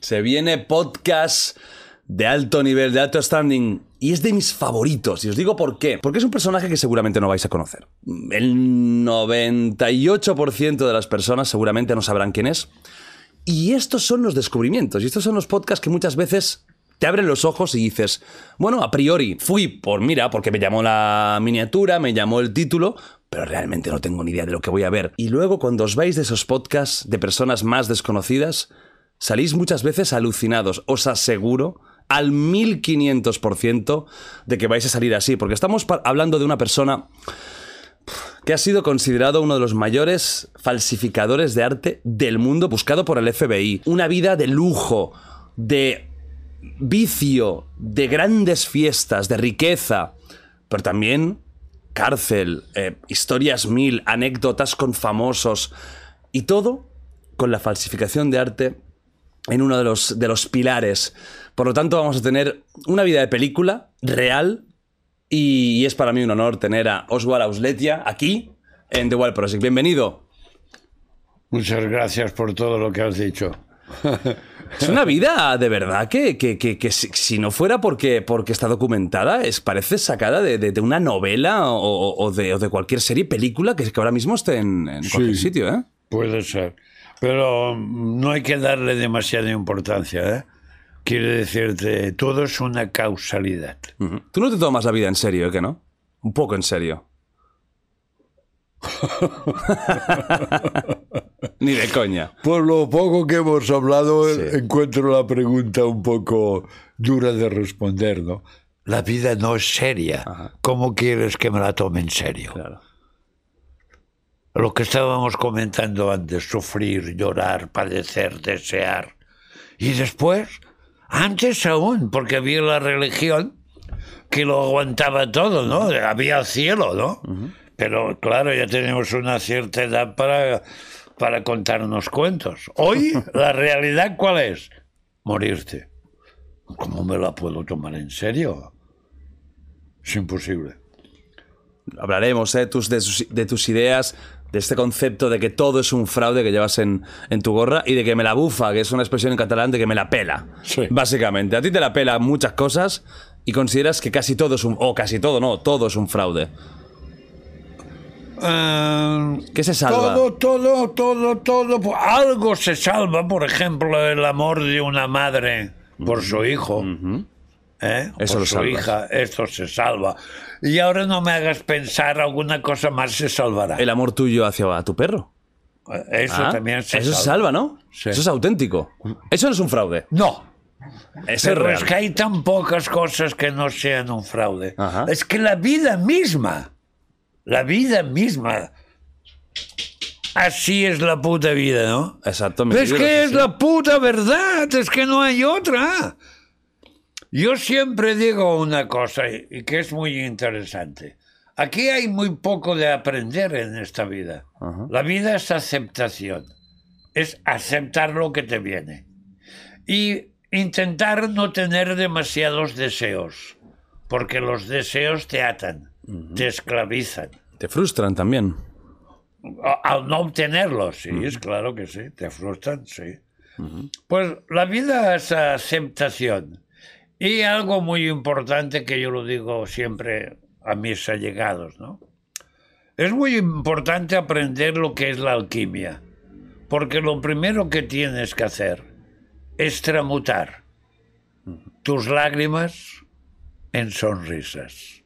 Se viene podcast de alto nivel, de alto standing, y es de mis favoritos. Y os digo por qué. Porque es un personaje que seguramente no vais a conocer. El 98% de las personas seguramente no sabrán quién es. Y estos son los descubrimientos, y estos son los podcasts que muchas veces te abren los ojos y dices, bueno, a priori fui por, mira, porque me llamó la miniatura, me llamó el título, pero realmente no tengo ni idea de lo que voy a ver. Y luego cuando os vais de esos podcasts de personas más desconocidas, salís muchas veces alucinados, os aseguro al 1500% de que vais a salir así, porque estamos hablando de una persona que ha sido considerado uno de los mayores falsificadores de arte del mundo buscado por el FBI. Una vida de lujo, de vicio, de grandes fiestas, de riqueza, pero también cárcel, eh, historias mil, anécdotas con famosos y todo con la falsificación de arte en uno de los, de los pilares. Por lo tanto, vamos a tener una vida de película real y, es para mí un honor tener a Oswald Ausletia aquí en The Wild Project. Bienvenido. Muchas gracias por todo lo que has dicho. Es una vida de verdad que, que, si, no fuera porque, porque está documentada, es, parece sacada de, una novela o, de, cualquier serie, película que, ahora mismo esté en, cualquier sitio. ¿eh? Puede ser. Pero no hay que darle demasiada importancia. ¿eh? Quiere decirte, todo es una causalidad. Tú no te tomas la vida en serio, ¿eh? ¿Que no? Un poco en serio. Ni de coña. Por lo poco que hemos hablado, encuentro la pregunta un poco dura de responder, ¿no? La vida no es seria. ¿Cómo quieres que me la tome en serio? Lo que estábamos comentando antes, sufrir, llorar, padecer, desear. Y después, antes aún, porque había la religión que lo aguantaba todo, ¿no? Había cielo, ¿no? Pero claro, ya tenemos una cierta edad para, para contarnos cuentos. Hoy, la realidad, ¿cuál es? Morirte. ¿Cómo me la puedo tomar en serio? Es imposible. Hablaremos ¿eh? tus, de, tus ideas, de este concepto de que todo es un fraude que llevas en, en, tu gorra y de que me la bufa, que es una expresión en catalán de que me la pela. Básicamente, a ti te la pela muchas cosas y consideras que casi todo es un... o casi todo, no, todo es un fraude. Eh, ¿Qué se salva? Todo, todo, todo, todo. Algo se salva, por ejemplo, el amor de una madre por su hijo. ¿eh? Eso por su hija, esto se salva. Y ahora no me hagas pensar alguna cosa más se salvará. El amor tuyo hacia tu perro. Eh, eso ah, también se Eso salva. se salva, ¿no? Eso es auténtico. Eso no es un fraude. No. Es Pero es que hay tan pocas cosas que no sean un fraude. Es que la vida misma la vida misma. Así es la puta vida, ¿no? Exactamente. Es que es la puta verdad, es que no hay otra. Yo siempre digo una cosa y que es muy interesante. Aquí hay muy poco de aprender en esta vida. La vida es aceptación. Es aceptar lo que te viene. Y intentar no tener demasiados deseos, porque los deseos te atan te esclavizan. Te frustran también. Al no obtenerlos, sí, es claro que sí, te frustran, sí. Pues la vida es aceptación. Y algo muy importante que yo lo digo siempre a mis allegados, ¿no? Es muy importante aprender lo que es la alquimia, porque lo primero que tienes que hacer es tramutar tus lágrimas en sonrisas.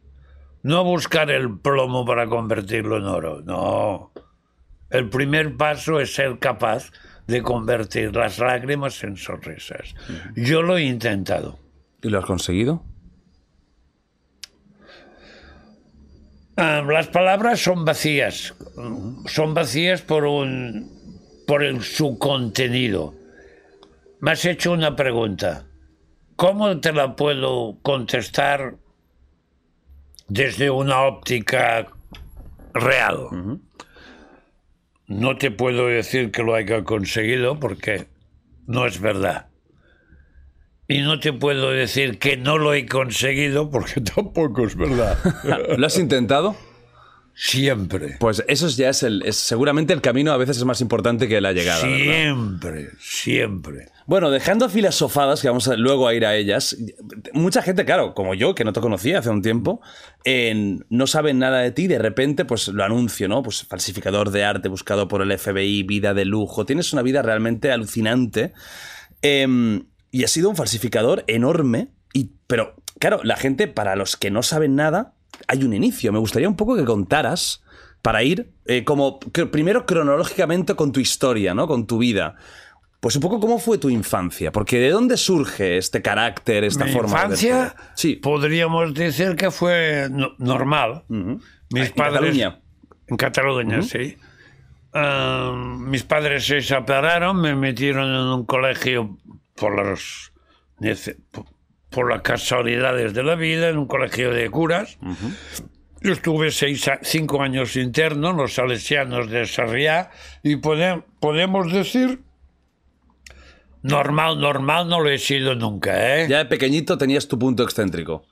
No buscar el plomo para convertirlo en oro, no. El primer paso es ser capaz de convertir las lágrimas en sonrisas. Yo lo he intentado. ¿Y lo has conseguido? Ah, las palabras son vacías. Son vacías por un por el- su contenido. Me has hecho una pregunta. ¿Cómo te la puedo contestar desde una óptica real? No te puedo decir que lo haya conseguido porque no es verdad. Y no te puedo decir que no lo he conseguido porque tampoco es verdad. ¿Lo has intentado? Siempre. Pues eso ya es el. es- seguramente el camino a veces es más importante que la llegada. ¿verdad? Siempre, siempre. Bueno, dejando filosofadas, que vamos a- luego a ir a ellas, mucha gente, claro, como yo, que no te conocía hace un tiempo, no saben nada de ti, de repente, pues lo anuncio, ¿no? Pues falsificador de arte buscado por el FBI, vida de lujo, tienes una vida realmente alucinante. Em, y has sido un falsificador enorme, y, pero claro, la gente, para los que no saben nada, hay un inicio. Me gustaría un poco que contaras, para ir, eh, como primero cronológicamente con tu historia, ¿no? Con tu vida. Pues un poco cómo fue tu infancia, porque de dónde surge este carácter, esta Mi forma infancia, de ver? Sí, podríamos decir que fue no- normal. Mis En padres. Cataluña. En Cataluña, sí. Mis padres se separaron, me metieron en un colegio por nece- por- las casualidades de la vida, en un colegio de curas. Yo estuve seis, cinco años interno en los salesianos de Sarriá y pode- podemos decir normal, normal no lo he sido nunca, ¿eh? ya de pequeñito tenías tu punto excéntrico,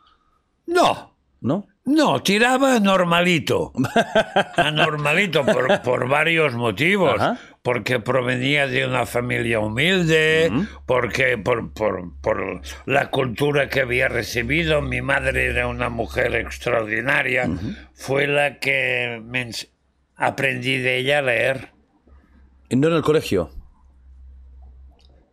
No, ¿no? no, tiraba normalito. A normalito por, por varios motivos. Ajá. Porque provenía de una familia humilde, porque por, por, por la cultura que había recibido. Mi madre era una mujer extraordinaria. Fue la que me aprendí de ella a leer. ¿Y no en el colegio?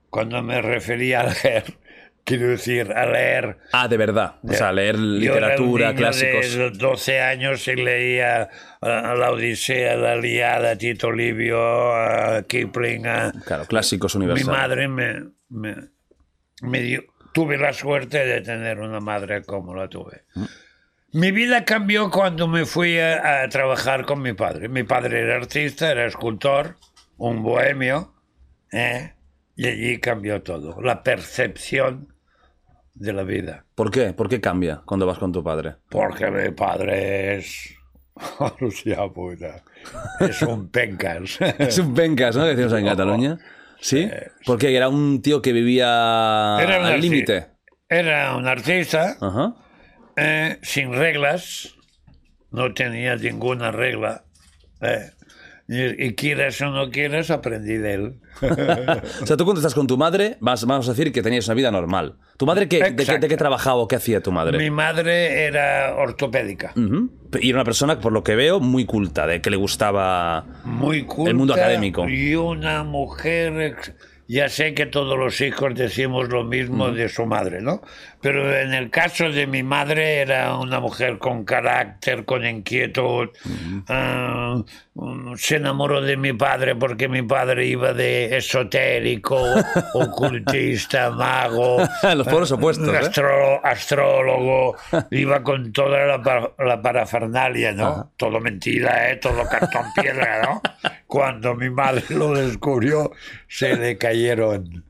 Cuando me refería a leer, quiero decir a leer Ah, de verdad. O sea, leer Yo era un literatura, niño clásicos. De 12 años y leía a, a la Odisea, la Liada, a Tito Livio, a Kipling. a- Claro, clásicos Mi universales. madre me, me, me dio. Tuve la suerte de tener una madre como la tuve. Mi vida cambió cuando me fui a, a trabajar con mi padre. Mi padre era artista, era escultor, un bohemio, ¿eh? y allí cambió todo. La percepción de la vida. ¿Por qué? ¿Por qué cambia cuando vas con tu padre? Porque mi padre es. Hostia puta. Es un pencas. Es un pencas, ¿no? Decimos en Cataluña. ¿Sí? Porque era un tío que vivía Era al límite. Era un artista Ajá. eh, sin reglas. No tenía ninguna regla. eh. Y, quieras o no quieras, aprendí de él. O sea, tú cuando estás con tu madre, vas, vamos a decir que tenías una vida normal. ¿Tu madre qué, de, qué, Exacto. de qué trabajaba o qué hacía tu madre? Mi madre era ortopédica. Y era una persona, por lo que veo, muy culta, de que le gustaba... muy culta El mundo académico. y una mujer ya sé que todos los hijos decimos lo mismo de su madre no pero en el caso de mi madre era una mujer con carácter con inquietud ah, mm, se enamoró de mi padre porque mi padre iba de esotérico ocultista mago Los polos opuestos, ¿eh? Astro- astrólogo, iba con toda la, la parafernalia, ¿no? Todo mentira, ¿eh? Todo cartón piedra, ¿no? Cuando mi madre lo descubrió, se le cayeron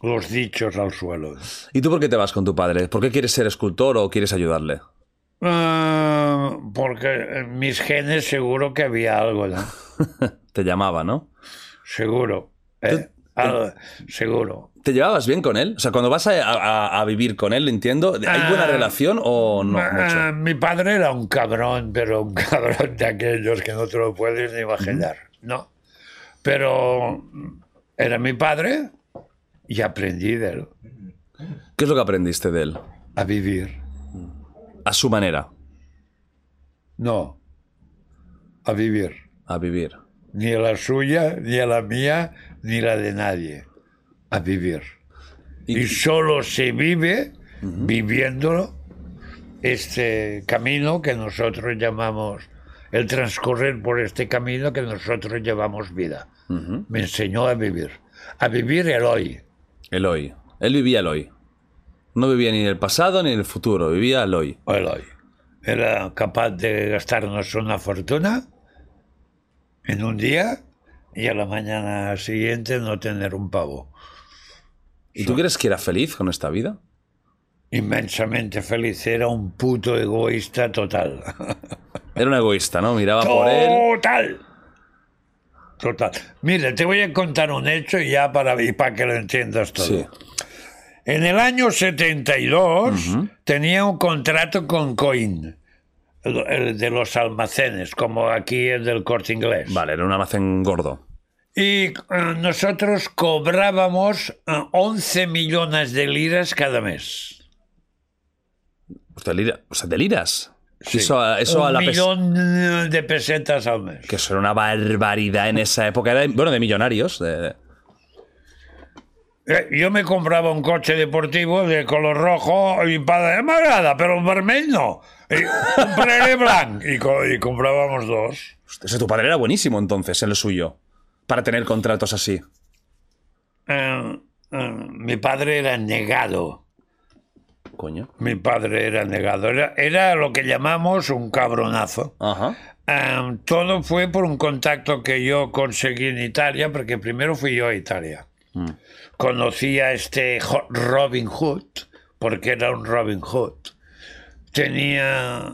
los dichos al suelo. ¿Y tú por qué te vas con tu padre? ¿Por qué quieres ser escultor o quieres ayudarle? Ah, porque en mis genes seguro que había algo, ¿no? Te llamaba, ¿no? Seguro. ¿eh? Algo, seguro. ¿Te llevabas bien con él? O sea, cuando vas a, a- a vivir con él, entiendo, ¿hay buena Ah, relación o no Ah, mucho? mi padre era un cabrón, pero un cabrón de aquellos que no te lo puedes ni imaginar, ¿no? Pero era mi padre y aprendí de él ¿Qué es lo que aprendiste de él? a vivir. A su manera, No, a vivir. a vivir. Ni a la suya, ni a la mía, ni la de nadie. A vivir. Y- Y solo se vive viviéndolo este camino que nosotros llamamos, el transcurrir por este camino que nosotros llamamos vida. Me enseñó a vivir, a vivir el hoy. El hoy. Él vivía el hoy. No vivía ni en el pasado ni en el futuro, vivía el hoy. El hoy. era capaz de gastarnos una fortuna en un día y a la mañana siguiente no tener un pavo. ¿Y tú crees que era feliz con esta vida? Inmensamente feliz, era un puto egoísta total. Era un egoísta, ¿no? Miraba por él. Total. Total. Mira, te voy a contar un hecho ya para, y para que lo entiendas todo. Sí. En el año 72 tenía un contrato con Coin, el, el de los almacenes, como aquí el del corte inglés. Vale, era un almacén gordo. Y eh, nosotros cobrábamos eh, 11 millones de liras cada mes. De lira- o sea, de liras. Sí. Eso, a- eso a un la millón eh, de pesetas al mes. Que eso era una barbaridad en esa época. Era, bueno, de millonarios. de- Eh, Yo me compraba un coche deportivo de color rojo y padre, m'agrada, pero vermell no. Y compraré blanc. Y, co- y comprábamos dos. Hostia, ese tu padre era buenísimo entonces en lo suyo. Para tener contratos así. Eh, eh, mi padre era negado. Coño. Mi padre era negado. Era, era lo que llamamos un cabronazo. Ajá. Eh, todo fue por un contacto que yo conseguí en Italia, porque primero fui yo a Italia. Conocí a este Robin Hood, porque era un Robin Hood. Tenía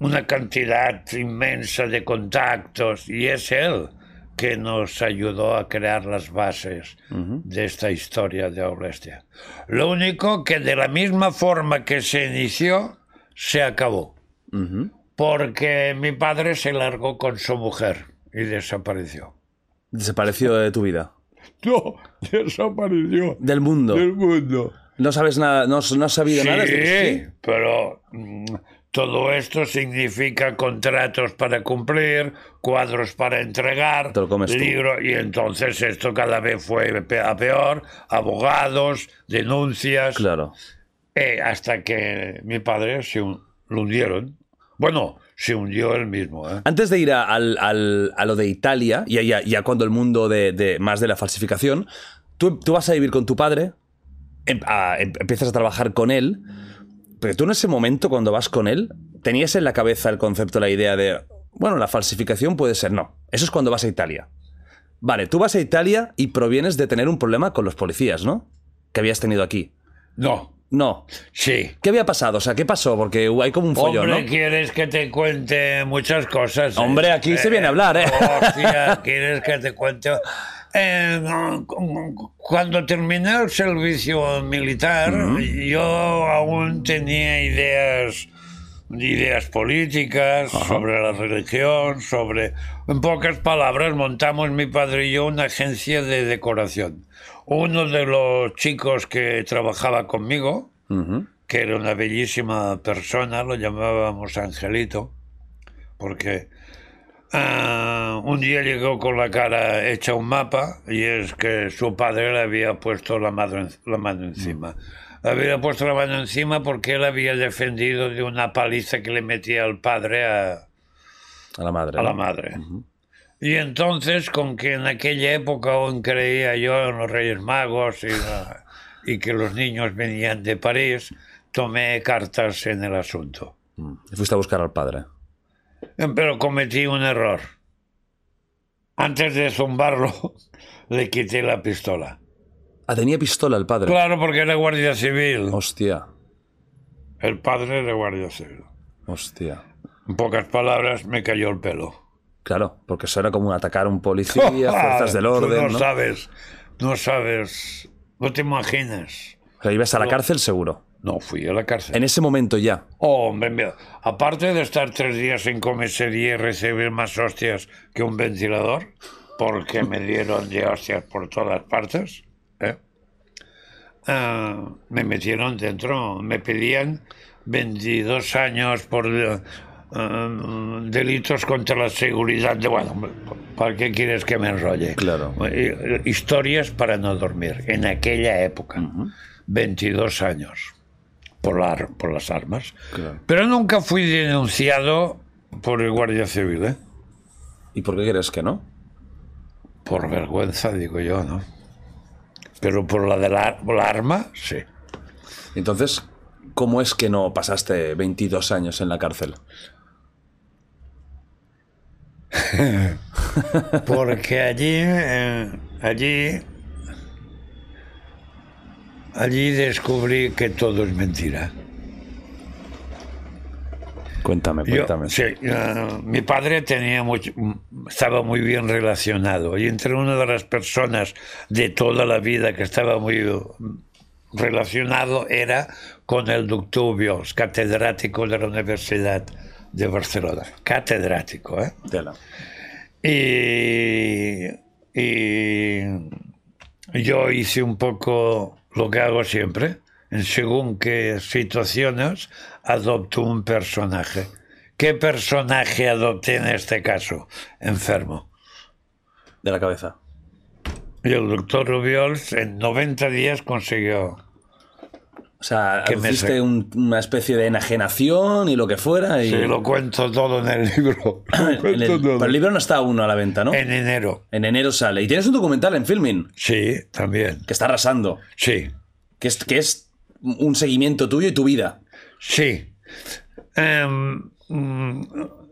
una cantidad inmensa de contactos y es él que nos ayudó a crear las bases de esta historia de Oblestia. Lo único que de la misma forma que se inició, se acabó porque mi padre se largó con su mujer y desapareció. Desapareció de tu vida. No, desapareció Del mundo. del mundo. No sabes nada, no, no has sabido Sí, nada. de- pero todo esto significa contratos para cumplir, cuadros para entregar, Te lo comes tú. libro, y entonces esto cada vez fue a peor, abogados, denuncias, Claro. eh, hasta que mi padre se hun- lo hundieron. Bueno, se hundió él mismo. ¿eh? Antes de ir a, al- al- a lo de Italia, y ya, ya cuando el mundo de, de- más de la falsificación, tú, tú vas a vivir con tu padre, em- a- em- empiezas a trabajar con él, pero tú en ese momento, cuando vas con él, tenías en la cabeza el concepto, la idea de, bueno, la falsificación puede ser, no. Eso es cuando vas a Italia. Vale, tú vas a Italia y provienes de tener un problema con los policías, ¿no? Que habías tenido aquí. No, No. sí. ¿Qué había pasado? O sea, ¿qué pasó? Porque hay como un follón, Hombre, ¿no? ¿quieres que te cuente muchas cosas? eh? Hombre, aquí se viene a hablar, ¿eh? Hostia, ¿quieres que te cuente? Eh, cuando terminé el servicio militar, yo aún tenía ideas ideas políticas, sobre la religión, sobre... En pocas palabras, montamos mi padre y yo una agencia de decoración. Uno de los chicos que trabajaba conmigo, Ujú. que era una bellísima persona, lo llamábamos Angelito, porque ah, un día llegó con la cara hecha un mapa y es que su padre le había puesto la mano, la mano encima. Le había puesto la mano encima porque él había defendido de una paliza que le metía al padre a, A la madre. a la madre. Y entonces, con que en aquella época aún creía yo en los Reyes Magos y, la- y que los niños venían de París, tomé cartas en el asunto. Y fuiste a buscar al padre. Pero cometí un error. Antes de zumbarlo, le quité la pistola. Ah, tenía pistola el padre. Claro, porque era guardia civil. Hostia. El padre era guardia civil. Hostia. En pocas palabras, me cayó el pelo. Claro, porque eso era como atacar a un policía, fuerzas del Tú orden. no, ¿no? sabes, no sabes, no te imaginas. O sea, ibas a la cárcel seguro. No, fui a la cárcel. En ese momento ya. Oh, hombre, mira, aparte de estar tres días en comisaría y recibir más hostias que un ventilador, porque me dieron de hostias por todas partes, ¿eh? Ah, me metieron dentro, me pedían 22 años por eh, ah, delitos contra la seguridad. De, bueno, ¿para qué quieres que me enrolle? Claro. Eh, Historias para no dormir, en aquella época. 22 años por, la por las armas. Claro. Pero nunca fui denunciado por el Guardia Civil, ¿eh? ¿Y por qué crees que no? Por vergüenza, digo yo, ¿no? Pero por la del ar- por la arma, sí. Entonces, ¿cómo es que no pasaste 22 años en la cárcel? Porque allí, eh, allí, allí descubrí que todo es mentira. Cuéntame, Yo- cuéntame. sí, eh, mi padre tenía mucho, estaba muy bien relacionado y entre una de las personas de toda la vida que estaba muy relacionado era con el doctor Bios, catedrático de la Universidad de Barcelona. Catedrático, ¿eh? Tela. Y, y yo hice un poco lo que hago siempre. En según qué situaciones adopto un personaje. ¿Qué personaje adopté en este caso? Enfermo. De la cabeza. Y el doctor Rubiols en 90 días consiguió... O sea, Que hiciste un- una especie de enajenación y lo que fuera. Y... Sí, lo cuento todo en el libro. En el- pero el libro no está aún a la venta, ¿no? En enero. En enero sale. Y tienes un documental en Filming Sí, también. que está arrasando. Sí. Que es, que es un seguimiento tuyo y tu vida. Sí. Em, mm,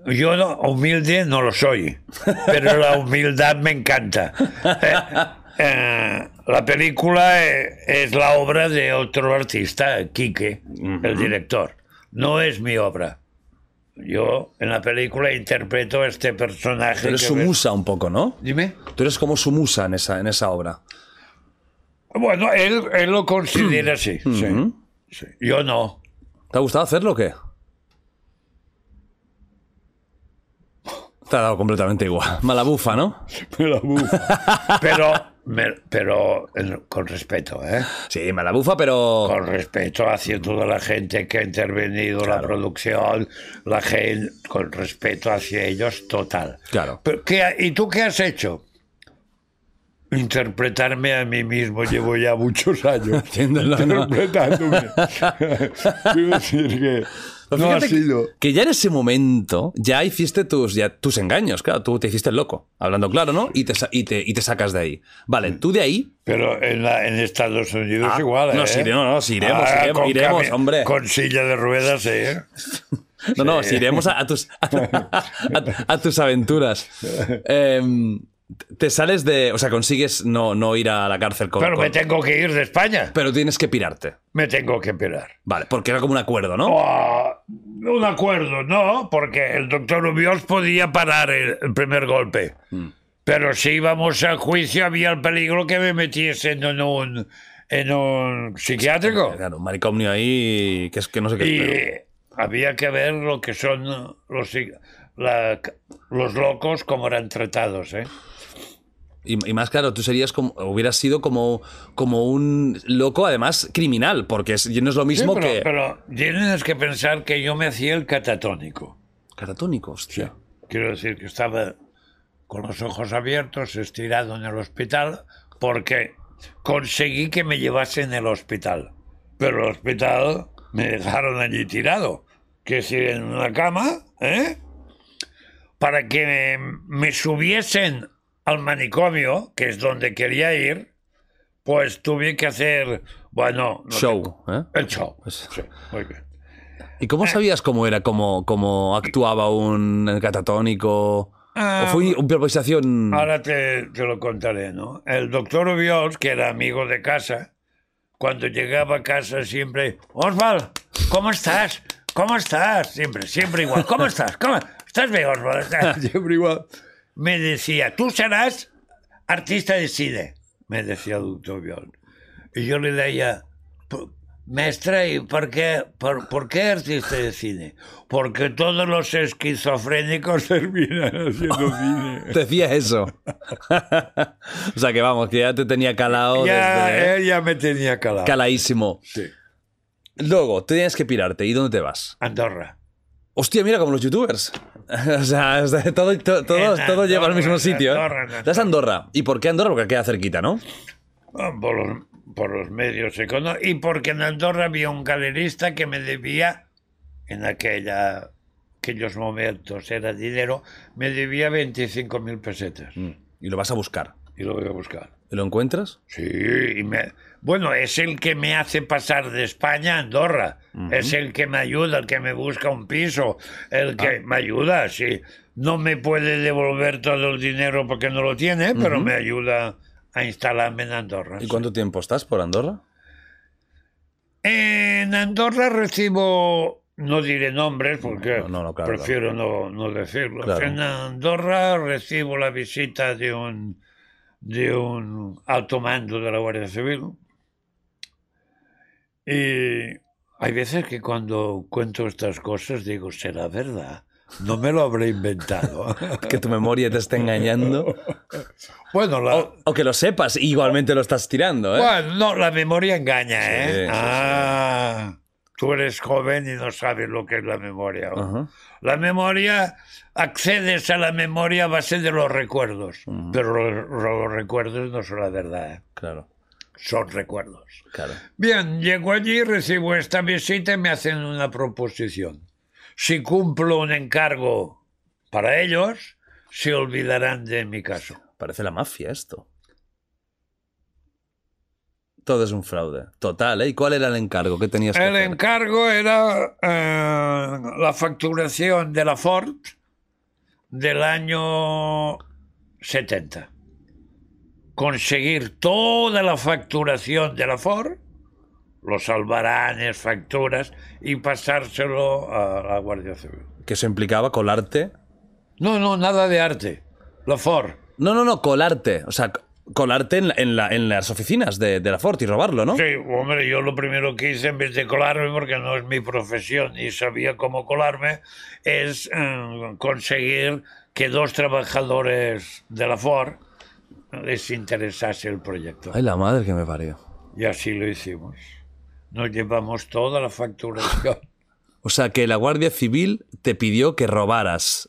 yo no- humilde no lo soy, pero la humildad me encanta. Eh, la película eh, es la obra de otro artista, Quique, el director. No es mi obra. Yo en la película interpreto a este personaje. Tú eres su ves- musa un poco, ¿no? Dime. Tú eres como su musa en esa, en esa obra. Bueno, él, él lo considera así. sí, sí. Yo no. ¿Te ha gustado hacerlo o qué? Te ha dado completamente igual. Mala bufa, ¿no? Pero, me- pero en- con respeto, ¿eh? Sí, mala bufa, pero... con respeto hacia toda la gente que ha intervenido, la producción, la gente, con respeto hacia ellos, total. Claro. Pero, ¿qué ¿Y tú qué has hecho? Interpretarme a mí mismo, llevo ya muchos años interpretándome. Quiero decir que Pero no ha fíjate que- ya en ese momento ya hiciste tus, ya, tus engaños, claro, tú te hiciste el loco, hablando claro, ¿no? Y te, y te, y te sacas de ahí. Vale, tú de ahí... Pero en, la- en Estados Unidos Ah, igual, ¿eh? no, sí, no, no, sí iremos, Ah, iremos, iremos, hombre. Con silla de ruedas, ¿eh? No, no, si iremos a, a tus, a, a tus aventuras. Em, te sales de... O sea, consigues no, no ir a la cárcel con... Pero con- me tengo que ir de España. pero tienes que pirarte. Me tengo que pirar. Vale, porque era como un acuerdo, ¿no? Ah, un acuerdo, no, porque el doctor Ubiols podía parar el, el primer golpe. Pero si íbamos a juicio había el peligro que me metiesen en un, en un psiquiátrico. Claro, un manicomio ahí que es que no sé qué... Y había que ver lo que son los, la- los locos como eran tratados. ¿eh? Y, y más claro, tú serías como, hubieras sido como, como un loco, además criminal, porque es, no es lo Sí, mismo pero, que. pero tienes que pensar que yo me hacía el catatónico. Catatónico, hostia. Quiero decir que estaba con los ojos abiertos, estirado en el hospital, porque conseguí que me llevasen al hospital. Pero el hospital me dejaron allí tirado, que es en una cama, ¿eh? Para que me, me subiesen al manicomio, que es donde quería ir, pues tuve que hacer, bueno, no Show, ¿eh? el show. Pues- Sí, muy bien. ¿Y cómo sabías cómo era, cómo, cómo actuaba un catatónico? Ah, ¿O fue improvisación? Ahora te, te lo contaré, ¿no? El doctor Ubiols, que era amigo de casa, cuando llegaba a casa siempre, Osval, ¿cómo estás? ¿Cómo estás? Siempre, siempre igual. ¿Cómo estás? ¿Cómo? ¿Estás bien, Osval? Siempre igual. Me decía, tú serás artista de cine, me decía el doctor Ubiols. Y yo le decía, "P- Mestre, ¿y por qué, por, por qué artista de cine? Porque todos los esquizofrénicos terminan haciendo cine. Te decía eso. o sea que vamos, que ya te tenía calado Ya, desde- él ya me tenía calado. Caladísimo. Sí. Luego, tienes que pirarte. ¿Y dónde te vas? Andorra. Hostia, mira, como los youtubers. o sea, o sea, todo, todo, todo, lleva al mismo sitio. ¿eh? Andorra, Andorra. Das a Andorra. ¿Y por qué Andorra? Porque queda cerquita, ¿no? Ah, Por los, por los medios económicos. Y porque en Andorra había un galerista que me debía, en aquella, aquellos momentos era dinero, me debía 25.000 pesetas. Mm. Y lo vas a buscar. y lo voy a buscar. ¿Y lo encuentras? Sí, y me- bueno, es el que me hace pasar de España a Andorra. Es el que me ayuda, el que me busca un piso, el que Ah. me ayuda, sí. No me puede devolver todo el dinero porque no lo tiene, pero me ayuda a instalarme en Andorra. ¿Y sí. cuánto tiempo estás por Andorra? En Andorra recibo, no diré nombres porque No, no, no, claro, prefiero No, no decirlo. Claro. En Andorra recibo la visita de un, de un alto mando de la Guardia Civil. Y hay veces que cuando cuento estas cosas digo, ¿será verdad? No me lo habré inventado. Que tu memoria te esté engañando. bueno, la, O, o que lo sepas igualmente lo estás tirando, ¿eh? Bueno, no, la memoria engaña, ¿eh? sí, sí. ah, tú eres joven y no sabes lo que es la memoria. La memoria, accedes a la memoria a base de los recuerdos, pero los, los recuerdos no son la verdad, ¿eh? Claro, son recuerdos. claro. Bien, llego allí, recibo esta visita y me hacen una proposición. Si cumplo un encargo para ellos, se olvidarán de mi caso. Parece la mafia esto. Todo es un fraude. Total, ¿eh? ¿Y cuál era el encargo que tenías que El hacer? encargo era eh, la facturación de la Ford del año 70. Conseguir toda la facturación de la Ford, los albaranes, facturas, y pasárselo a la Guardia Civil. Que eso implicaba colarte. No, no, nada de arte. La Ford. No, no, no, colarte. O sea, colarte en, la- en la- en las oficinas de, de la Ford y robarlo, ¿no? Sí, hombre, yo lo primero que hice en vez de colarme, porque no es mi profesión y sabía cómo colarme, es eh, conseguir que dos trabajadores de la Ford les interesase el proyecto. Ay, la madre que me parió. Y así lo hicimos. Nos llevamos toda la facturación. O sea, que la Guardia Civil te pidió que robaras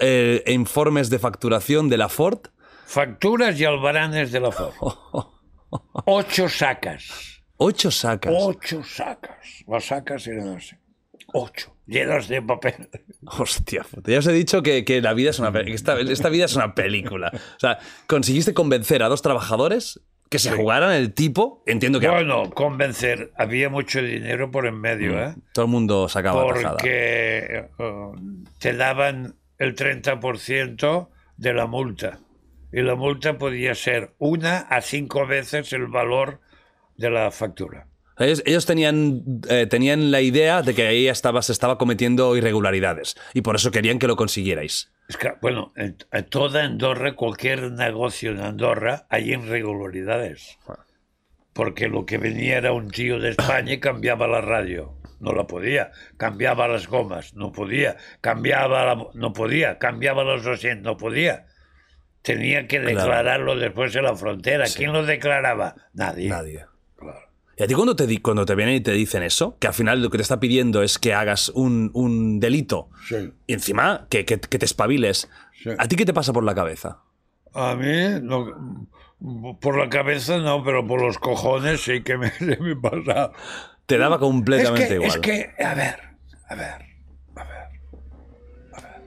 eh, informes de facturación de la Ford. Facturas y albaranes de la Ford. Ocho sacas. Ocho sacas. Ocho sacas. Las sacas eran así. Ocho. Llenas de papel. Hostia, puta. ya os he dicho que, que la vida es una esta, esta vida es una película. O sea, conseguiste convencer a dos trabajadores que se jugaran el tipo. Entiendo que Bueno, convencer. Había mucho dinero por en medio, ¿eh? todo el mundo sacaba. Porque eh, te daban el 30% de la multa. Y la multa podía ser una a cinco veces el valor de la factura. Ellos, ellos tenían, eh, tenían la idea de que ahí estaba, se estaba cometiendo irregularidades y por eso querían que lo consiguierais. Es que, bueno, en, en toda Andorra, cualquier negocio en Andorra, hay irregularidades. Porque lo que venía era un tío de España y cambiaba la radio. No la podía. Cambiaba las gomas. No podía. Cambiaba la... No podía. Cambiaba los asientos. No podía. Tenía que declararlo después en la frontera. ¿Quién lo declaraba? Nadie. Nadie. Y a ti cuando te, cuando te vienen y te dicen eso, que al final lo que te está pidiendo es que hagas un, un delito Sí. y encima que, que- que te espabiles, Sí. ¿a ti qué te pasa por la cabeza? A mí, no, por la cabeza no, pero por los cojones sí que me, pasa. Te daba completamente es que, igual. Es que, a ver, a ver, a ver, a ver.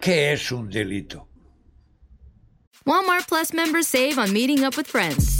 ¿Qué es un delito? Walmart Plus members save on meeting up with friends.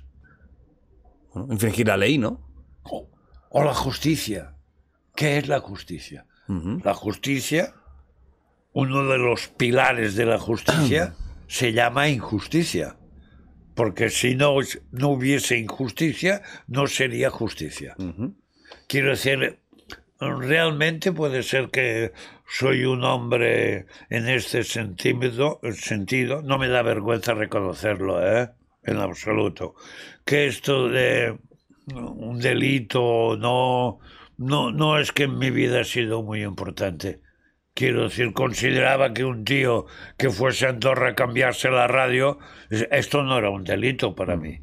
Bueno, infringir la ley, ¿no? O, o la justicia. ¿Qué es la justicia? La justicia, uno de los pilares de la justicia, se llama injusticia. Porque si no, no hubiese injusticia, no sería justicia. Quiero decir, realmente puede ser que soy un hombre en este sentido, sentido no me da vergüenza reconocerlo, ¿eh? en absoluto, que esto de un delito no, no, no es que en mi vida ha sido muy importante. Quiero decir, consideraba que un tío que fuese a Andorra a cambiarse la radio, es- esto no era un delito para mí.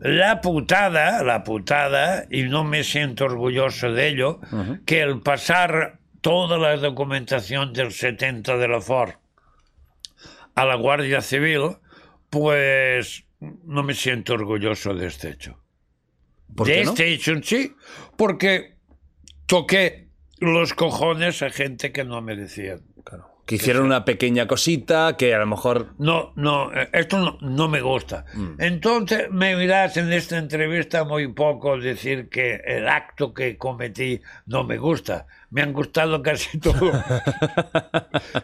La putada, la putada, y no me siento orgulloso de ello, que el pasar toda la documentación del 70 de la Ford a la Guardia Civil, pues no me siento orgulloso de este hecho. ¿Por de qué no? este hecho en sí, porque toqué los cojones a gente que no merecían. Que hicieron una pequeña cosita que a lo mejor. No, no, eh, esto no, no me gusta. Mm. Entonces me oirás en esta entrevista muy poco decir que el acto que cometí no me gusta. Me han gustado casi todos.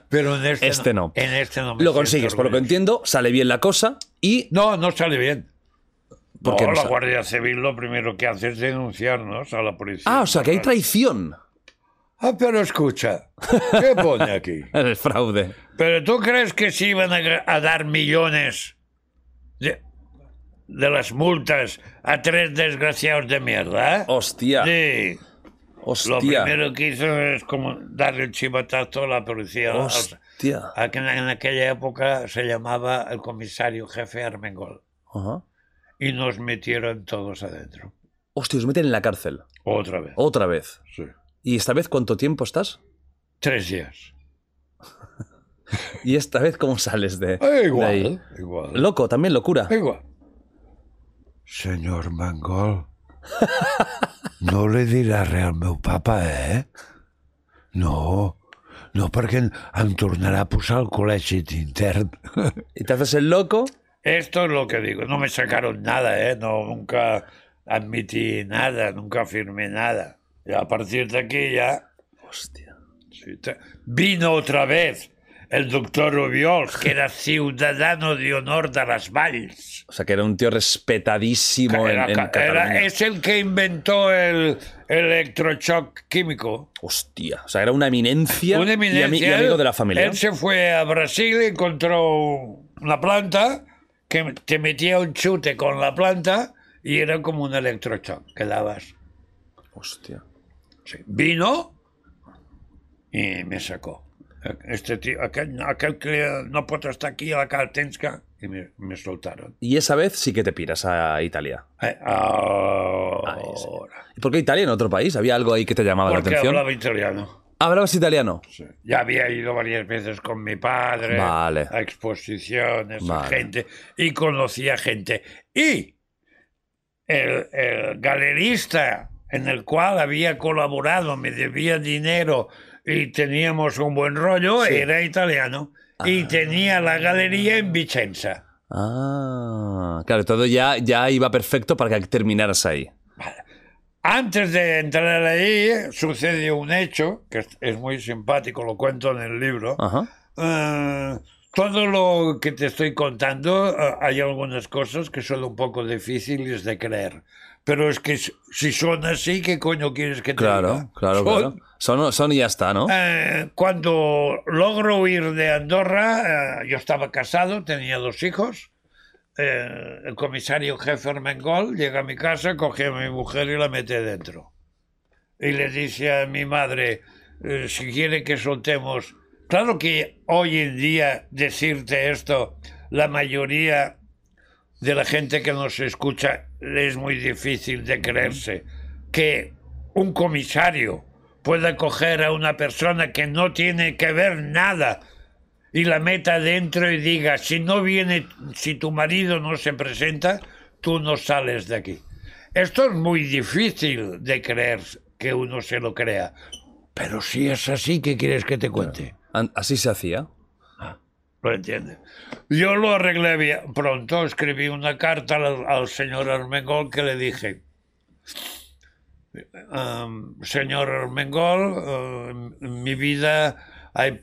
Pero en este, Este no. En este no me Lo consigues, por lo que entiendo, sale bien la cosa y. No, no sale bien. ¿Por no, no la sale? Guardia Civil lo primero que hace es denunciarnos a la policía. Ah, o sea que hay traición Ah, pero escucha, ¿qué pone aquí? el fraude. ¿Pero tú crees que se iban a, dar millones de, de las multas a tres desgraciados de mierda? eh? Hostia. Sí. Lo Hostia. primero que hizo es como darle el chivatazo a la policía. Hostia. A en, en aquella época se llamaba el comisario jefe Armengol. Ajá. Y nos metieron todos adentro. Hostia, os meten en la cárcel. Otra vez. Otra vez. Sí. ¿Y esta vez cuánto tiempo estás? Tres días. ¿Y esta vez cómo sales de, Eh, de igual. ahí? Igual. Loco, también locura. Igual. Senyor Mangol, no li dirà res al meu papa, eh? No, no perquè em- tornarà a posar al col·legi intern. Y te haces el loco. Esto es lo que digo. No me sacaron nada, ¿eh? No, nunca admití nada, nunca firmé nada. Y a partir de aquí ya Hostia. vino otra vez el doctor Ubiols, que era ciudadano de honor de las Valls. O sea que era un tío respetadísimo en, Era en era- Cataluña. es el que inventó el electroshock químico. Hostia. O sea, era una eminencia, Una eminencia. y amigo de la familia. Él se fue a Brasil encontró una planta que te metía un chute con la planta y era como un electroshock que dabas. Hostia. Sí. Vino y me sacó. Este tío, aquel, aquel que no puedo estar aquí a la Caltenska y me, me soltaron. Y esa vez sí que te piras a Italia. Eh, Ahí sí. ahora. ¿Y por qué Italia en otro país? ¿Había algo ahí que te llamaba la Porque atención? hablaba italiano. ¿Hablabas italiano? Sí. Ya había ido varias veces con mi padre Vale. a exposiciones, a Vale. gente, y conocía gente. Y el, el galerista en el cual había colaborado, me debía dinero y teníamos un buen rollo, era italiano. Y tenía la galería en Vicenza. Ah, claro, todo ya, ya iba perfecto para que terminaras ahí. Antes de entrar ahí, sucedió un hecho, que es- es muy simpático, lo cuento en el libro. Ajá. Eh, todo lo que te estoy contando, eh, hay algunas cosas que son un poco difíciles de creer. Pero es que si- son así, ¿qué coño quieres que te Claro, diga? claro, Son- claro. Son, son y ya está, ¿no? Eh, cuando logro huir de Andorra, eh, yo estaba casado, tenía dos hijos. Eh, el comisario jefe Armengol llega a mi casa, coge a mi mujer y la mete dentro. Y le dice a mi madre, eh, si quiere que soltemos... Claro que hoy en día decirte esto, la mayoría de la gente que nos escucha le es muy difícil de creerse que un comisario pueda coger a una persona que no tiene que ver nada y la meta dentro y diga, si no viene, si tu marido no se presenta, tú no sales de aquí. Esto es muy difícil de creer que uno se lo crea. Pero si es así, ¿qué quieres que te cuente? Así se hacía. ¿Lo entiendes? Yo lo arreglé bien. Pronto escribí una carta al, al señor Armengol que le dije, "Am, señor Armengol, eh, en mi vida hay,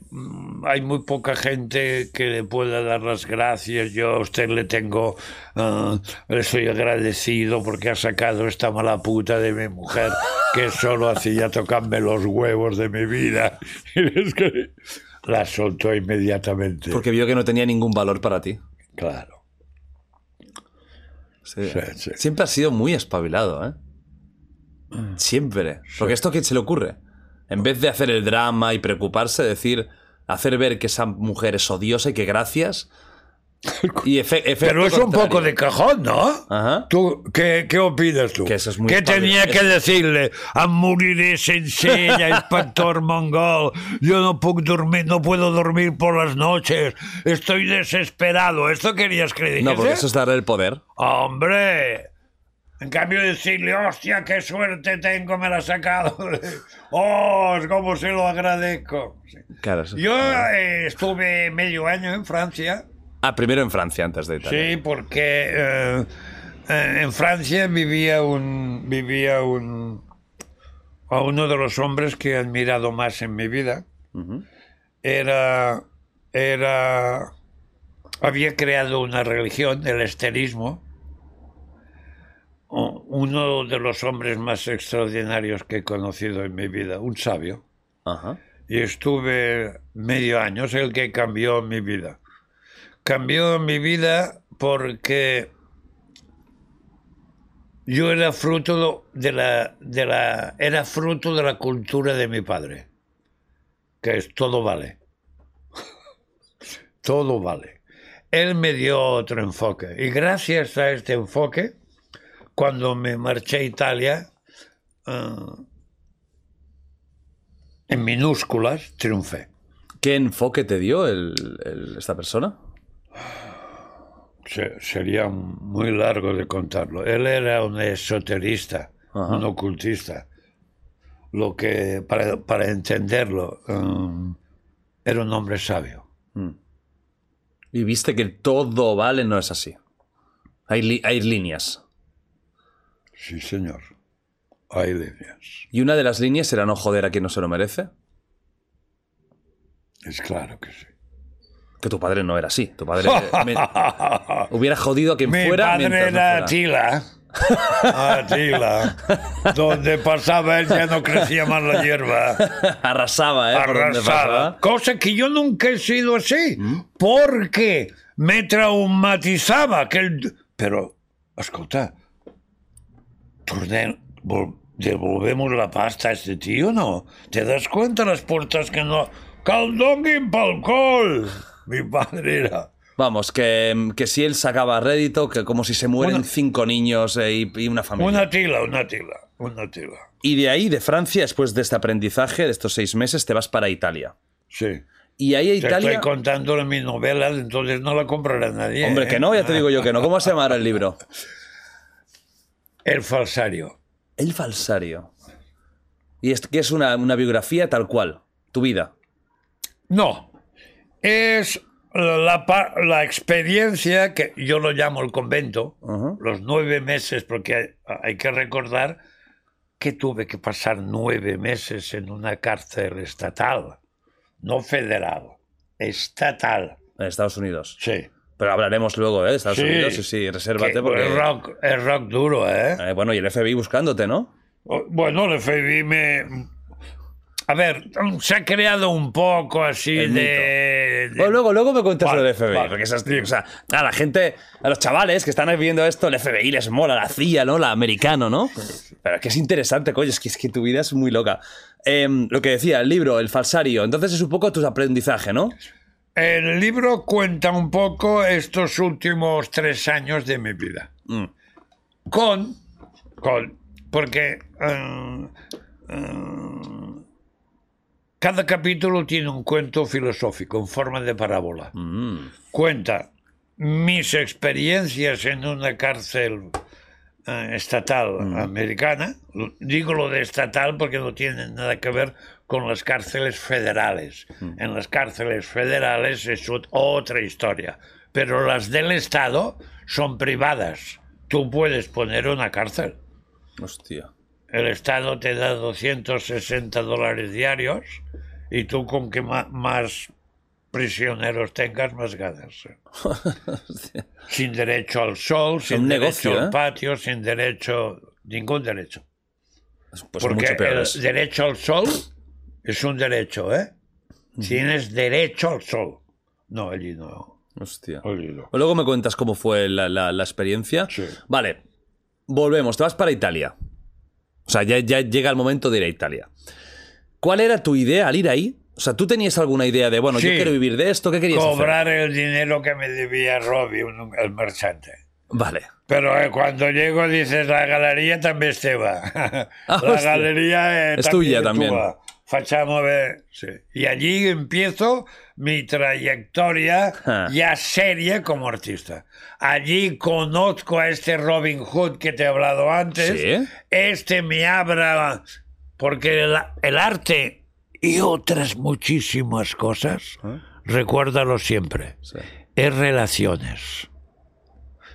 hay muy poca gente que le pueda dar las gracias. Yo a usted le tengo, eh, le estoy agradecido porque ha sacado esta mala puta de mi mujer que solo hacía tocarme los huevos de mi vida. La soltó inmediatamente. Porque vio que no tenía ningún valor para ti. Claro. Sí. Sí, sí. Siempre has sido muy espabilado, ¿eh? Siempre. Porque esto que se le ocurre. En vez de hacer el drama y preocuparse, decir, hacer ver que esa mujer es odiosa y que gracias. Y efe- Pero es un contrario. poco de cajón, ¿no? Ajá. ¿Tú, qué, ¿Qué opinas tú? Que eso es muy ¿Qué tenía que decirle? A moriré sencilla, inspector mongol. Yo no puedo dormir, no puedo dormir por las noches. Estoy desesperado. ¿Esto querías que dijese? No, porque eso es darle el poder. ¡Hombre! En cambio decirle, hostia, qué suerte tengo, me la ha sacado. ¡Oh, cómo se lo agradezco! Claro, Yo eh, estuve medio año en Francia. Ah, primero en Francia, antes de Italia. Sí, porque eh, eh, en Francia vivía un vivía un a uno de los hombres que he admirado más en mi vida. Era era había creado una religión, el esterismo. Uno de los hombres más extraordinarios que he conocido en mi vida, un sabio y estuve medio año, es el que cambió mi vida. Cambió mi vida porque yo era fruto de la, de la, era fruto de la cultura de mi padre, que es todo vale. todo vale. Él me dio otro enfoque y gracias a este enfoque, cuando me marché a Italia, ah, en minúsculas, triunfé. ¿Qué enfoque te dio el- esta persona? Se- sería muy largo de contarlo. Él era un esoterista, Ajá. un ocultista. Lo que, para, para entenderlo, um, era un hombre sabio. Y viste que todo vale no es así. Hay, li- hay líneas. Sí, señor. Hay líneas. Y una de las líneas era no joder a quien no se lo merece. Es claro que sí. Que tu padre no era así. Tu padre me- hubiera jodido a quien Mi fuera. padre mientras no era fuera. Atila. Donde pasaba él ya no crecía más la hierba. Arrasaba, ¿eh? Pasaba. Cosa que yo nunca he sido así, porque me traumatizaba. Que el... Pero, escolta, tornem, vol- devolvemos la pasta a este tío, ¿no? ¿Te das cuenta las puertas que no... ¡Caldonguin pa'l col! Mi padre era... Vamos, que, que si él sacaba rédito, que como si se mueren Una- cinco niños eh, y, y una familia. Una tila, una tila, una tila. Y de ahí, de Francia, después de este aprendizaje, de estos seis meses, te vas para Italia. Sí. Y ahí a Te Italia. estoy contando mi novela, entonces no la comprará nadie. Hombre, ¿eh? que no, ya te digo yo que no. ¿Cómo se llama ahora el libro? El falsario. El falsario. Y es que es una, una biografía tal cual. Tu vida. No, es la, la experiencia que yo lo llamo el convento, los nueve meses, porque hay, hay que recordar que tuve que pasar nueve meses en una cárcel estatal, no federal, estatal. En Estados Unidos. Sí. Pero hablaremos luego, ¿eh? De Estados Sí. Unidos, sí, sí, resérvate Que porque... es, rock, es rock duro, ¿eh? Eh, bueno, y el FBI buscándote, ¿no? Bueno, el FBI me... A ver, se ha creado un poco así El de... de- Bueno, luego, luego me cuentas Vale, lo del FBI. vale. Porque esas, o sea, a la gente, a los chavales que están viendo esto, el FBI les mola, la CIA, ¿no? La americano, ¿no? Pero es que es interesante, coño, es que, es que tu vida es muy loca. Em, lo que decía, el libro, el falsario. Entonces es un poco tu aprendizaje, ¿no? El libro cuenta un poco estos últimos tres años de mi vida. Mm. Con, con, porque eh, eh, cada capítulo tiene un cuento filosófico en forma de parábola. Mm. Cuenta mis experiencias en una cárcel eh, estatal americana. Lo- Digo lo de estatal porque no tiene nada que ver con las cárceles federales. En las cárceles federales es ot- otra historia. Pero las del Estado son privadas. Tú puedes poner una cárcel. Hostia. El Estado te da 260 dólares diarios y tú con que más prisioneros tengas, más ganas. sin derecho al sol, sin un derecho negocio, al ¿eh? patio, sin derecho, ningún derecho. Pues Porque mucho el derecho al sol es un derecho, ¿eh? Tienes derecho al sol. No, allí no. Hostia. Allí no. Luego me cuentas cómo fue la, la- la experiencia. Sí. Vale, volvemos, te vas para Italia. O sea, ya, ya llega el momento de ir a Italia. ¿Cuál era tu idea al ir ahí? O sea, ¿tú tenías alguna idea de, bueno, yo Sí. quiero vivir de esto? ¿Qué querías Cobrar el dinero que me debía Robbie, un- el marchante. hacer? Vale. Pero eh, cuando llego dices, la galería también se va. Ah, la hostia. galería Es tuya también. tua. Facciamo ver. sí. Y allí empiezo mi trayectoria Ah. ya seria como artista. Allí conozco a este Robin Hood que te he hablado antes. Sí. Este me abra, porque el, el arte y otras muchísimas cosas, recuérdalo siempre, Sí. es relaciones.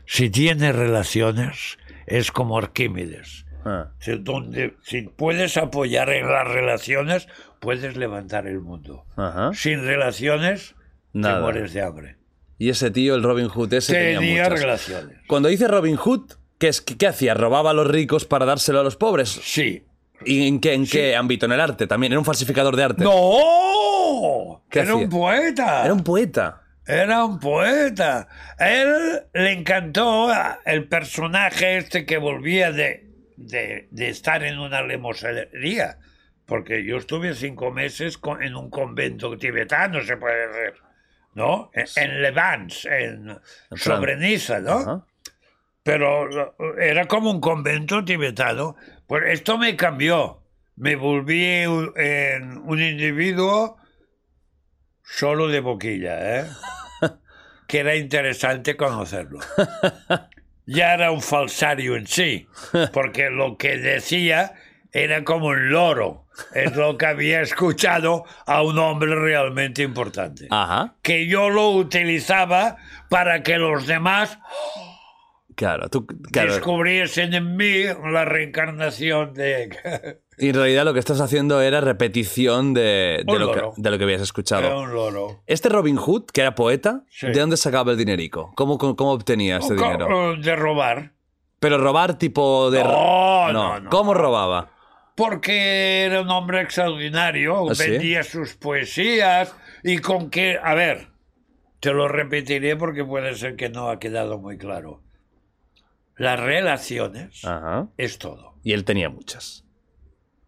Si tienes relaciones, es como Arquímedes. Ah, donde, si puedes apoyar en las relaciones, puedes levantar el mundo. Ajá. Sin relaciones, Nada. te mueres de hambre. Y ese tío, el Robin Hood, ese tenía, Tenía muchas. relaciones. Cuando dice Robin Hood, ¿qué, es, qué, qué hacía? ¿Robaba a los ricos para dárselo a los pobres? Sí. ¿Y en qué, en qué ámbito? ¿En el arte también? ¿Era un falsificador de arte? ¡No! ¿Qué Era hacía? un poeta. Era un poeta. Era un poeta. A él le encantó el personaje este que volvía de, de, de estar en una lemosería. Porque yo estuve cinco meses con- en un convento tibetano, se puede decir. ¿No? En, en Levans, en, sobre Niza, ¿no? Ajá. pero era como un convento tibetano. Pues esto me cambió. Me volví un, en un individuo solo de boquilla, ¿eh? que era interesante conocerlo. Ya era un falsario en sí, porque lo que decía era como un loro. Es lo que había escuchado a un hombre realmente importante. Ajá. Que yo lo utilizaba para que los demás Claro, tú, claro. descubriesen en mí la reencarnación de... Y en realidad lo que estás haciendo era repetición de, de, lo, que, de lo que habías escuchado. Era un loro. Este Robin Hood, que era poeta, Sí. ¿de dónde sacaba el dinerico? ¿Cómo, cómo, cómo obtenía este dinero? eh, De robar. Pero robar tipo de... No, no, no. ¿Cómo robaba? Porque era un hombre extraordinario. ¿Ah, sí? vendía sus poesías y con que... A ver, te lo repetiré porque puede ser que no ha quedado muy claro. Las relaciones Ajá. es todo. Y él tenía muchas.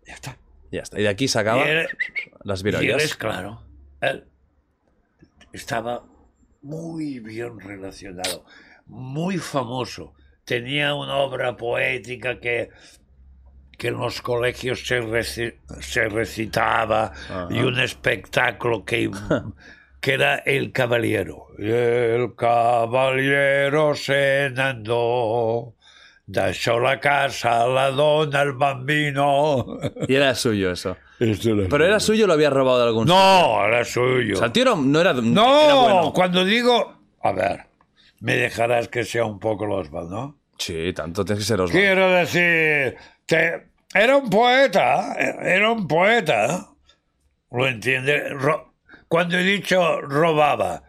Ya está. Ya está. Y de aquí sacaba Y él- las Y él es virollas. claro. Él estaba muy bien relacionado, muy famoso. Tenía una obra poética que, que en los colegios se, reci- se recitaba y un espectáculo que, que era El Caballero. El Caballero andò, lasciò la casa, la donna, el bambino. Y era suyo eso. Esto era Pero era suyo o lo había robado de algún sitio? No, era suyo. O sea, el tío no, era, No, era bueno. cuando digo... A ver, me dejarás que sea un poco Oswald, ¿no? Sí, tanto tienes que ser. Quiero decir, que era un poeta, era un poeta. ¿Lo entiendes? Ro- cuando he dicho robaba,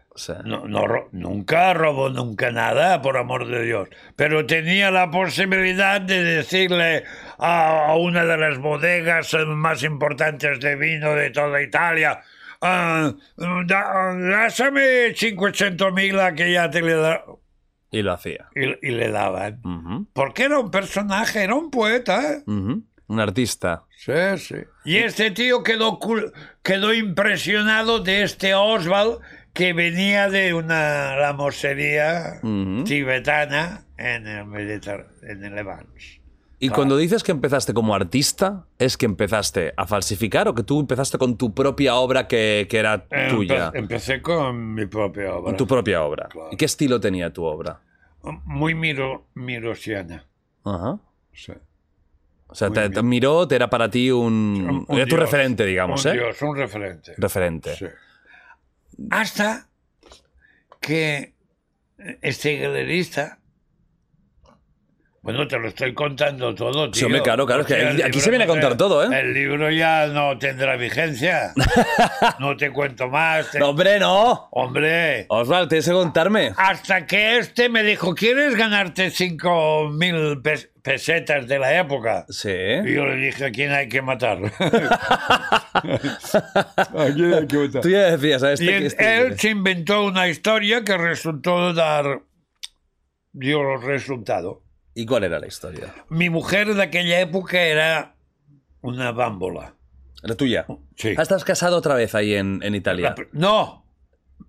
no, no, nunca robó nunca nada, por amor de Dios. Pero tenía la posibilidad de decirle a, a una de las bodegas más importantes de vino de toda Italia, ah, da- dásame 500.000 a que ya te le da... y lo hacía. Y, y le daban. Ujú, Porque era un personaje, era un poeta. ¿eh? ujú. Un artista. Sí, sí. Y este tío quedó, quedó impresionado de este Oswald que venía de una lamosería tibetana en el, Mediter- en el Levante. Y cuando dices que empezaste como artista, ¿es que empezaste a falsificar o que tú empezaste con tu propia obra que, que era Empe- tuya? empecé con mi propia obra. Con tu propia obra. Claro. ¿Y qué estilo tenía tu obra? Muy miro, mirosiana. Ajá. Sí. O sea, te, miró, te era para ti un... Un era tu dios, referente, digamos, un ¿eh? dios, un referente. Referente. Sí. Hasta que este galerista. Bueno, te lo estoy contando todo, tío. Sí, hombre, claro, claro, que aquí- aquí se viene a contar todo, ¿eh? El libro ya no tendrá vigencia. no te cuento más. te- No, hombre, no. Hombre. Osvaldo, tienes que contarme. Hasta que este me dijo, ¿quieres ganarte 5.000 pes- pesetas de la época? Sí. Y yo le dije, ¿a quién hay que matar? ¿A quién hay que matar? Tú ya decías. Y Este- en- este- él se inventó una historia que resultó dar dio resultado. ¿Y cuál era la historia? Mi mujer de aquella época era una bámbola. La tuya. Sí. Ah, estás casado otra vez ahí en, en Italia. La pr- no,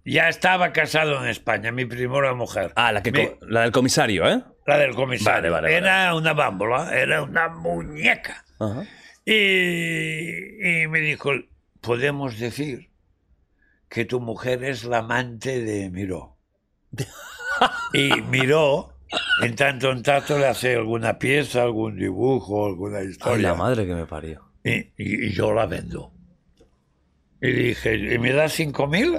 ya estaba casado en España, mi primera mujer. Ah, la, que Mi- la del comisario, ¿eh? la del comisario. Vale, vale, era una bámbola, era una muñeca. Ajá. Y, y me dijo, podemos decir que tu mujer es la amante de Miró. Y Miró, en tanto en tanto, le hace alguna pieza, algún dibujo, alguna Ay, historia. la madre que me parió. y, y- y yo la vendo. Y dije, ¿y me das cinco mil?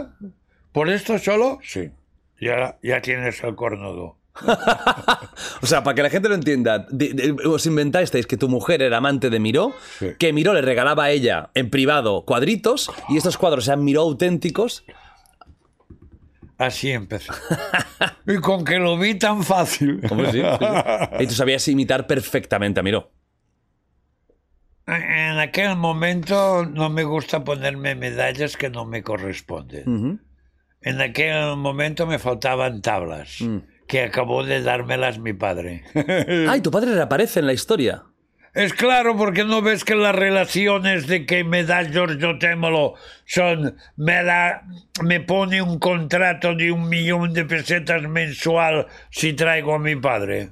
¿Por esto solo? Sí. Ya, ya tienes el cornudo. O sea, para que la gente lo entienda, os inventasteis que tu mujer era amante de Miró, Sí. que Miró le regalaba a ella en privado cuadritos y estos cuadros eran Miró auténticos. Así empezó. y con que lo vi tan fácil. ¿Cómo sí? Y tú sabías imitar perfectamente a Miró. En aquel momento no me gusta ponerme medallas que no me corresponden. En aquel momento me faltaban tablas, que acabó de dármelas mi padre. Ay, tu padre reaparece en la historia. Es claro, porque no ves que las relaciones de que me da Giorgio Témolo son, me da, me pone un contrato de un millón de pesetas mensual si traigo a mi padre.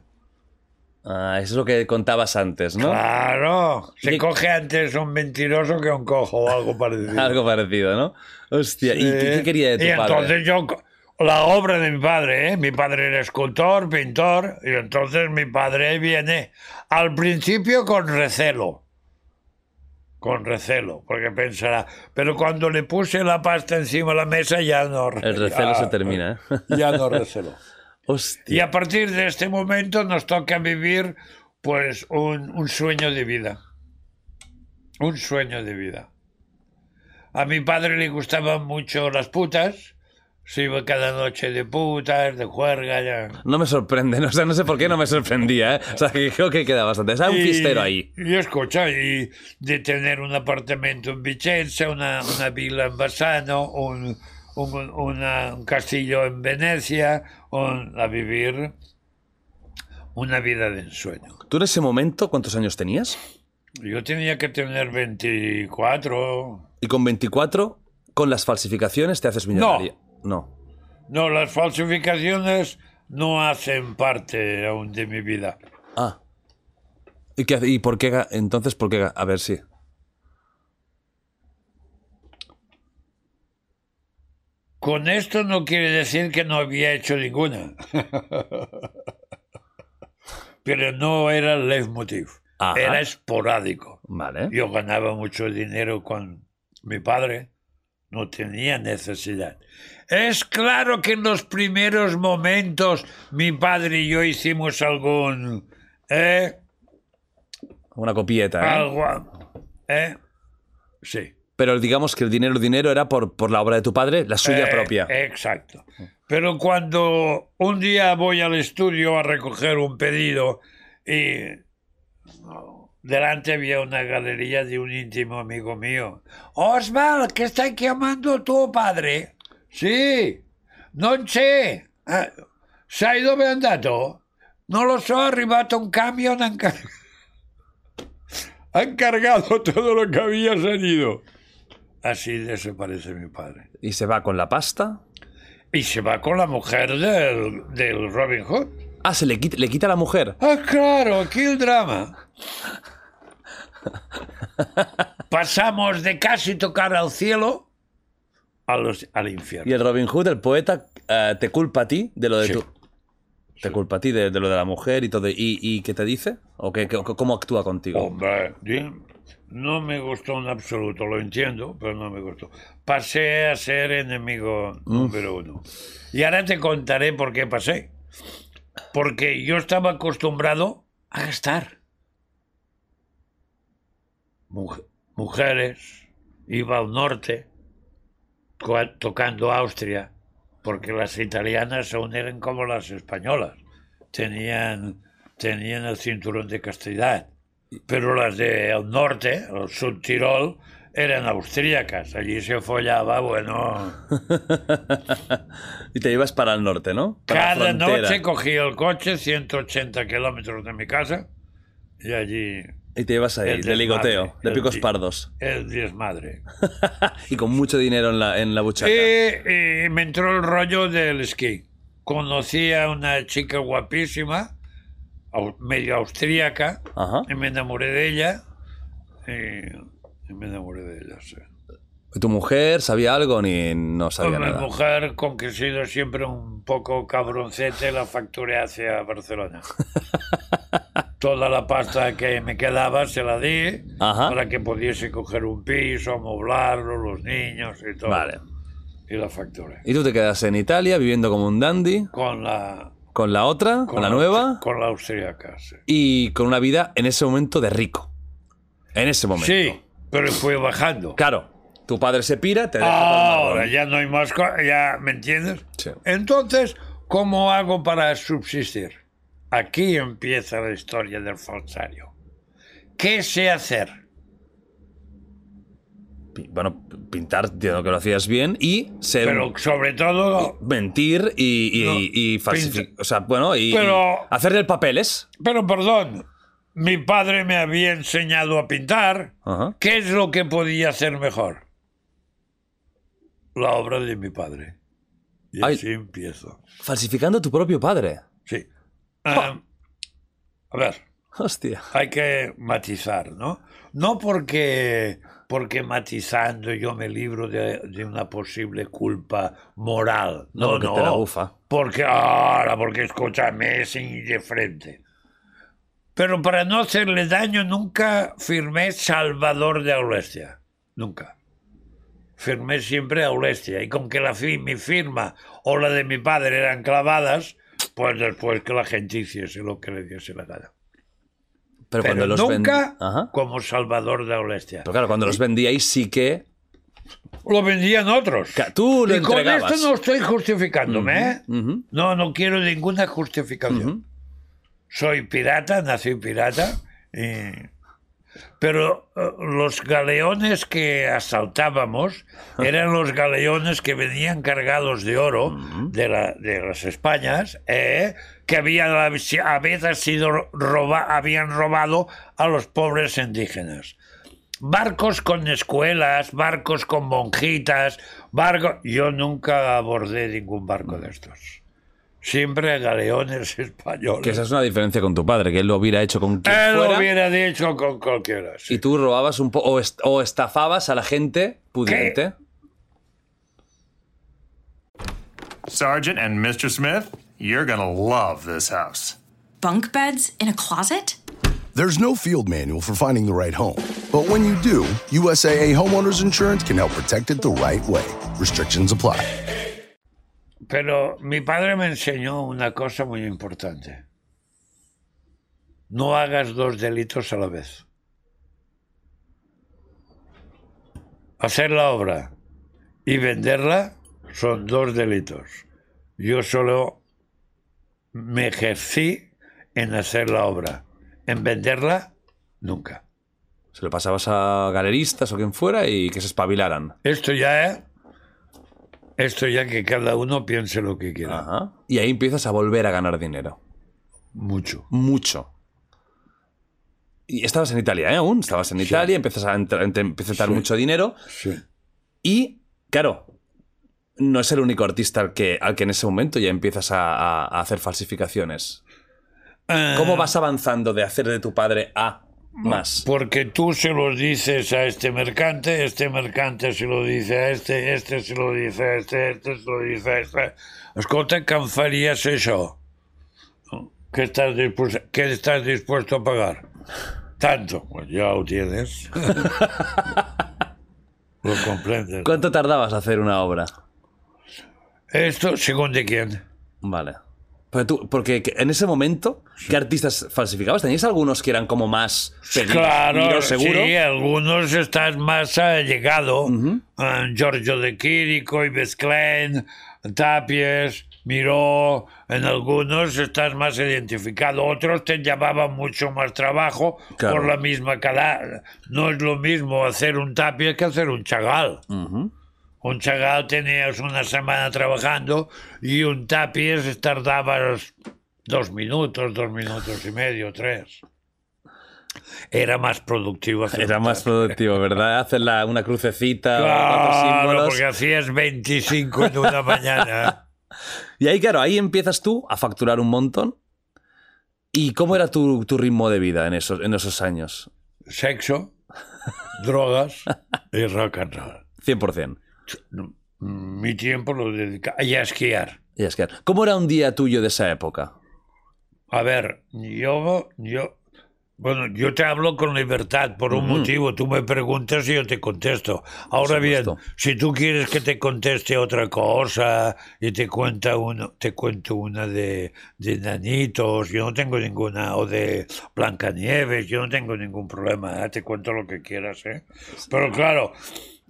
Ah, eso es lo que contabas antes, ¿no? Claro, se Y- coge antes un mentiroso que un cojo o algo parecido. Algo parecido, ¿no? Hostia, ¿y qué, qué quería de tu y padre? entonces yo, la obra de mi padre, ¿eh? mi padre era escultor, pintor, y entonces mi padre viene al principio con recelo. Con recelo, porque pensará, pero cuando le puse la pasta encima de la mesa ya no. El recelo ya- se termina, ¿eh? Ya no recelo. Hostia. Y a partir de este momento nos toca vivir pues un, un sueño de vida. Un sueño de vida. A mi padre le gustaban mucho las putas. Se iba cada noche de putas, de juerga. Ya. No me sorprende, ¿no? o sea, no sé por qué no me sorprendía, ¿eh? O sea, que creo que queda bastante. Sea, un Y- fistero ahí. Y escucha, y de tener un apartamento en Vicenza, una, una villa en Bassano, un, un, una- un castillo en Venecia, un- a vivir una vida de ensueño. ¿Tú en ese momento cuántos años tenías? Yo tenía que tener 24. Y con 24, con las falsificaciones te haces millonaria. No. No, las falsificaciones no hacen parte aún de mi vida. Ah. ¿Y, qué, ¿Y por qué? Entonces, ¿por qué? A ver, sí. Con esto no quiere decir que no había hecho ninguna. Pero no era el leitmotiv. Ajá. Era esporádico. Vale. Yo ganaba mucho dinero con mi padre. No tenía necesidad. Es claro que en los primeros momentos mi padre y yo hicimos algún... ¿eh? Una copieta, ¿eh? Algo... ¿eh? Sí. Pero digamos que el dinero, dinero era por, por la obra de tu padre, la suya Eh, propia. Exacto. Pero cuando un día voy al estudio a recoger un pedido y delante había una galería de un íntimo amigo mío. Osval, che stai chiamando tuo padre? Sì, non c'è. Eh, sai dove è andato? Non lo so, è arrivato un camion han car- han cargado todo lo que había salido. Así desaparece mi padre. Y se va con la pasta. Y se va con la mujer del, del Robin Hood. Ah, se le quita, le quita a la mujer. Ah, claro, aquí el drama. Pasamos de casi tocar al cielo a los- al Y infierno. el Robin Hood, el poeta, eh, te culpa a ti de lo de Sí. tu. Te culpa a ti de, de lo de la mujer y todo. ¿Y, y qué te dice? ¿O qué, qué- cómo actúa contigo? Hombre, no me gustó en absoluto, lo entiendo, pero no me gustó. Pasé a ser enemigo número uno. Y ahora te contaré por qué pasé. Porque yo estaba acostumbrado a gastar. Muj- mujeres, iba al norte, tocando Austria, porque las italianas aún eran como las españolas. Tenían, tenían el cinturón de castidad. Pero las del norte, el sur Tirol, eran austríacas. Allí se follaba, bueno. y te ibas para el norte, ¿no? Para Cada noche cogía el coche, 180 kilómetros de mi casa, y allí. Y te llevas ahí, El de ligoteo, de el picos di- pardos. El desmadre. y con mucho dinero en la, en la buchaca. Y, y me entró el rollo del esquí. Conocí a una chica guapísima, medio austríaca, Ajá. y me enamoré de ella. Y, y me enamoré de ella, sí. ¿Tu mujer sabía algo ni no sabía Con mi nada? mujer, con que he sido siempre un poco cabroncete, la facturé hacia Barcelona. Toda la pasta que me quedaba se la di Ajá. para que pudiese coger un piso, amoblarlo, los niños y todo. Vale. Y la facturé. Y tú te quedas en Italia viviendo como un dandy, Con la, con la otra, con, la nueva, Con la austríaca, sí. y con una vida en ese momento de rico. En ese momento. Sí, pero fue bajando. Claro, tu padre se pira, te deja el Ahora ya no hay más ya, ¿me entiendes? Sí. Entonces, ¿cómo hago para subsistir? Aquí empieza la historia del falsario. ¿Qué sé hacer? Bueno, pintar, entiendo que lo hacías bien, y ser Pero sobre todo, mentir y, y, No, y falsificar. O sea, bueno, y, Pero- y hacerle papeles. pero perdón, mi padre me había enseñado a pintar. Ajá. ¿Qué es lo que podía hacer mejor? La obra de mi padre. Y Ay. así empiezo. Falsificando a tu propio padre. Sí. Ah, a ver, Hostia. hay que matizar, ¿no? No porque, porque matizando yo me libro de, de una posible culpa moral. No, No, porque no. te la bufa. Porque ahora, porque escúchame, es indiferente. Pero para no hacerle daño nunca firmé Salvador de Aulestia. Nunca. Firmé siempre Aulestia. Y con que la fi- mi firma o la de mi padre eran clavadas, pues después que la gente hiciese lo que le diese la gana. Pero, Pero cuando los vend- nunca como Salvador de Aulestia. Pero claro, cuando los vendíais sí que. Lo vendían otros. Tú lo y con entregabas. esto no estoy justificándome, ¿eh? Ujú. No, no quiero ninguna justificación. Soy pirata, nací pirata. y- Pero eh, los galeones que asaltábamos eran los galeones que venían cargados de oro de, la- de las Españas, eh, que habían a veces sido roba, habían robado a los pobres indígenas. Barcos con escuelas, barcos con monjitas, barcos... Yo nunca abordé ningún barco de estos. Siempre galeones españoles. Que esa es una diferencia con tu padre, que él lo hubiera hecho con quien Él lo hubiera dicho con cualquiera. sí. Y tú robabas un poco o estafabas a la gente pudiente. Sergeant and Mr. Smith, you're gonna love this house. Bunk beds in a closet? There's no field manual for finding the right home. But when you do, USAA Homeowners Insurance can help protect it the right way. Restrictions apply. Pero mi padre me enseñó una cosa muy importante. No hagas dos delitos a la vez. Hacer la obra y venderla son dos delitos. Yo solo me ejercí en hacer la obra. En venderla, nunca. Se lo pasabas a galeristas o quien fuera y que se espabilaran. Esto ya es... Esto ya que cada uno piense lo que quiera. Ajá. Y ahí empiezas a volver a ganar dinero. Mucho. Mucho. Y estabas en Italia, ¿eh? Aún. Estabas en Italia, empiezas a, entrar, a entrar Sí. mucho dinero. Sí. Y, claro, no es el único artista al que, al que en ese momento ya empiezas a, a- a hacer falsificaciones. ¿Cómo vas avanzando de hacer de tu padre a más? Porque tú se los dices a este mercante, este mercante se lo dice a este, este se lo dice a este, este se lo dice a este. Escolta, que em faries això? ¿Qué estás, dispuesto, ¿Qué estás dispuesto a pagar? Tanto. Pues ya lo tienes. lo comprendes. ¿Cuánto tardabas a hacer una obra? Esto, según de quién. Vale. Tú, porque que- en ese momento, ¿qué artistas falsificabas? ¿Teníais algunos que eran como más pedidos? Claro, seguro. sí, algunos estás más allegado. Ah, Giorgio de Quirico, Ives Klein, Tapies, Miró. En algunos estás más identificado. Otros te llevaban mucho más trabajo Claro. por la misma calidad. No es lo mismo hacer un Tapies que hacer un Chagal. Un Chagal tenías una semana trabajando y un Tapies tardabas dos minutos, dos minutos y medio, tres. Era más productivo. hacer Era más productivo, ¿verdad? Hacer la- una crucecita, cuatro Claro, símbolos. porque hacías 25 en una mañana. Y ahí, claro, ahí empiezas tú a facturar un montón. ¿Y cómo era tu, tu ritmo de vida en esos, en esos años? Sexo, drogas y rock and roll. 100%. Mi tiempo lo dedicaba a esquiar. Y es que, ¿Cómo era un día tuyo de esa época? A ver, yo, yo, bueno, yo te hablo con libertad por un motivo. Tú me preguntas y yo te contesto. Ahora bien, si tú quieres que te conteste otra cosa y te cuenta uno, te cuento una de, de nanitos, yo no tengo ninguna, o de Blancanieves, yo no tengo ningún problema. ¿eh? Te cuento lo que quieras, ¿eh? Pero claro.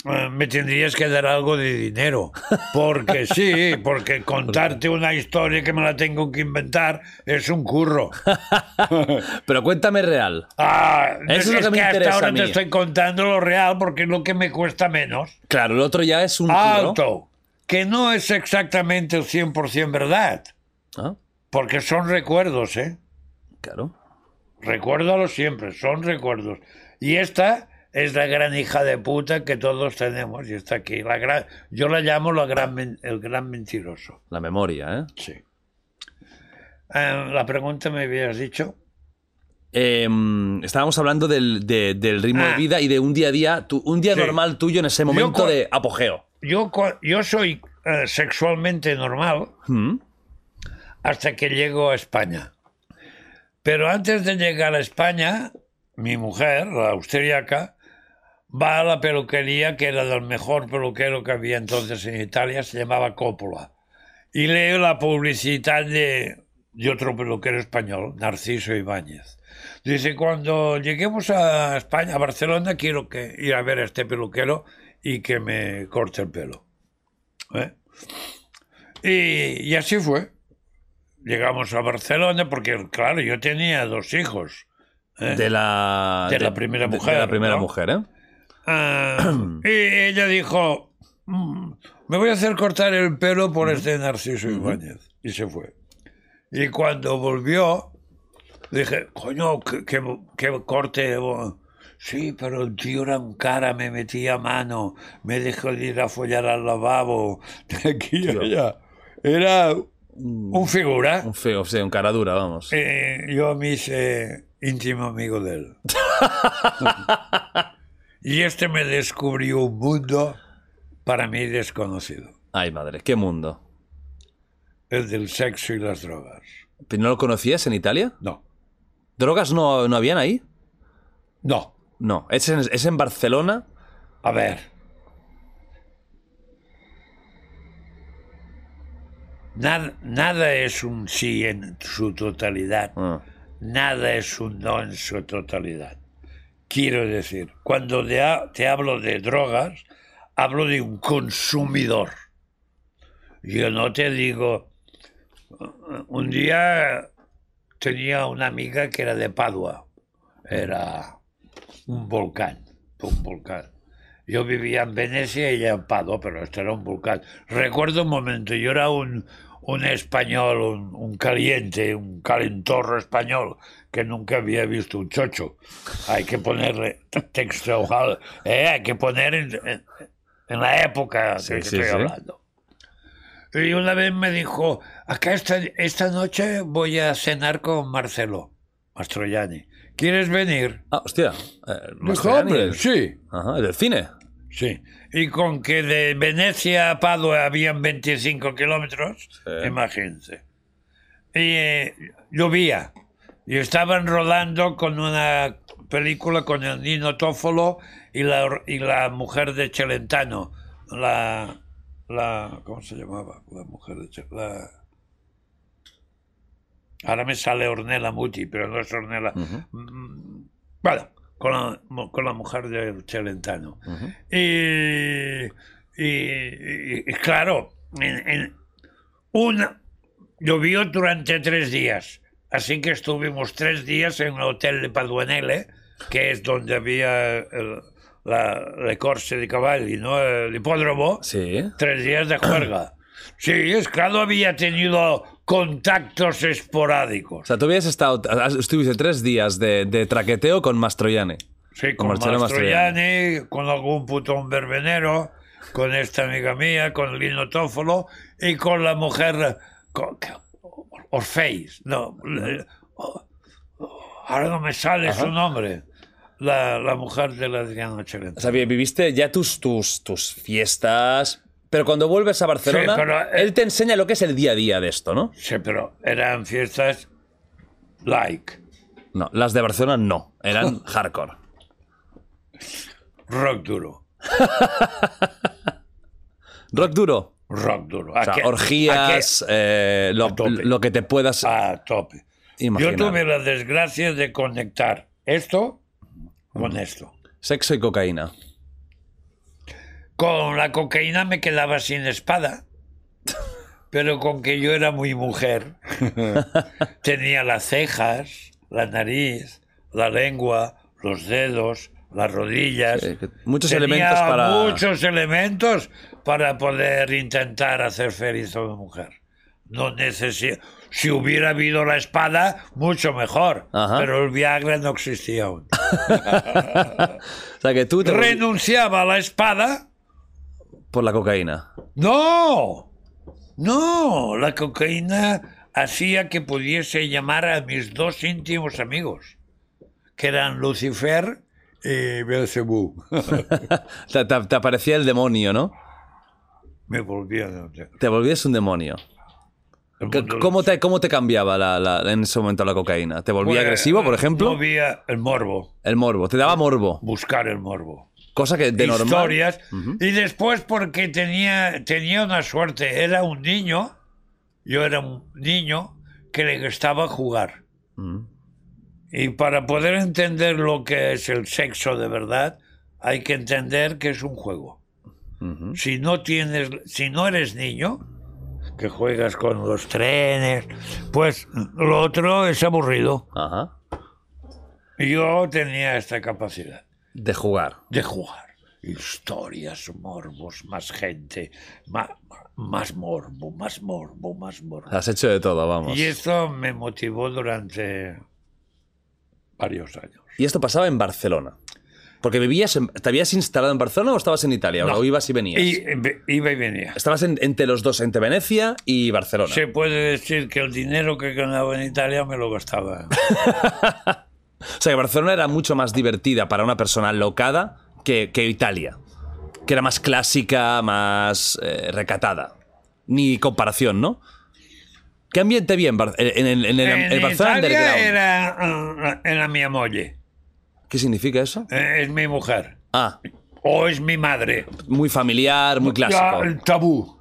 Eh, Me tendrías que dar algo de dinero. Porque sí, porque contarte una historia que me la tengo que inventar es un curro. Pero cuéntame real. Ah, Eso es lo que me hasta interesa ahora a mí. te estoy contando lo real porque es lo que me cuesta menos. Claro, el otro ya es un curro. Alto. Que no es exactamente el 100% verdad. Ah, Porque son recuerdos, ¿eh? claro. Recuérdalo siempre, son recuerdos. Y esta es la gran hija de puta que todos tenemos y está aquí. La gran, yo la llamo la gran, el gran mentiroso. La memoria, ¿eh? Sí. Eh, la pregunta me habías dicho. Em, estábamos hablando del, de- del ritmo de Ah. vida y de un día a día, tu- un día Sí. normal tuyo en ese momento de apogeo. Yo, yo soy eh, sexualmente normal Mm, hasta que llego a España. Pero antes de llegar a España, mi mujer, la austriaca, va a la peluquería que era del mejor peluquero que había entonces en Italia, se llamaba Coppola. Y leo la publicidad de, de otro peluquero español, Narciso Ibáñez. Dice, cuando lleguemos a España, a Barcelona, quiero que ir a ver a este peluquero y que me corte el pelo. ¿Eh? Y, y así fue. Llegamos a Barcelona porque, claro, yo tenía dos hijos. ¿eh? De la, De la primera de- mujer, De la primera ¿no? mujer, ¿eh? Ah, y ella dijo, "Mm, me voy a hacer cortar el pelo por este Narciso Ibáñez. Y se fue. Y cuando volvió, dije, coño, que, que- que corte. bo-". Sí, pero el tío era un cara, me metía mano, me dejó de ir a follar al lavabo, de aquí a allá. Era un figura. Un feo, sí, un cara dura, vamos. Eh, yo me hice íntimo amigo de él. y este me descubrió un mundo para mí desconocido, Ay, madre, qué mundo. el del sexo y las drogas. ¿Pero ¿No lo conocías en Italia? No, ¿Drogas no, no habían ahí? no, No, es en, es en Barcelona. a ver. Nada, nada es un sí en su totalidad. Ah, nada es un no en su totalidad. Quiero decir, cuando te, ha- te hablo de drogas, hablo de un consumidor. Yo no te digo, un día tenía una amiga que era de Padua, era un volcán, un volcán. Yo vivía en Venecia y ella en Padua, pero esto era un volcán. Recuerdo un momento, yo era un, un español, un caliente, un calentorro español, que nunca había visto un chocho. Hay que ponerle textual, eh, hay que poner en, en- en la época de que sí, estoy sí. hablando. Y una vez me dijo, acá esta, esta noche voy a cenar con Marcelo Mastroianni. ¿Quieres venir? Ah, hostia. eh, Dijo, hombre, sí. Ajá, el del cine. Sí, y con que de Venecia a Padua habían 25 kilómetros, imagínense. Y eh, llovía, y estaban rodando con una película con el Nino Tófolo y la, y la mujer de Celentano, la, la... ¿Cómo se llamaba? La mujer de Celentano. Ahora me sale Ornella Muti, pero no es Ornella. Mm, Bueno, con la, con la mujer de Celentano. y, y- y- y claro, en, en una, llovió durante tres días. Así que estuvimos tres días en el hotel de Paduanele, que es donde había el, la, la corse de caballi, ¿no? El hipódromo. Sí. Tres días de juerga. Sí, Escado había tenido contactos O esporádicos. sea, tú habías estado, estuviste tres días de, de traqueteo con Mastroianni. Sí, con con Mastroianni, con algún putón verbenero, con esta amiga mía, con Lino Tófolo y con la mujer con, Orfeis. No, le- oh, oh, ahora no me sale su nombre. La, la mujer de la Adriana Chelenta. O sea, vi- viviste ya tus, tus, tus fiestas. Pero cuando vuelves a Barcelona, Sí, pero, eh, él te enseña lo que es el día a día de esto, ¿no? Sí, pero eran fiestas like, No, las de Barcelona no, eran hardcore. rock duro. Rock duro. Rock duro. O sea, ¿A qué- orgías, eh, lo, que te puedas a tope. imaginar. Yo tuve la desgracia de conectar esto con esto. Sexo y cocaína. Con la cocaína me quedaba sin espada, pero con que yo era muy mujer, tenía las cejas, la nariz, la lengua, los dedos, las rodillas. Muchos Tenía elementos para... muchos elementos para poder intentar hacer feliz a una mujer. No necesito. Si hubiera habido la espada, mucho mejor. Ajá. Pero el Viagra no existía aún. O sea, que tú te... Renunciaba a la espada. Por la cocaína. No, no. La cocaína hacía que pudiese llamar a mis dos íntimos amigos, que eran Lucifer y Belcebú. te, te- te aparecía el demonio, ¿no? Me volvían. Te volvías un demonio. ¿Cómo te, cómo te cambiaba la- la- en ese momento la cocaína? ¿Te volvía Pues, agresivo, por ejemplo? Había el morbo, El morbo. Te daba morbo. buscar el morbo. Cosa que de normal... Historias. Y después porque tenía, tenía una suerte. Era un niño, yo era un niño que le gustaba jugar. Y para poder entender lo que es el sexo de verdad, hay que entender que es un juego. Si no tienes, si no eres niño, que juegas con los trenes, pues lo otro es aburrido. Ajá. Yo tenía esta capacidad De jugar. de jugar. Historias, morbos, más gente, más, más morbo, más morbo, más morbo. Has hecho de todo, vamos. Y esto me motivó durante varios años. Y esto pasaba en Barcelona. Porque vivías en- ¿Te habías instalado en Barcelona o estabas en Italia? No. ¿O ibas y venías? Iba y venía. Estabas en- entre los dos, entre Venecia y Barcelona. Se puede decir que el dinero que ganaba en Italia me lo gastaba. O sea, que Barcelona era mucho más divertida para una persona locada que, que Italia. Que era más clásica, más eh, recatada. Ni comparación, ¿no? ¿Qué ambiente había en, Bar- en, en- en el, en el Barcelona Italia Underground? era eh, en la mia moglie. ¿Qué significa eso? Eh, Es mi mujer. Ah, O es mi madre. muy familiar, muy clásico. Ya, el tabú.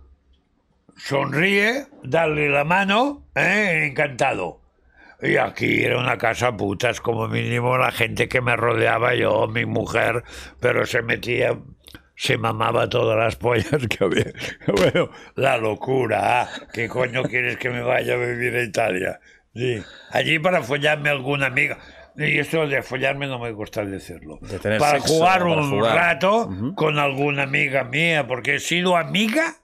Sonríe, dale la mano, ¿eh? encantado. Y aquí era una casa putas, como mínimo la gente que me rodeaba, yo, mi mujer, pero se metía, se mamaba todas las pollas que había. Bueno, la locura, ah, ¿qué coño quieres que me vaya a vivir a Italia? Sí, allí para follarme alguna amiga. Y eso de follarme no me gusta decirlo. De para sexo, jugar para un jugar. rato con alguna amiga mía, porque he sido amiga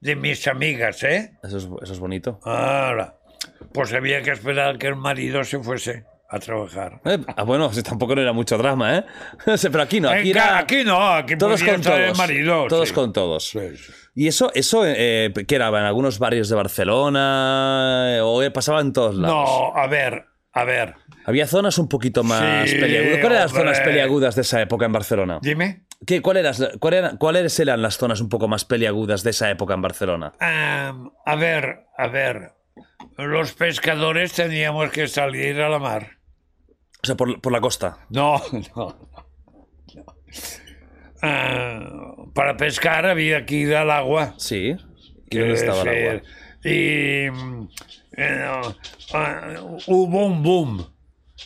de mis amigas, ¿eh? Eso es, eso es bonito. Ahora, pues había que esperar que el marido se fuese a trabajar. Eh, ah, bueno, tampoco no era mucho drama, ¿eh? Pero aquí no, aquí era... aquí no, aquí Todos con todos. el marido. todos sí. con todos. Sí, sí. ¿Y eso, eso eh, qué era? ¿En algunos barrios de Barcelona? ¿O eh, pasaba en todos lados? No, a ver, a ver, Había zonas un poquito más Sí, peliagudas. ¿Cuáles eran las zonas peliagudas de esa época en Barcelona? dime. ¿Qué, cuál eras- cuál eran- ¿Cuáles eran las zonas un poco más peliagudas de esa época en Barcelona? A ver, a ver. Los pescadores teníamos que salir a la mar. O sea, por, por la costa. No, no, no. Ah, para pescar había que ir al agua. Sí. ¿Y dónde estaba el agua? Y eh, ah, hubo un boom,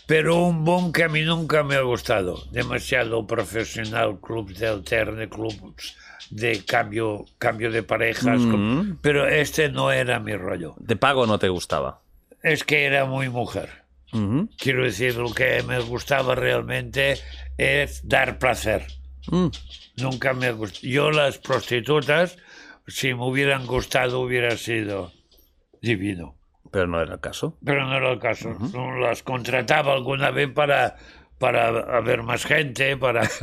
pero un boom que a mí nunca me ha gustado. Demasiado profesional, clubs de alterne, clubs de cambio, cambio de parejas. Mm. Pero este no era mi rollo. ¿De pago no te gustaba? Es que era muy mujer. Ujú. Quiero decir, lo que me gustaba realmente es dar placer. Mm. Nunca me gustó. Yo las prostitutas si me hubieran gustado hubiera sido divino. Pero no era el caso. Pero no era el caso. No Las contrataba alguna vez para, para ver más gente, para...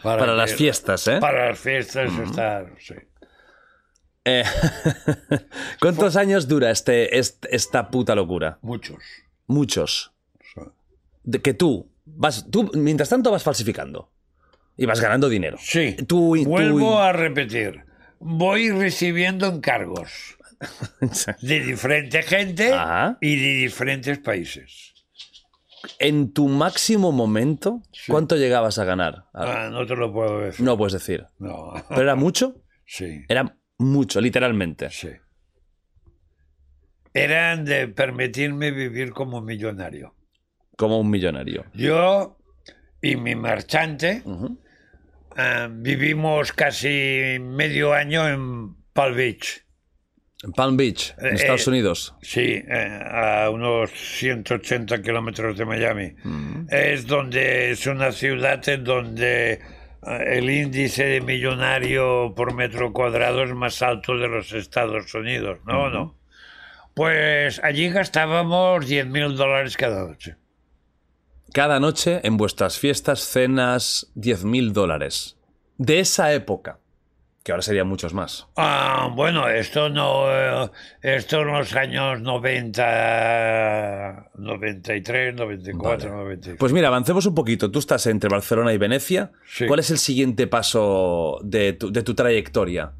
Para las fiestas, ¿eh? Para las fiestas estar, sí. Eh, ¿Cuántos años dura este, est- esta puta locura? Muchos. Muchos. De que tú vas, tú mientras tanto vas falsificando y vas ganando dinero. Sí. Tú, tú- Vuelvo a repetir. Voy recibiendo encargos de diferente gente Ajá. y de diferentes países. En tu máximo momento, ¿cuánto llegabas a ganar? Ah, no te lo puedo decir. No puedes decir. No. ¿Pero era mucho? Sí, Era mucho, literalmente. sí. Eran de permitirme vivir como millonario. Como un millonario. Yo y mi marchante ah, vivimos casi medio año en Palm Beach. En Palm Beach, en Eh, Estados eh, Unidos. Sí, eh, a unos 180 kilómetros de Miami. Es donde es una ciudad en donde el índice de millonario por metro cuadrado es más alto de los Estados Unidos, ¿no? ¿O ¿No? Pues allí gastábamos 10 mil dólares cada noche. Cada noche en vuestras fiestas, cenas, 10.000 dólares. De esa época. Que ahora serían muchos más. Ah, bueno, esto no. eh, esto en los años 90, 93, 94, 95. Pues mira, avancemos un poquito. Tú estás entre Barcelona y Venecia. Sí. ¿Cuál es el siguiente paso de tu, de tu trayectoria?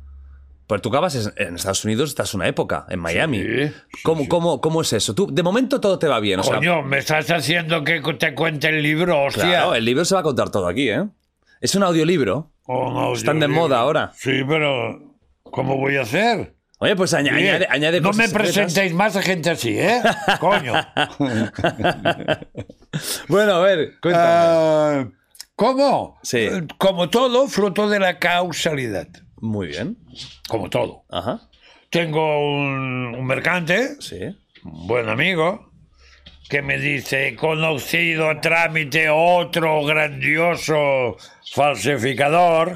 Pues tú acabas en- Estados Unidos, estás una época, en Miami. Sí, ¿Cómo, sí. Cómo, cómo es eso? Tú, de momento todo te va bien. O sea, Coño, me estás haciendo que te cuente el libro, hostia. claro, el libro se va a contar todo aquí, ¿eh? Es un audiolibro. Oh, no, Están de digo- moda ahora. Sí, pero ¿cómo voy a hacer? Oye, pues Oye, añade, añade no me presentéis más a gente así, ¿eh? Coño. Bueno, a ver, cuéntame. Ah, ¿Cómo? Sí. Como todo, fruto de la causalidad. Muy bien. Como todo. Ajá. Tengo un, un mercante, Sí. un buen amigo, que me dice, he conocido a trámite otro grandioso falsificador.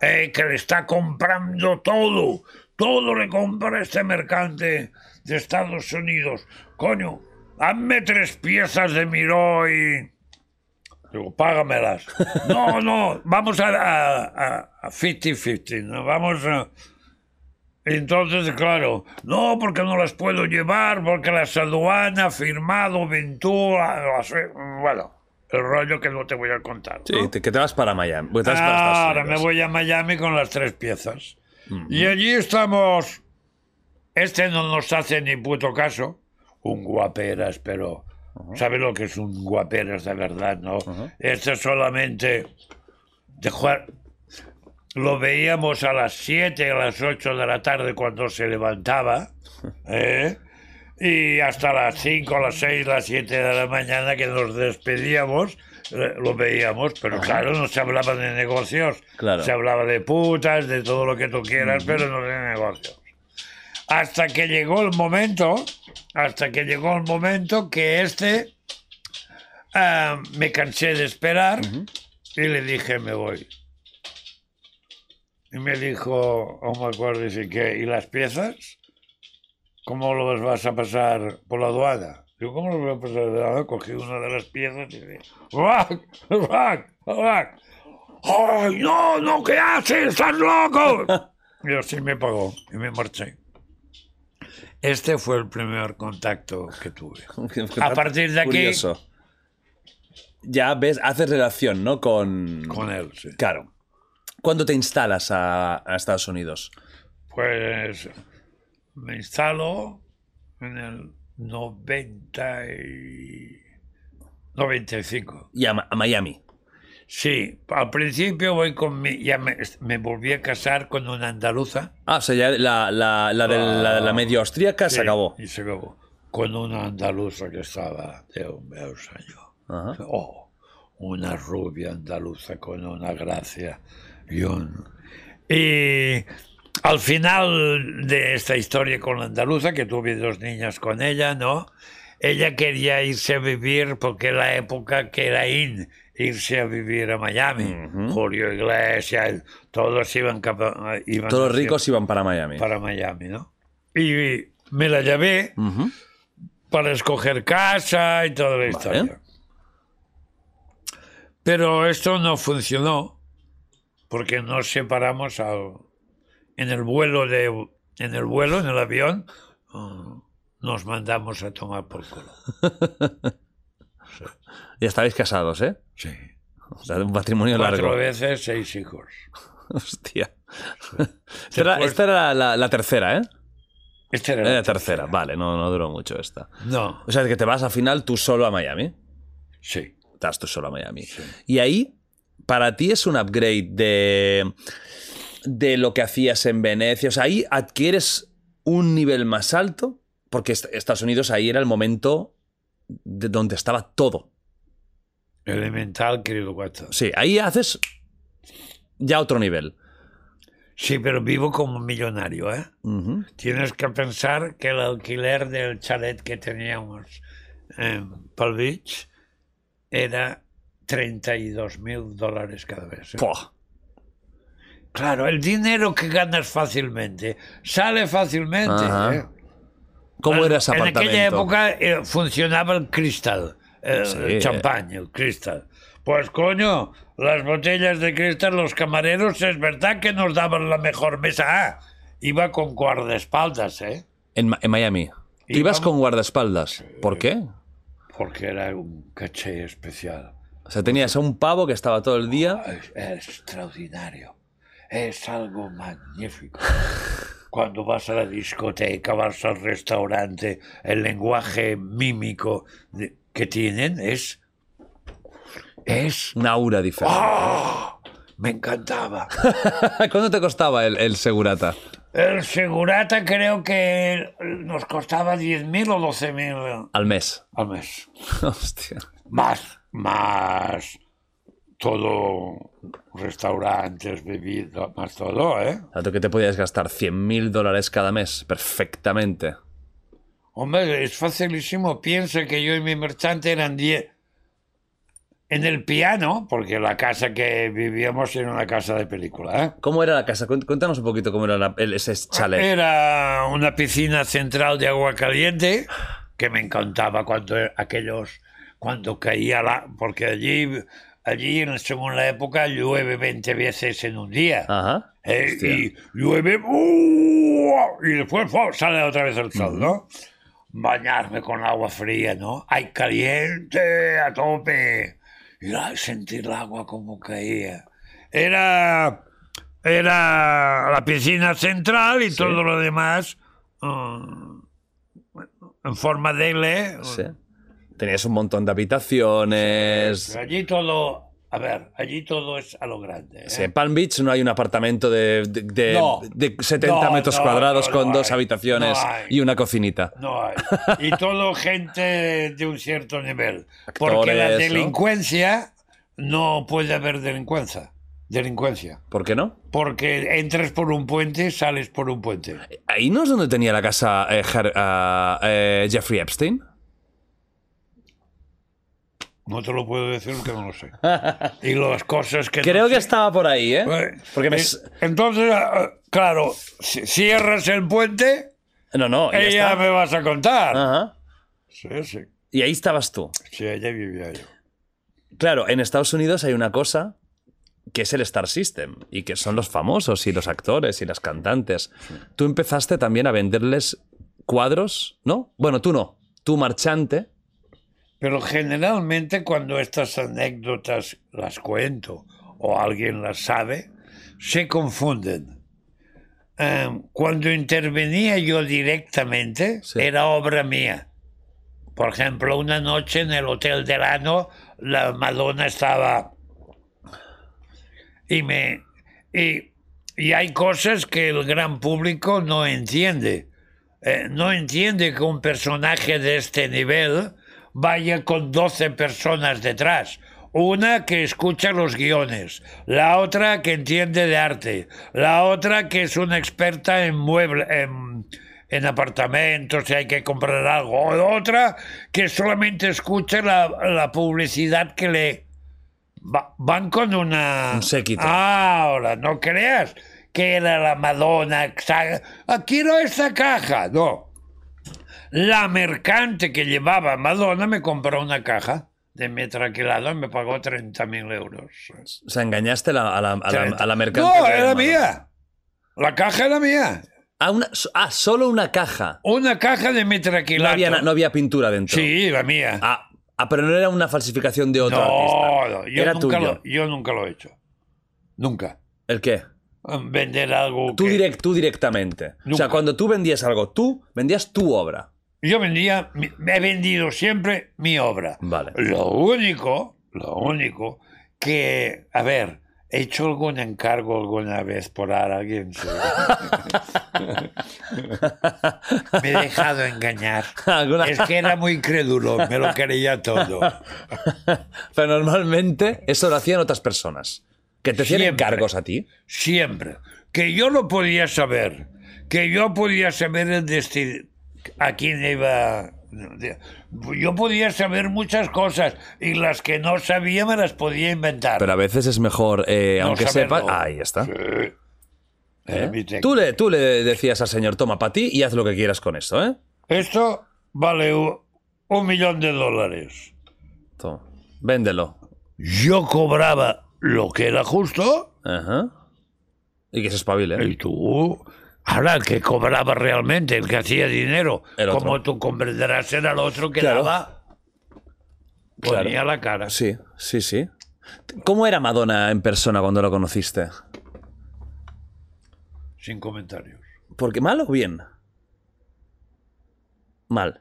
Eh, que le está comprando todo. Todo le compra este mercante de Estados Unidos. Coño, hazme tres piezas de Miró y... Digo, págamelas. No, no, vamos a a- a- a 50-50. ¿no? Vamos a... Entonces, claro, no, porque no las puedo llevar, porque las aduanas, firmado, Ventura, las- bueno, el rollo que no te voy a contar. Sí, ¿no? te- que te vas para Miami. pues vas para Estados Ahora me voy a Miami con las tres piezas. Y allí estamos. Este no nos hace ni puto caso. Un guaperas, pero. ¿Sabes lo que es un guaperas de verdad, no? Este solamente. De jugar. Lo veíamos a las 7, a las 8 de la tarde cuando se levantaba. ¿eh? Y hasta las 5, las 6, las 7 de la mañana que nos despedíamos, eh, lo veíamos, pero claro, no se hablaba de negocios. Claro. Se hablaba de putas, de todo lo que tú quieras, pero no de negocios. Hasta que llegó el momento, hasta que llegó el momento que este ah, me cansé de esperar y le dije me voy. Y me dijo, no me acuerdo, dice que, ¿y las piezas? ¿Cómo los vas a pasar por la aduana? Digo, ¿cómo los voy a pasar por la aduana? Cogí una de las piezas y dije, ¡Rack! ¡Rack! ¡Rack! ¡Ay, no, no, qué haces! ¡Estás loco! Y así me pagó y me marché. Este fue el primer contacto que tuve. A partir de aquí, Curioso. Ya ves, haces relación, ¿no? Con. con él, sí. Claro. ¿Cuándo te instalas a, a Estados Unidos? Pues me instalo en el 90 y 95. Y a, a Miami. Sí, al principio voy con mi... Ya me, me volví a casar con una andaluza. Ah, o sea, ya la, la, la de la, de la medio austríaca se Sí, acabó. Y se acabó. Con una andaluza que estaba de un meus año. Ajá. Oh, una rubia andaluza con una gracia. Y, al final de esta historia con la andaluza, que tuve dos niñas con ella, ¿no? Ella quería irse a vivir porque la época que era in irse a vivir a Miami. Julio Iglesias, todos iban, iban Todos los ricos iban para Miami. para Miami, ¿no? Y me la llevé para escoger casa y toda la historia. Pero esto no funcionó porque nos separamos al- en el vuelo de en el vuelo en el avión uh, nos mandamos a tomar por culo. Ya estabais casados, ¿eh? Sí. O sea, un matrimonio Cuatro largo. veces seis hijos. Hostia. Esta era, Después- esta era la, la tercera, ¿eh? Esta era Era la la tercera, vale, no, no duró mucho esta. No, O sea, que te vas al final tú solo a Miami. sí. Estás tú solo a Miami. Y ahí, para ti es un upgrade de, de lo que hacías en Venecia. O sea, ahí adquieres un nivel más alto, porque est- Estados Unidos ahí era el momento de donde estaba todo. Elemental, querido guato. Sí, ahí haces ya otro nivel. Sí, pero vivo como millonario, ¿eh? Tienes que pensar que el alquiler del chalet que teníamos en Palm Beach era 32 mil dólares cada vez. ¿eh? Claro, el dinero que ganas fácilmente sale fácilmente. ¿eh? ¿Cómo era ese En apartamento? aquella época eh, funcionaba el cristal, el Sí. champán, el cristal. Pues coño, las botellas de cristal, los camareros, es verdad que nos daban la mejor mesa. Ah, iba con guardaespaldas, ¿eh? En, en Miami. ¿Tú ibas con guardaespaldas? ¿Por qué? Porque era un caché especial. O sea, tenías a un pavo que estaba todo el día. Es, es extraordinario. Es algo magnífico. Cuando vas a la discoteca, vas al restaurante, el lenguaje mímico de- que tienen es. Es. Una aura diferente. ¡Ah! Me encantaba. ¿Cuánto te costaba el, el segurata? El segurata creo que nos costaba 10.000 o 12.000 Al mes. al mes. Hostia. Más, más todo restaurantes, bebidas, más todo, ¿eh? O sea, tú que te podías gastar 100.000 dólares cada mes perfectamente. Hombre, es facilísimo. Piensa que yo y mi merchante eran 10. En el piano, porque la casa que vivíamos era una casa de película, ¿eh? ¿Cómo era la casa? Cuént- Cuéntanos un poquito cómo era la- el- ese chalet. Era una piscina central de agua caliente que me encantaba cuando aquellos cuando caía la porque allí allí según la época llueve 20 veces en un día. Ajá. Eh, y llueve y después sale otra vez el sol, ¿no? Bañarme con agua fría, ¿no? ¡Ay, caliente! ¡A tope! Y sentir el agua como caía. Era, era la piscina central y todo lo demás mm, en forma de L. Sí. Tenías un montón de habitaciones. Allí todo, a ver, allí todo es a lo grande. ¿eh? Sí, en Palm Beach no hay un apartamento de, de, de- No. de 70 No, metros no, cuadrados con dos hay. habitaciones y una cocinita. No hay. Y todo gente de un cierto nivel. Porque la delincuencia no puede haber delincuencia. Delincuencia. ¿Por qué no? Porque entras por un puente, sales por un puente. Ahí no es donde tenía la casa eh, ah, eh, Jeffrey Epstein. No te lo puedo decir porque no lo sé. Y las cosas que... Creo no que sé. estaba por ahí, ¿eh? Eh, Porque me... Entonces, ah, claro, si cierras el puente, No, no, ya ella está. me vas a contar. Ajá. Sí, sí. Y ahí estabas tú. Sí, ella vivía yo. Claro, en Estados Unidos hay una cosa que es el Star System y que son los famosos y los actores y las cantantes. Tú empezaste también a venderles cuadros, ¿no? Bueno, tú no, tú marchante. Pero generalmente cuando estas anécdotas las cuento o alguien las sabe, se confunden. Em, cuando intervenía yo directamente, Sí. era obra mía. Por ejemplo, una noche en el Hotel Delano, la Madonna estaba... Y me... Y, y hay cosas que el gran público no entiende. Eh, no entiende que un personaje de este nivel vaya con 12 personas detrás. Una que escucha los guiones, la otra que entiende de arte, la otra que es una experta en muebles, en, en apartamentos, si hay que comprar algo, o otra que solamente escucha la, la publicidad que le, Va- van con una... Un séquito. Ahora, no creas que era la Madonna. Ah, quiero esta caja. No. La mercante que llevaba Madonna me compró una caja de metraquilado y me pagó 30.000 euros. O sea, engañaste la- a, la, a, la, a la mercante. No, era mía. La caja era mía. Ah, una- ah, solo una caja. Una caja de No metraquilato. había, na- no había pintura dentro. Sí, la mía. Ah, ah, pero no era una falsificación de otro no, artista. no, yo, era nunca tuyo. lo, yo nunca lo he hecho. Nunca. ¿El qué? Vender algo Tú, que- direct, tú directamente. O sea, cuando tú vendías algo, tú vendías tu obra. Yo vendía, he vendido siempre mi obra. Vale. Lo único, lo único que, a ver, he hecho algún encargo alguna vez por alguien. me he dejado engañar. Alguna- Es que era muy crédulo, me lo creía todo. Pero normalmente eso lo hacían otras personas. Que te hacían encargos a ti. Siempre. Que yo lo podía saber. Que yo podía saber el destino. A quién iba. Yo podía saber muchas cosas y las que no sabía me las podía inventar. Pero a veces es mejor, eh, No aunque saberlo. sepas. Ahí está. Sí. ¿Eh? Tú, le, tú le decías al señor, toma para ti y haz lo que quieras con esto, ¿eh? Esto vale un millón de dólares. Toma, Véndelo. Yo cobraba lo que era justo Ajá. Y que se espabile. y tú. Ahora, el que cobraba realmente, el que hacía dinero, como tú comprenderás, era el otro que Claro. daba. Claro. Ponía la cara. Sí, sí, sí. ¿Cómo era Madonna en persona cuando lo conociste? Sin comentarios. ¿Porque mal o bien? Mal.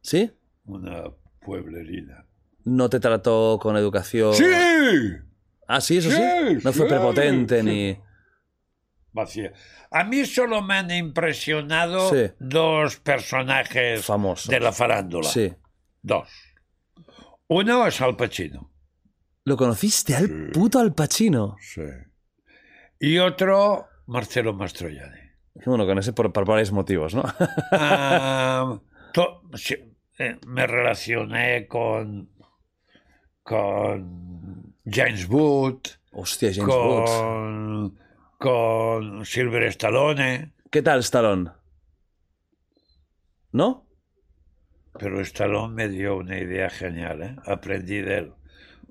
¿Sí? Una pueblerina. No te trató con educación. ¡Sí! Ah, sí, eso sí. Sí, No fue sí, prepotente sí. ni. Vacía. A mí solo me han impresionado Sí. dos personajes Famosos. de la farándula. Sí. Dos. Uno es Al Pacino. ¿Lo conociste al puto Al Pacino? Sí. Y otro, Marcelo Mastroianni. Bueno, con ese por, por varios motivos, ¿no? Ah, to- sí, eh, me relacioné con con James Wood, Hostia, James con, con Silver Stallone, ¿Qué tal, Stallone? ¿No? pero Stallone me dio una idea genial, ¿eh? aprendí de él.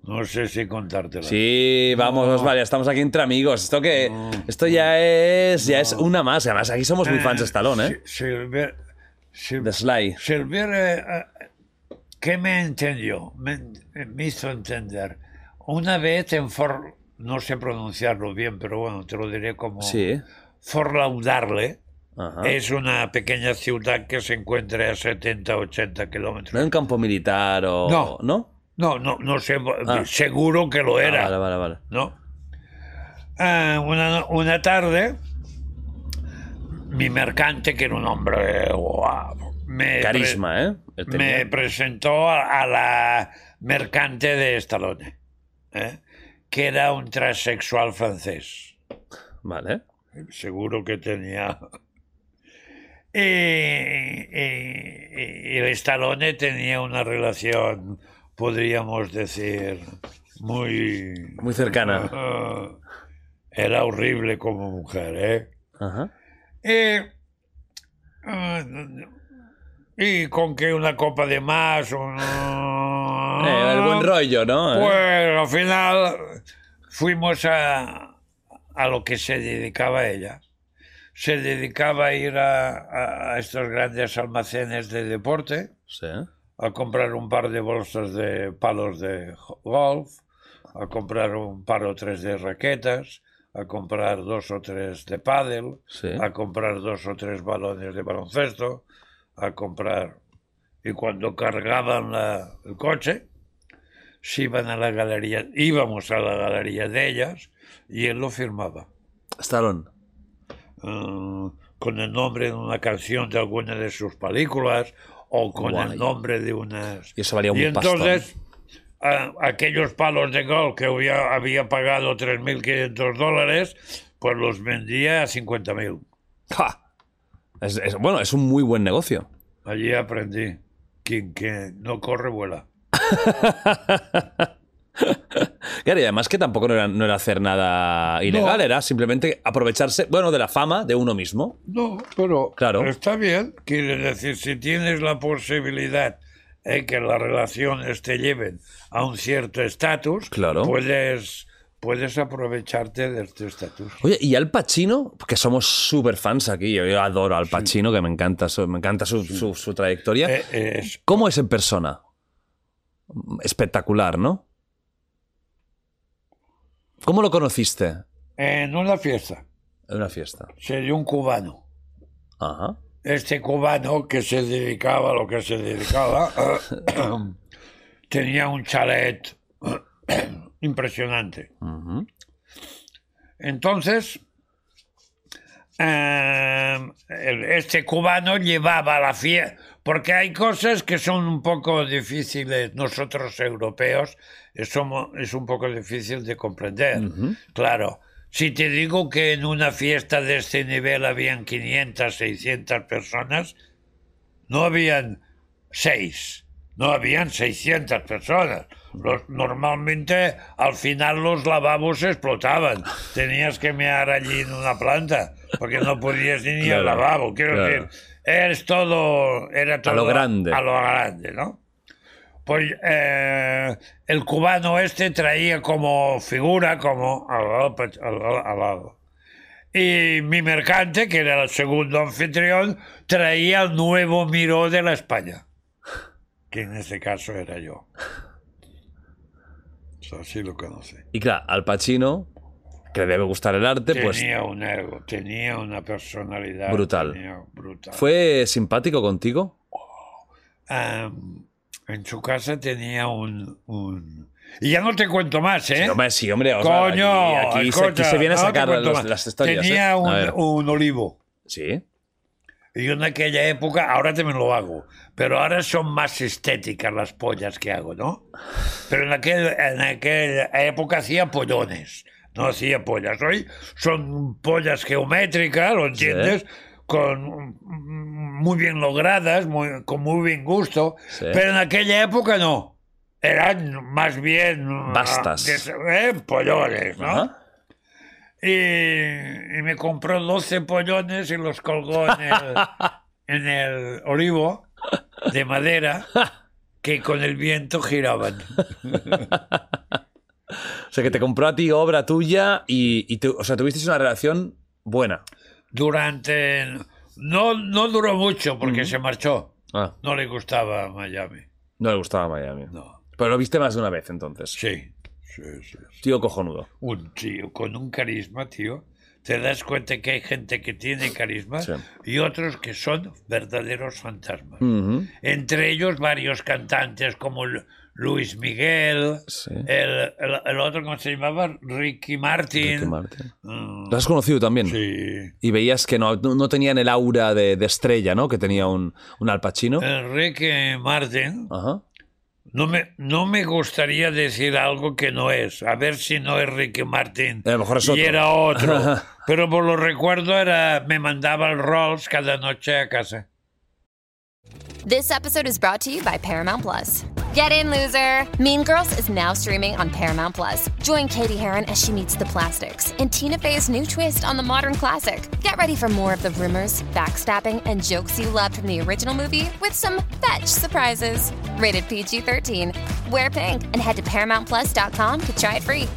No sé si contártela. Sí, vamos, Osvaldo, estamos aquí entre amigos. Esto que esto ya es ya es una más. Además, aquí somos muy fans de Stallone, ¿eh? Si- Silver, Sil- De Sly. Silver, eh, eh, ¿qué me entendió? Me, me hizo entender. Una vez en For, no sé pronunciarlo bien, pero bueno, te lo diré como Sí. Forlaudarle. Ajá. Es una pequeña ciudad que se encuentra a 70, 80 ¿No kilómetros. hay un campo militar o...? No. ¿No? No, no, no sé, Ah. seguro que lo Ah, era. vale, vale, vale. ¿no? Ah, una, una tarde, mi mercante, que era un hombre guau, me, Carisma, ¿eh? Me presentó a, a la mercante de Stallone, ¿eh? Que era un transexual francés. Vale. Seguro que tenía... Y, y- y el Stallone tenía una relación, podríamos decir, muy... Muy cercana. Era horrible como mujer, ¿eh? Ajá. Y, ah, y con que una copa de más, Eh, buen rollo, ¿no? Pues al final fuimos a, a lo que se dedicaba ella. Se dedicaba a ir a, a- estos grandes almacenes de deporte, Sí. a comprar un par de bolsas de palos de golf, a comprar un par o tres de raquetas, a comprar dos o tres de pádel, Sí. a comprar dos o tres balones de baloncesto, a comprar... Y cuando cargaban la- el coche, se iban a la galería, íbamos a la galería de ellas y él lo firmaba. Stallone. eh, con el nombre de una canción de alguna de sus películas o con Guay. el nombre de unas... Y eso valía un Y entonces, a- aquellos palos de golf que había, había pagado 3.500 dólares, pues los vendía a 50.000. ¡Ja! Es- es- bueno, es un muy buen negocio. Allí aprendí. Quien que no corre, vuela. Claro, y además que tampoco no era, no era hacer nada ilegal, No. era simplemente aprovecharse, bueno, de la fama de uno mismo. No, pero Claro. está bien. Quiere decir, si tienes la posibilidad de que las relaciones te lleven a un cierto estatus, Claro. puedes, puedes aprovecharte de este estatus. Oye, y Al Pacino, que somos súper fans aquí, yo, adoro a Al Pacino, que me encanta, su, me encanta su, su- su trayectoria. Eh, es- ¿Cómo es en persona? Espectacular, ¿no? ¿Cómo lo conociste? en una fiesta En una fiesta. se dio un cubano. Ajá. Este cubano que se dedicaba a lo que se dedicaba tenía un chalet impresionante. Entonces, eh, este cubano llevaba la fiesta, porque hay cosas que son un poco difíciles, nosotros europeos, somos, es un poco difícil de comprender. Claro, si te digo que en una fiesta de este nivel habían 500, 600 personas, no habían seis, no habían 600 personas. Los- normalmente al final los lavabos explotaban. Tenías que mear allí en una planta porque no podías ni ir al Claro, lavabo. Quiero claro. decir, es todo, era todo lo grande. A lo grande, ¿no? Pues eh, el cubano este traía como figura, como al lado. Y mi mercante, que era el segundo anfitrión, traía el nuevo Miró de la España, que en este caso era yo. Eso sí lo conoce. Y claro, Al Pacino, que le debe gustar el arte, pues Tenía un ego, tenía una personalidad Brutal. tenía- brutal. fue simpático contigo. Am, en su casa tenía un, un- Y ya no te cuento más, ¿eh? Sí, hombre, sí, hombre. o sea, Coño, aquí, aquí se- escucha, aquí se viene a no sacar cuento los- las historias. Tenía ¿eh? Un, un olivo. Sí. Y yo en aquella época, ahora también lo hago, pero ahora son más estéticas las pollas que hago, ¿no? Pero en, aquel, en aquella época hacía pollones, no hacía pollas. Hoy son pollas geométricas, ¿lo entiendes? Con mm, muy bien logradas, muy- con muy bien gusto, Sí. pero en aquella época no. Eran más bien... ah, Bastas. eh, pollones, ¿no? Ajá. Y, y me compró 12 pollones y los colgó en el, en el olivo de madera que con el viento giraban. O sea, que te compró a ti obra tuya y, y o sea, tuvisteis una relación buena. Durante... No, no duró mucho porque se marchó. Ah, No le gustaba Miami. no le gustaba Miami. No. Pero lo viste más de una vez entonces. Sí, sí, sí. Tío cojonudo. Un tío con un carisma, tío. Te das cuenta que hay gente que tiene carisma y otros que son verdaderos fantasmas. Entre ellos varios cantantes como Luis Miguel, Sí. el, el- el otro, ¿cómo se llamaba? Ricky Martin. Ricky Martin. Mm, ¿Lo has conocido también? sí. Y veías que no, no tenían el aura de, de estrella, ¿no? Que tenía un, un Al Pacino. El Ricky Martin, Ajá. no me, no me gustaría decir algo que no es. A ver si no es Ricky Martin. A lo mejor es Y era otro. Pero por lo recuerdo, era, me mandaba el Rolls cada noche a casa. This episode is brought to you by Paramount Plus. Get in, loser! Mean Girls is now streaming on Paramount Plus. Join Katie Heron as she meets the plastics in Tina Fey's new twist on the modern classic. Get ready for more of the rumors, backstabbing, and jokes you loved from the original movie with some fetch surprises. Rated PG 13. Wear pink and head to ParamountPlus.com to try it free.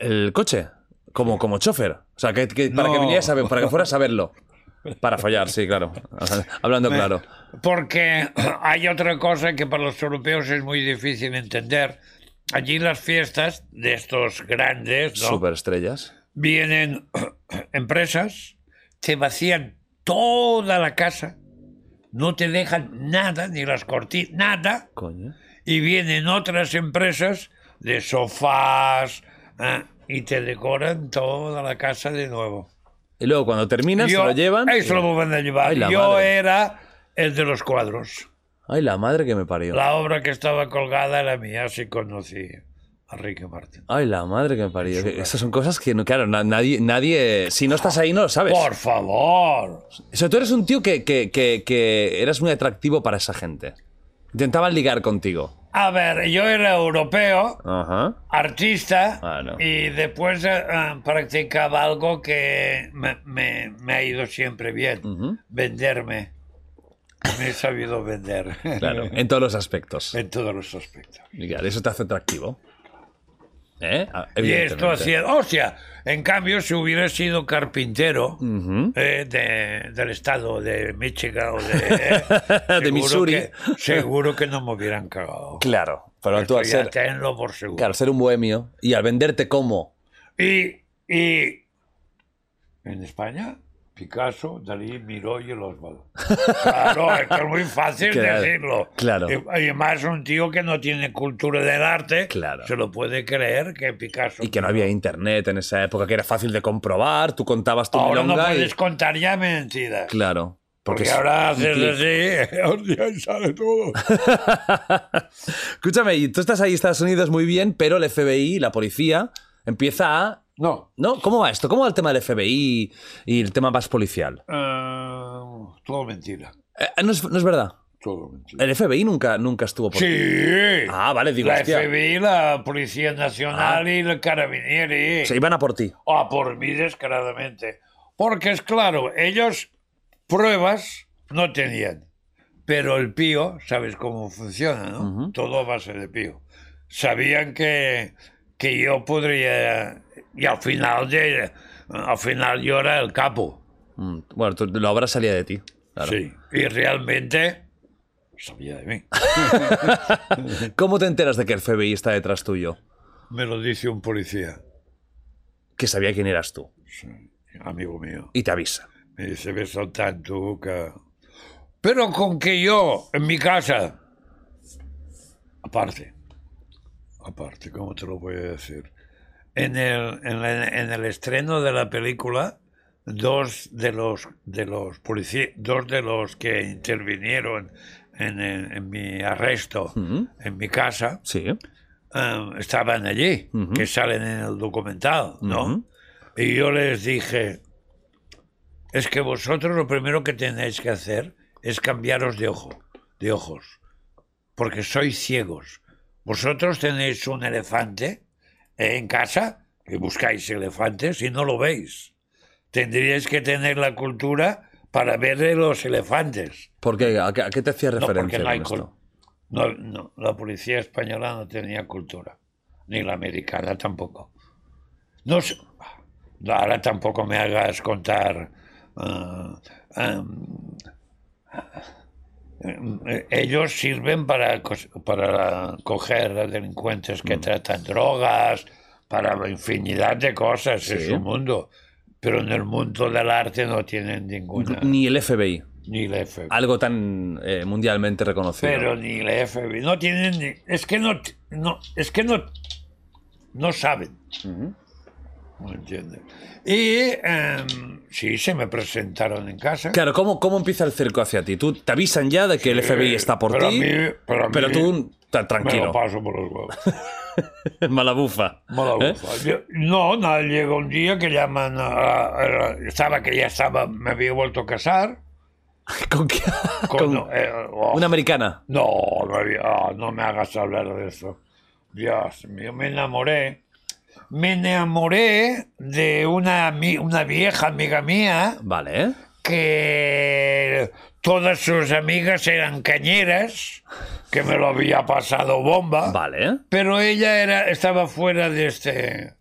El coche, como, como chofer. O sea, que, que- para que No. vinieras a ver, para que fueras a verlo. Para follar, sí, claro. Hablando claro. Porque hay otra cosa que para los europeos es muy difícil entender. Allí las fiestas de estos grandes, ¿no? Superestrellas. vienen empresas, te vacían toda la casa, no te dejan nada, ni las cortinas, nada, Coño. y vienen otras empresas de sofás ah, y te decoran toda la casa de nuevo. Y luego cuando terminan, se lo llevan. Eso y- lo a llevar. Ay, la Yo madre. era el de los cuadros. Ay, la madre que me parió. La obra que estaba colgada era mía, así conocí a Ricky Martin. Ay, la madre que me parió. Esas son cosas que, no, claro, na- nadie, nadie. Si no estás ahí, no lo sabes. Por favor. O sea, tú eres un tío que, que, que, que eras muy atractivo para esa gente. Intentaban ligar contigo. A ver, yo era europeo, Ajá. artista, Ah, no. y después eh, eh, practicaba algo que me, me- me ha ido siempre bien, venderme. Me he sabido vender. Claro, en todos los aspectos. en todos los aspectos. Claro, eso te hace atractivo. ¿Eh? Ah, Y esto hacía... Hostia, en cambio, si hubiera sido carpintero eh, de- del estado de Michigan o de... De seguro Missouri. que- seguro que no me hubieran cagado. Claro, pero Esto tú al ser, tenlo por seguro. claro, ser un bohemio y al venderte como Y, y en España, Picasso, Dalí, Miró y el Osvaldo. Claro, esto es muy fácil Claro, decirlo. claro. Y además, un tío que no tiene cultura del arte Claro. se lo puede creer que Picasso. y que no había internet en esa época, que era fácil de comprobar, tú contabas tu Ahora no y- puedes contar ya mentiras. Claro. Porque, ahora haces así, hostia, y sale todo. Escúchame, tú estás ahí en Estados Unidos muy bien, pero el FBI, la policía, empieza a... No. ¿No? ¿Cómo va esto? ¿Cómo va el tema del FBI y el tema más policial? Eh, todo mentira. Eh, no, es, no es verdad. Todo mentira. El FBI nunca, nunca estuvo por... Sí. Ah, vale, digo, la hostia. FBI, la Policía Nacional Ah. y el Carabinieri. Se iban a por ti. a por mí descaradamente. Porque es claro, ellos pruebas no tenían. Pero el pío, sabes cómo funciona, ¿no? Ujú. Todo a base de pío. Sabían que, que yo podría... Y al final, de, al final yo era el capo. Mm, Bueno, tú- la obra salía de ti. claro. Sí. Y realmente sabía de mí. ¿Cómo te enteras de que el FBI está detrás tuyo? Me lo dice un policía, Que sabía quién eras tú. sí, amigo mío. Y te avisa. Me dice, ves al tanto que... Pero con que yo, en mi casa, aparte, aparte, ¿cómo te lo voy a decir? En el, en, la- en el estreno de la película, dos de los, de los policías, dos de los que intervinieron en, mi arresto, Ujú. en mi casa, Sí. eh, estaban allí, que salen en el documental, ¿no? Y yo les dije, es que vosotros lo primero que tenéis que hacer es cambiaros de ojo, de ojos, porque sois ciegos. Vosotros tenéis un elefante en casa y buscáis elefantes y no lo veis. Tendríais que tener la cultura para ver los elefantes. ¿Por qué? ¿A qué, a qué te hacía referencia porque no hay esto? no, no, la policía española no tenía cultura, ni la americana tampoco. No sé, ahora tampoco me hagas contar. eh, ellos sirven para, para coger a delincuentes Mm. que tratan drogas, para infinidad de cosas, es Sí. un mundo. Pero en el mundo del arte no tienen ninguna, Ni el FBI. ni la FBI. Algo tan eh, mundialmente reconocido. Pero ni la FBI. No tienen ni. Es que no. no es que no. No saben. ¿No entiendes? Y em, sí, se me presentaron en casa. Claro, ¿cómo, ¿cómo empieza el cerco hacia ti? Tú te avisan ya de que el FBI está por pero a ti, pero a mí tú ta- Me lo tranquilo, paso por los huevos. mala bufa. Mala ¿Eh? Yo- No, nada, llega un día que llaman a, a- Estaba que ya estaba. Me había vuelto a casar. ¿Con qué? Con, Con eh, oh, una americana. No, no, había- ah, no me hagas hablar de eso. Dios mío, me enamoré. Me enamoré de una, una vieja amiga mía Vale, que todas sus amigas eran cañeras, que me lo había pasado bomba, Vale, pero ella era, estaba fuera de este...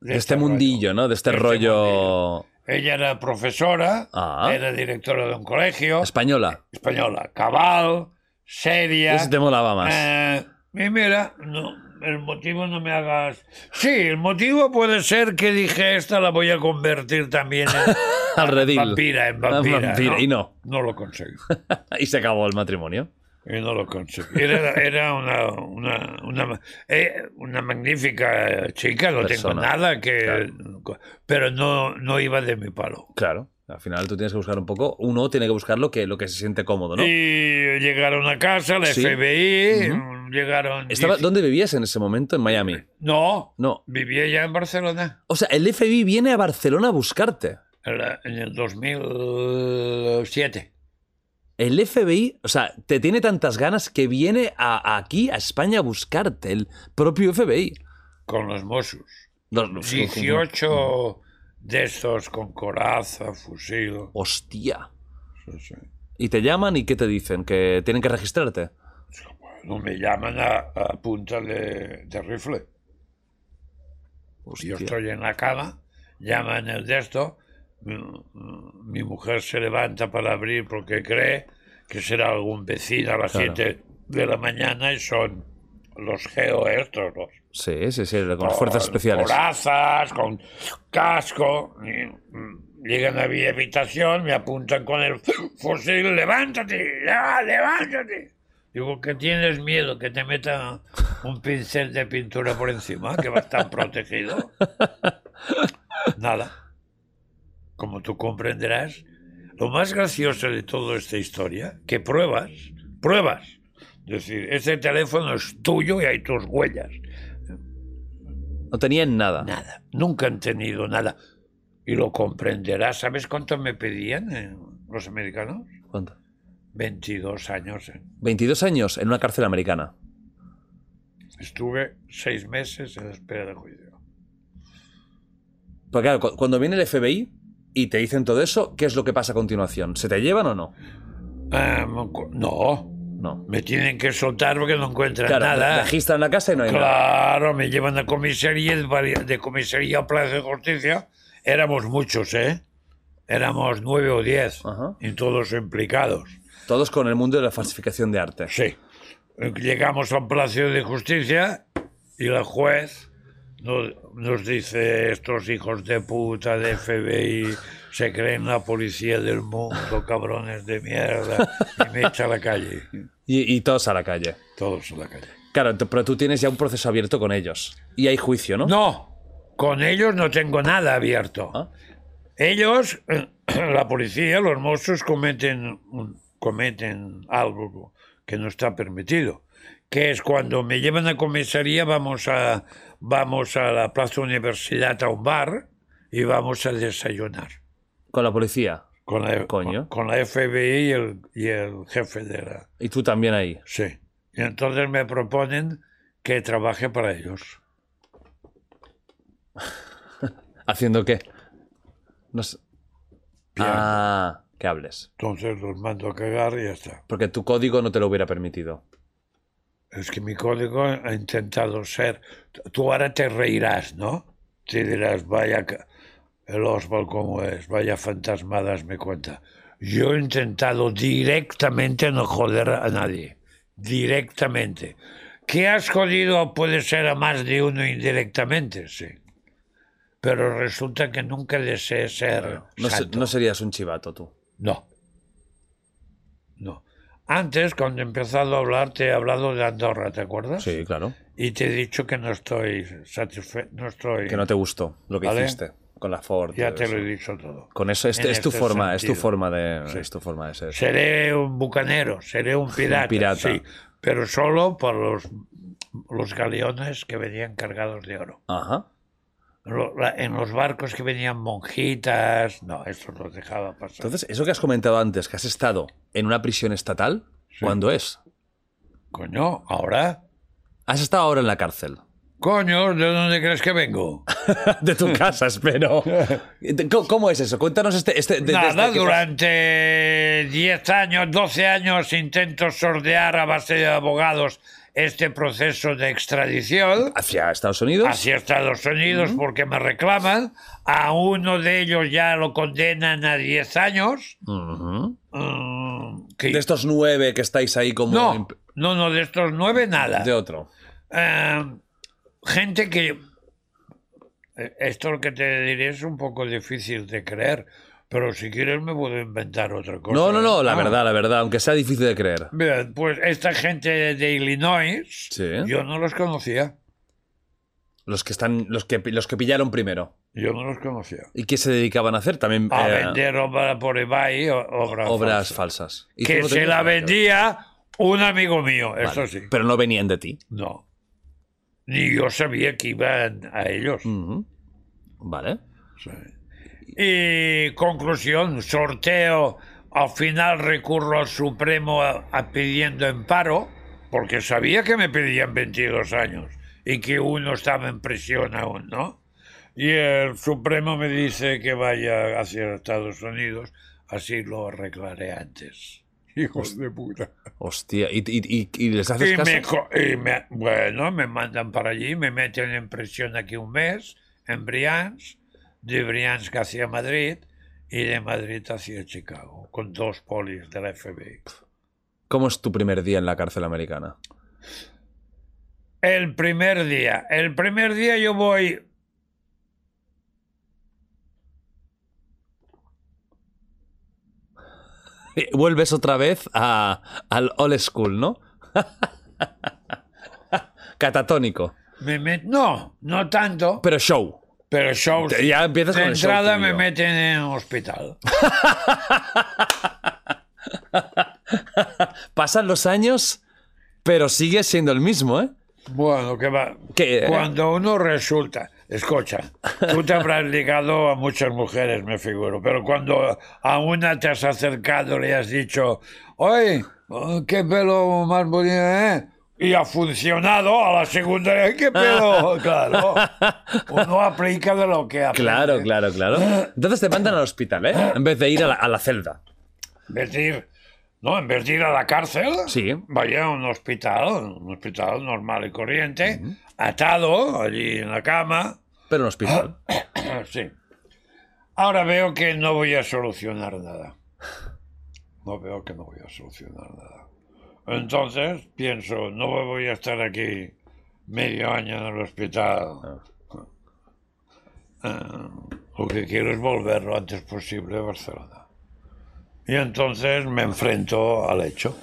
De este mundillo, ¿no? De este De este rollo Ella era profesora, Ah. era directora de un colegio, española. española, cabal, seria. Ese te molaba más. Eh, y mira, no, el motivo no me hagas. Sí, el motivo puede ser que dije esta la voy a convertir también en Al redil. vampira, en vampira. Ah, y no. No lo conseguí. y se acabó el matrimonio. Y no lo conseguí. Era, era una, una, una, eh, una magnífica chica, no tengo Persona. nada que. Pero no, no iba de mi palo. Claro. Al final tú tienes que buscar un poco, uno tiene que buscar lo que, lo que se siente cómodo, ¿no? Y llegaron a casa, la Sí. FBI, llegaron. Estaba, diez- ¿Dónde vivías en ese momento? En Miami. No, No. vivía ya en Barcelona. O sea, el FBI viene a Barcelona a buscarte. En el 2007. El FBI, o sea, te tiene tantas ganas que viene a, aquí, a España, a buscarte, el propio FBI. Con los Mossos. Los- los- 18 de estos con coraza, fusil. Hostia. Sí, sí. Y te llaman y ¿qué te dicen? Que tienen que registrarte. No me llaman a, a punta de, de rifle. Hostia. Yo estoy en la cama, llaman el de esto, mi, mi mujer se levanta para abrir porque cree que será algún vecino a las Claro. 7 de la mañana y son los geo estos, los Sí, sí, sí, con las fuerzas especiales. corazas, con casco. y, mm, llegan a mi habitación, me apuntan con el fusil, levántate, ya, levántate. Digo, que tienes miedo, que te metan un pincel de pintura por encima, que va a estar protegido. Nada. Como tú comprenderás, lo más gracioso de toda esta historia, que pruebas, pruebas. Es decir, ese teléfono es tuyo y hay tus huellas. No tenían nada. Nada. Nunca han tenido nada. Y lo comprenderás. ¿Sabes cuánto me pedían eh, los americanos? ¿Cuánto? 22 años. eh. 22 años en una cárcel americana. Estuve seis meses en espera de juicio. Pero claro, cu- cuando viene el FBI y te dicen todo eso, ¿qué es lo que pasa a continuación? ¿Se te llevan o no? Ah, no, No. me tienen que soltar porque no encuentran Claro, nada. registran la casa y no hay nada. Claro, me llevan a comisaría, de comisaría a Plaza de Justicia. Éramos muchos, ¿eh? Éramos nueve o diez, Ajá. y todos implicados. Todos con el mundo de la falsificación de arte. Sí. Llegamos al Palacio de Justicia y la juez nos, nos dice, estos hijos de puta de FBI se creen la policía del mundo, cabrones de mierda, y me echa a la calle. Y, y todos a la calle. Todos a la calle. Claro, pero tú tienes ya un proceso abierto con ellos. Y hay juicio, ¿no? No, con ellos no tengo nada abierto. Ah. Ellos, la policía, los mozos cometen, un- cometen algo que no está permitido, que es cuando me llevan a comisaría vamos a, vamos a la Plaza Universidad a un bar y vamos a desayunar. Con la policía. Con la, Coño. con, con la FBI y el, y el jefe de la... Y tú también ahí. Sí. Y entonces me proponen que trabaje para ellos. ¿Haciendo qué? No sé. Ah, que hables. Entonces los mando a cagar y ya está. Porque tu código no te lo hubiera permitido. Es que mi código ha intentado ser. Tú ahora te reirás, ¿no? Te dirás, vaya. El Oswald, ¿cómo es? Vaya fantasmadas me cuenta. Yo he intentado directamente no joder a nadie. Directamente. ¿Que has jodido puede ser a más de uno indirectamente? Sí. Pero resulta que nunca deseé ser. No, se- santo. no serías un chivato tú. No. No. Antes, cuando he empezado a hablar, te he hablado de Andorra, ¿te acuerdas? Sí, claro. Y te he dicho que no estoy satisfecho, no estoy... Que no te gustó lo que ¿Vale? hiciste con la Ford. Ya te lo he dicho todo. Con eso es, En es tu este forma, es tu forma de, Sí. es tu forma de ser. Seré un bucanero, seré un pirata, pirata. sí, pero solo por los, los galeones que venían cargados de oro. Ajá. En los barcos que venían monjitas, no, eso los dejaba pasar. Entonces, eso que has comentado antes, que has estado en una prisión estatal, ¿cuándo es? Coño, ahora... Has estado ahora en la cárcel. Coño, ¿de dónde crees que vengo? De tu casa, espero. ¿Cómo, cómo es eso? Cuéntanos este... este de- Nada, que- durante 10 años, 12 años intento sortear a base de abogados este proceso de extradición Hacia Estados Unidos. hacia Estados Unidos porque me reclaman. A uno de ellos ya lo condenan a 10 años. Mm, que- De estos nueve que estáis ahí como... no, no, no, de estos nueve nada. De otro. Eh, gente que... eh, Esto lo que te diré es un poco difícil de creer, pero si quieres me puedo inventar otra cosa. No, no, no, la Ah. verdad, la verdad, aunque sea difícil de creer. Bien, pues esta gente de Illinois, Sí. yo no los conocía. Los que están, los que, los que pillaron primero. Yo no los conocía. ¿Y qué se dedicaban a hacer? También A eh, vender obra por eBay, obras falsa. falsas. ¿Y tú Que no se la vendía un amigo mío, Vale, eso sí. Pero no venían de ti. No. Ni yo sabía que iban a ellos. Vale. Sí. Y conclusión, sorteo al final recurro al Supremo a, a pidiendo emparo, porque sabía que me pedían 22 años y que uno estaba en prisión aún, ¿no? Y el Supremo me dice que vaya hacia Estados Unidos, así lo arreglaré antes. Hijos de puta. Hostia, ¿y, y- y- les haces Y caso? me, y me- bueno, me mandan para allí, me meten en prisión aquí un mes, en Briansk, de Briansk hacia Madrid y de Madrid hacia Chicago, con dos polis de la FBI. ¿Cómo es tu primer día en la cárcel americana? El primer día, el primer día yo voy... Vuelves otra vez a- al old school, ¿no? Catatónico. Me met- no, no tanto, Pero show. Pero show. Te- ya empiezas de con el show entrada tuyo. me meten en hospital. Pasan los años, pero sigues siendo el mismo, ¿eh? Bueno, que va. Que, eh, Cuando uno resulta, escucha, tú te habrás ligado a muchas mujeres, me figuro, pero cuando a una te has acercado le has dicho, oye, oh, qué pelo más bonito, ¿eh? Y ha funcionado a la segunda, "Ay, qué pelo, claro. Uno aplica de lo que aprende. Claro, claro, claro. Entonces te mandan al hospital, ¿eh? En vez de ir a la, a la celda. En vez de ir, no, en vez de ir a la cárcel, Sí. vaya a un hospital, un hospital normal y corriente, atado allí en la cama. Pero en hospital. Sí. Ahora veo que no voy a solucionar nada. No veo que no voy a solucionar nada. Entonces pienso, no voy a estar aquí medio año en el hospital. Ah, lo que quiero es volver lo antes posible a Barcelona. Y entonces me enfrento al hecho.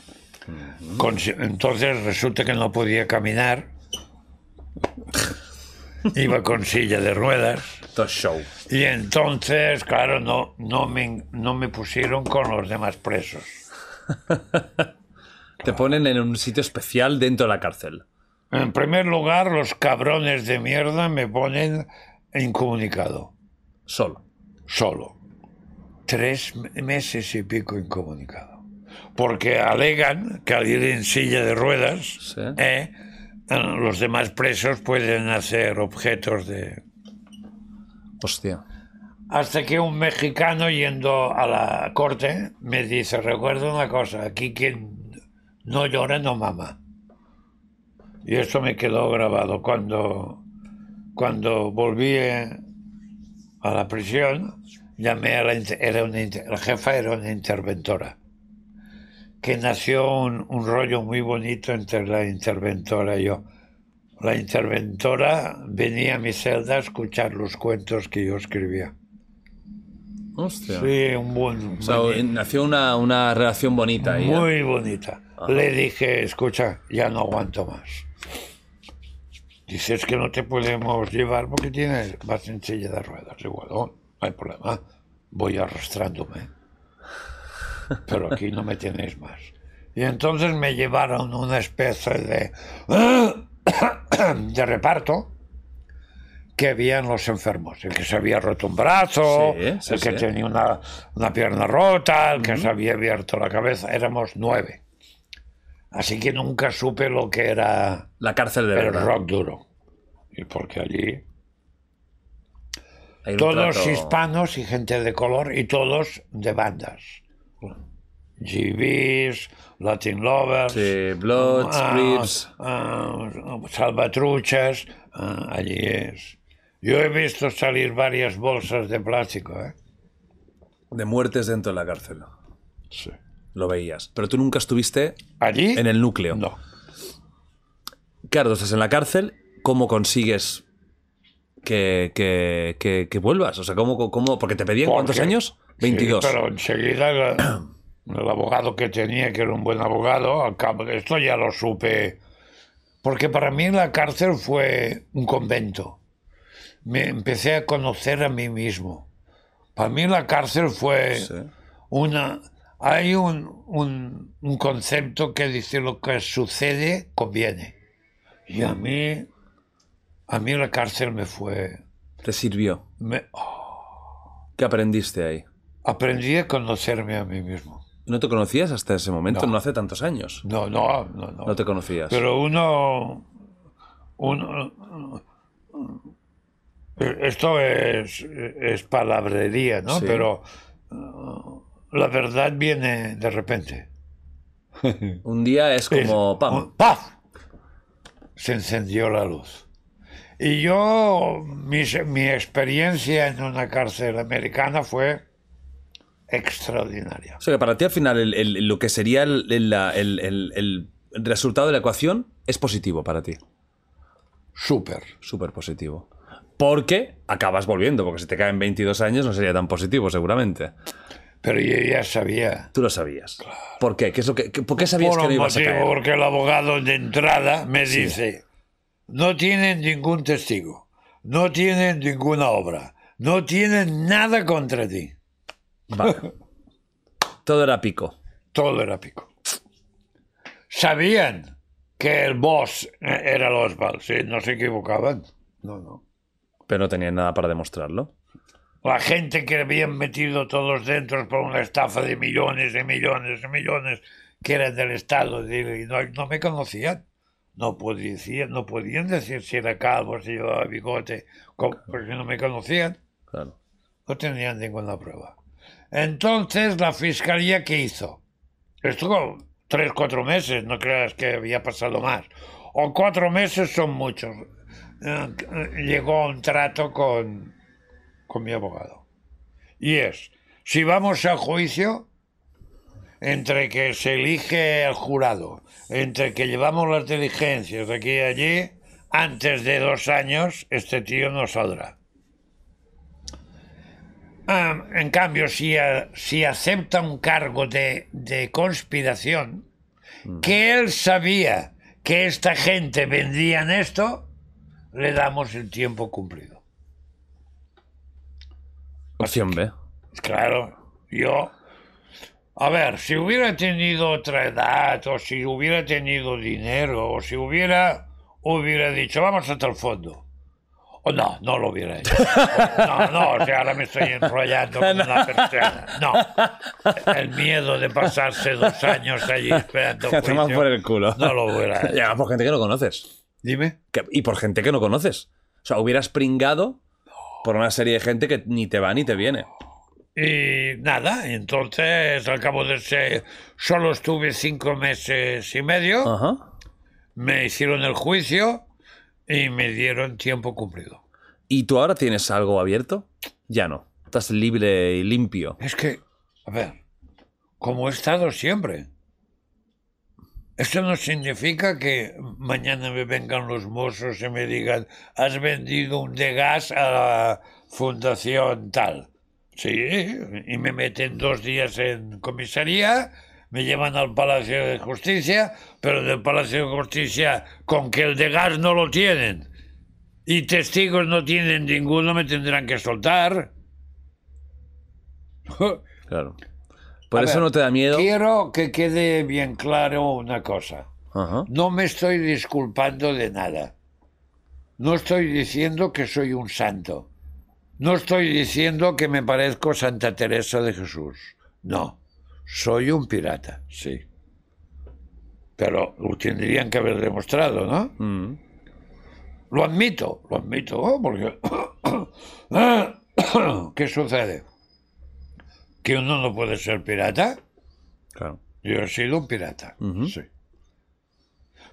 Entonces resulta que no podía caminar. Iba con silla de ruedas. Show. Y entonces, claro, no, no, me, no me pusieron con los demás presos. Te ponen en un sitio especial dentro de la cárcel. En primer lugar, los cabrones de mierda me ponen incomunicado, Solo. solo. Tres meses y pico incomunicado. Porque alegan que al ir en silla de ruedas, Sí. eh, los demás presos pueden hacer objetos de, Hostia. Hasta que un mexicano yendo a la corte me dice, recuerda una cosa, aquí quien no llora no mama. Y eso me quedó grabado. Cuando, cuando volví eh, a la prisión, llamé a la, era una, la jefa era una interventora, que nació un, un rollo muy bonito entre la interventora y yo. La interventora venía a mi celda a escuchar los cuentos que yo escribía. Hostia. Sí, un buen. O sea, buen- nació una, una relación bonita ahí. ¿eh? muy Le dije, escucha, ya no aguanto más. Dices que no te podemos llevar porque tienes, vas en silla de ruedas. Igual, no, no hay problema. Voy arrastrándome. Pero aquí no me tenéis más. Y entonces me llevaron una especie de, de reparto que habían los enfermos. El que se había roto un brazo, Sí, sí, el que sí. tenía una, una pierna rota, el que se había abierto la cabeza. Éramos nueve. Así que nunca supe lo que era La cárcel de el verdad. rock duro. Y porque allí todos trato- hispanos y gente de color y todos de bandas. GBs, Latin Lovers, Sí, Bloods, ah, ah, salvatruchas, ah, allí es. Yo he visto salir varias bolsas de plástico, ¿eh? De muertes dentro de la cárcel. Sí. Lo veías. Pero tú nunca estuviste ¿Allí? en el núcleo. No. Claro, estás en la cárcel. ¿Cómo consigues que, que, que- que vuelvas? O sea, ¿cómo, cómo? Porque te pedían cuántos Porque- años? 22. Sí, pero enseguida el, el abogado que tenía, que era un buen abogado, al cabo de esto ya lo supe. Porque para mí la cárcel fue un convento. Me empecé a conocer a mí mismo. Para mí la cárcel fue Sí. una... Hay un, un, un concepto que dice lo que sucede conviene. Y a mí, a mí la cárcel me fue... Te sirvió. me- ¿Qué aprendiste ahí? aprendí a conocerme a mí mismo. ¿No te conocías hasta ese momento? No. No, hace tantos años. No, no, no, no. No te conocías. Pero uno, uno, esto es, es palabrería, ¿no? Sí. Pero uh, la verdad viene de repente. Un día es como, Es- pam, ¡paf! Se encendió la luz. Y yo, mi, mi experiencia en una cárcel americana fue extraordinaria. O sea que para ti al final el- el- lo que sería el, el- la- el- el- el resultado de la ecuación es positivo para ti. Súper. Súper positivo. Porque acabas volviendo, porque si te caen 22 años no sería tan positivo seguramente. Pero yo ya sabía. Tú lo sabías. ¿Por qué? ¿Qué es lo que, ¿Por qué sabías Por que no ibas a motivo, caer? porque el abogado de entrada me dice, no tienen ningún testigo, no tienen ninguna obra, no tienen nada contra ti. Vale. Todo era pico. Todo era pico. Sabían que el boss eh, era el Oswald, sí, no se equivocaban. No, no. Pero no tenían nada para demostrarlo. La gente que habían metido todos dentro por una estafa de millones y millones y millones que eran del Estado y no, no me conocían. No podían, no podían decir si era calvo, si llevaba bigote, porque no me conocían. Claro. No tenían ninguna prueba. Entonces, la fiscalía, ¿qué hizo? Estuvo tres, cuatro meses, no creas que había pasado más. O cuatro meses son muchos. Eh, Llegó a un trato con, con mi abogado. Y es, si vamos a juicio, entre que se elige el jurado, entre que llevamos las diligencias de aquí y allí, antes de dos años, este tío no saldrá. Ah, en cambio, si, a- si acepta un cargo de, de conspiración, que él sabía que esta gente vendían esto, le damos el tiempo cumplido. Opción B. Claro, yo... A ver, si hubiera tenido otra edad, o si hubiera tenido dinero, o si hubiera, hubiera dicho, vamos hasta el fondo. O no, no lo hubiera hecho. No, no, o sea, ahora me estoy enrollando como una persona. No, el miedo de pasarse dos años allí esperando tomas juicio, por el culo. no lo hubiera hecho. Y además por gente que no conoces. Dime. Que- y por gente que no conoces. O sea, hubieras pringado por una serie de gente que ni te va ni te viene. Y nada, entonces al cabo de ese, solo estuve cinco meses y medio. Ajá. me hicieron el juicio y me dieron tiempo cumplido. ¿Y tú ahora tienes algo abierto? Ya no. Estás libre y limpio. Es que, a ver, como he estado siempre. Esto no significa que mañana me vengan los mozos y me digan, has vendido un de gas a la fundación tal. Sí, y me meten dos días en comisaría, me llevan al Palacio de Justicia, pero del Palacio de Justicia, con que el de gas no lo tienen y testigos no tienen ninguno, me tendrán que soltar. Claro. Por A eso ver, no te da miedo. Quiero que quede bien claro una cosa. Ajá. No me estoy disculpando de nada. No estoy diciendo que soy un santo. No estoy diciendo que me parezco Santa Teresa de Jesús. No. Soy un pirata, sí. Pero lo tendrían que haber demostrado, ¿no? Mm. Lo admito, lo admito, ¿no? porque... ¿Qué sucede? ¿Que uno no puede ser pirata? Claro. Yo he sido un pirata, sí.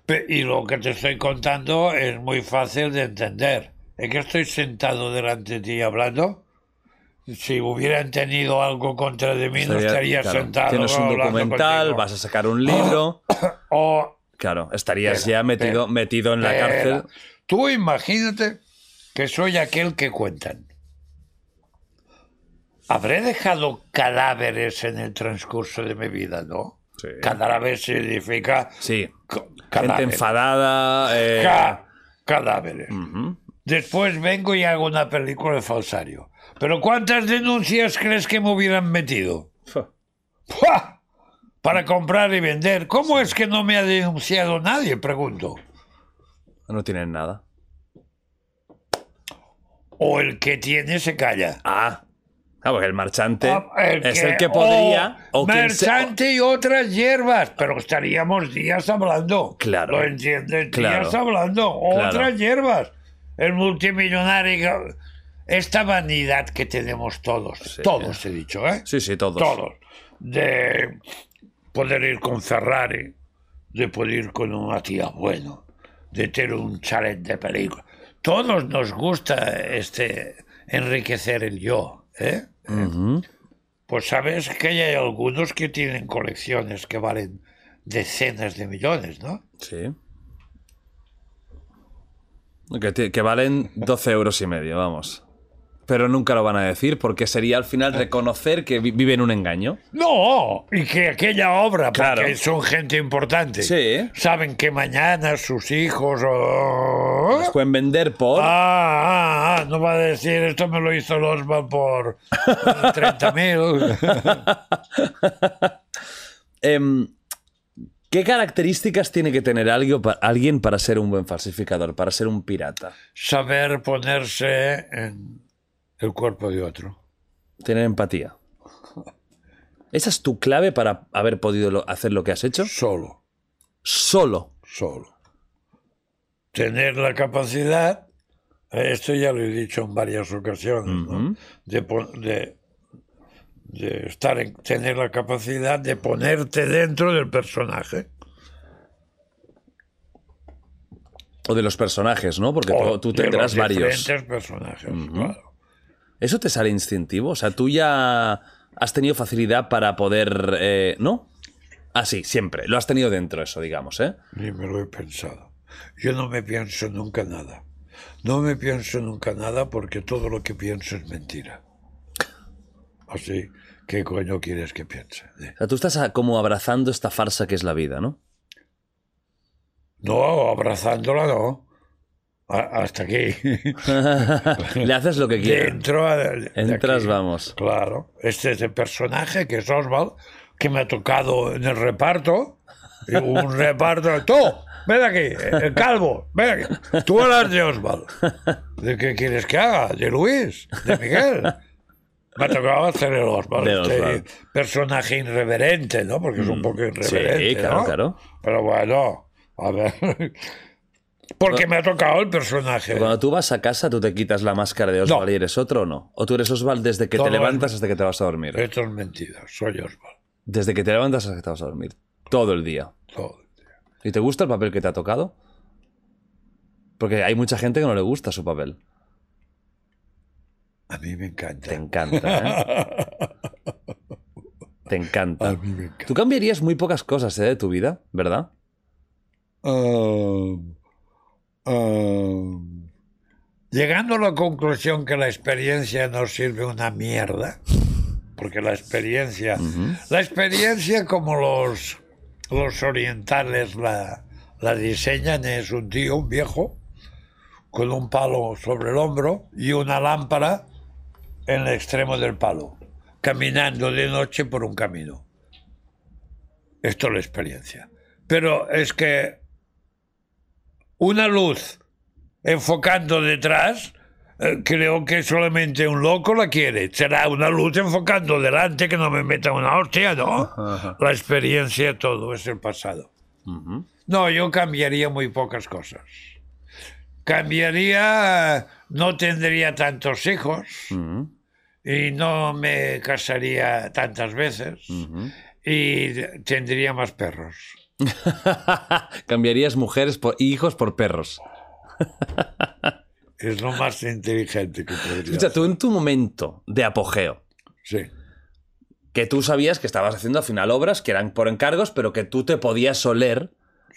Pe- y lo que te estoy contando es muy fácil de entender. Es que estoy sentado delante de ti hablando. Si hubieran tenido algo contra de mí, no Estaría- claro, sentado. Tienes un documental, contigo. vas a sacar un libro. O Claro, estarías ya metido, metido en la cárcel. Tú imagínate que soy aquel que cuentan. Habré dejado cadáveres en el transcurso de mi vida, ¿no? Sí. Cadáver significa Sí. ca- Gente cadáver. enfadada. eh, Ca- cadáveres. Después vengo y hago una película de falsario. ¿Pero cuántas denuncias crees que me hubieran metido? ¡Fua! Para comprar y vender. ¿Cómo es que no me ha denunciado nadie? Pregunto. No tienen nada. O el que tiene se calla. Ah, Ah, porque el marchante Ah, el es el que podría. O, quien se- Marchante y otras hierbas, pero estaríamos días hablando. Claro. ¿Lo entiendes? Claro. Días hablando. Claro. Otras hierbas. El multimillonario. Esta vanidad que tenemos todos. Sí. Todos he dicho, ¿eh? Sí, sí, todos. Todos. De poder ir con Ferrari, de poder ir con una tía bueno, de tener un chalet de película. Todos nos gusta este enriquecer el yo, ¿eh? Pues sabes que hay algunos que tienen colecciones que valen decenas de millones, ¿no? Sí. Que valen 12 euros y medio, vamos. Pero nunca lo van a decir porque sería al final reconocer que vi- viven un engaño. No, y que aquella obra, porque Claro. son gente importante, Sí. saben que mañana sus hijos o... Los pueden vender por. Ah, ah, ah, no va a decir esto me lo hizo el Oswald por 30.000. Em, ¿Qué características tiene que tener alguien para ser un buen falsificador, para ser un pirata? Saber ponerse en el cuerpo de otro. Tener empatía. ¿Esa es tu clave para haber podido hacer lo que has hecho? Solo, Solo. solo. Tener la capacidad, eh, esto ya lo he dicho en varias ocasiones, ¿no? De, de, de estar en, tener la capacidad de ponerte dentro del personaje. O de los personajes, ¿no? Porque O tú, de tendrás los varios. diferentes personajes, claro. ¿Eso te sale instintivo? O sea, tú ya has tenido facilidad para poder... eh, ¿No? Ah, sí, siempre. Lo has tenido dentro eso, digamos, ¿eh? Ni me lo he pensado. Yo no me pienso nunca nada. No me pienso nunca nada porque todo lo que pienso es mentira. Así, ¿qué coño quieres que piense? Eh, O sea, tú estás como abrazando esta farsa que es la vida, ¿no? No, abrazándola no. A- hasta aquí. Le haces lo que quieres. Dentro. a- de Entras, aquí. vamos. Claro. Este es el personaje que es Oswald, que me ha tocado en el reparto. Un reparto. ¡Tú! Ven aquí, el calvo, ven aquí. Tú hablas de Oswald. ¿De qué quieres que haga? ¿De Luis? ¿De Miguel? Me ha tocado hacer el Oswald. De este personaje irreverente, ¿no? Porque es un poco irreverente. Sí, claro, ¿no? claro. Pero bueno, a ver. Porque me ha tocado el personaje. Cuando tú vas a casa, tú te quitas la máscara de Oswald y eres otro o no. O tú eres Oswald desde que No, te no, levantas es- hasta que te vas a dormir. Esto es mentira, soy Oswald. Desde que te levantas hasta que te vas a dormir. Todo el día. Todo. ¿Y te gusta el papel que te ha tocado? Porque hay mucha gente que no le gusta su papel. A mí me encanta. Te encanta, ¿eh? Te encanta. A mí me encanta. Tú cambiarías muy pocas cosas ¿eh, de tu vida, ¿verdad? Um, um, llegando a la conclusión que la experiencia no sirve una mierda, porque la experiencia, la experiencia como los, los orientales la, la diseñan es un tío, un viejo, con un palo sobre el hombro y una lámpara en el extremo del palo, caminando de noche por un camino. Esto es la experiencia. Pero es que una luz enfocando detrás, eh, creo que solamente un loco la quiere. Será una luz enfocando delante que no me meta una hostia, ¿no? La experiencia, todo es el pasado. No, yo cambiaría muy pocas cosas. Cambiaría, no tendría tantos hijos y no me casaría tantas veces y tendría más perros. Cambiarías mujeres por, y hijos por perros. Es lo más inteligente que podría Escucha, tú en tu momento de apogeo, Sí. que tú sabías que estabas haciendo al final obras que eran por encargos, pero que tú te podías oler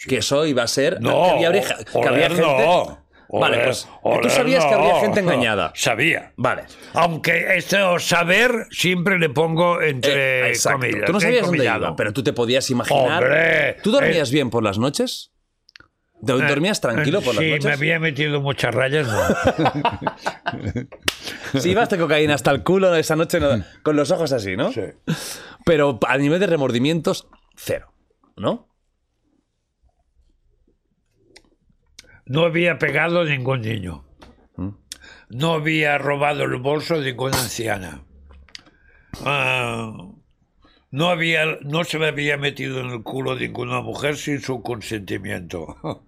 que eso iba a ser... No, que había, que había oler gente- no. Vale, Oler- pues que tú oler sabías que habría no. gente engañada. Sabía. Vale. Aunque esto saber siempre le pongo entre Eh, comillas. Tú no sabías dónde iba, pero tú te podías imaginar. Hombre, ¿Tú dormías eh, bien por las noches? ¿Do- ¿Dormías tranquilo por las sí, noches? me había metido muchas rayas, no. Si ibas de cocaína hasta el culo esa noche no- con los ojos así, ¿no? Sí. Pero a nivel de remordimientos, cero, ¿no? No había pegado a ningún niño. ¿Mm? No había robado el bolso de ninguna anciana. ah, no, había, no se me había metido en el culo ninguna mujer sin su consentimiento.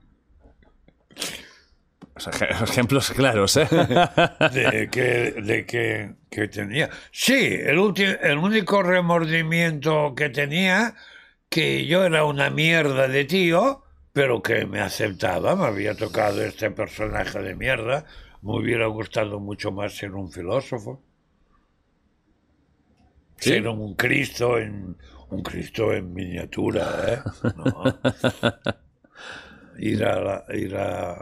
O sea, ej- ejemplos claros, ¿eh? de que, de que, que tenía. Sí, el, ulti- el único remordimiento que tenía, que yo era una mierda de tío, pero que me aceptaba, me había tocado este personaje de mierda, me hubiera gustado mucho más ser un filósofo. ¿Sí? Ser un Cristo en un Cristo en miniatura, ¿eh? No. Ir a, la- ir a,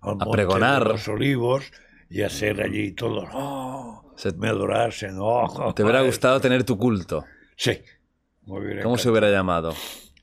al monte pregonar. de los olivos y hacer allí todo. "Oh, Se- me adorasen. oh, Te hubiera joder". gustado tener tu culto. Sí. me hubiera ¿Cómo se hubiera llamado?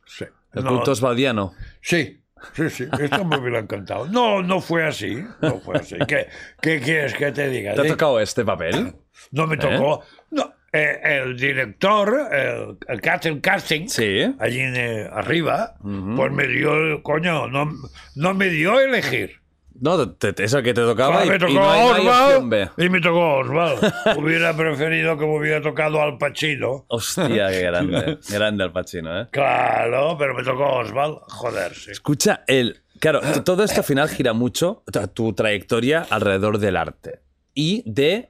Sí. El No, culto osvaldiano. Sí, sí, sí. Esto me hubiera encantado. No, no fue así. No fue así. ¿Qué, qué quieres que te diga? ¿Te ha tocado este papel? No me tocó. No, eh, el director, el, el casting, casting Sí. allí en, eh, arriba, pues me dio, coño, no, no me dio a elegir. No, te- te- eso que te tocaba Ah, y, me y tocó no hay, no hay opción B. Oswald y me tocó Oswald. hubiera preferido que me hubiera tocado Al Pacino. Hostia, qué grande. grande Al Pacino, ¿eh? Claro, pero me tocó Oswald. Joderse. Escucha, el. Claro, todo esto al final gira mucho tu trayectoria alrededor del arte y de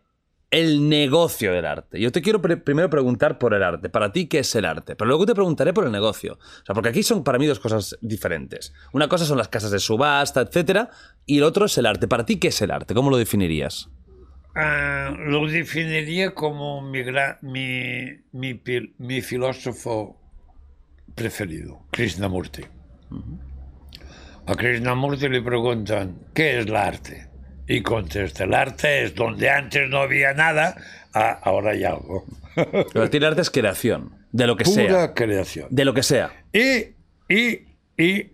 el negocio del arte. Yo te quiero pre- primero preguntar por el arte. Para ti, ¿qué es el arte? Pero luego te preguntaré por el negocio. O sea, porque aquí son para mí dos cosas diferentes. Una cosa son las casas de subasta, etcétera, y el otro es el arte. Para ti, ¿qué es el arte? ¿Cómo lo definirías? Ah, lo definiría como mi, mi, mi, mi filósofo preferido, Krishnamurti. A Krishnamurti le preguntan, ¿qué es el arte? Y contesta, el arte es donde antes no había nada, ah, ahora hay algo. Pero arte es creación, de lo que Pura sea. creación. De lo que sea. Y, y, y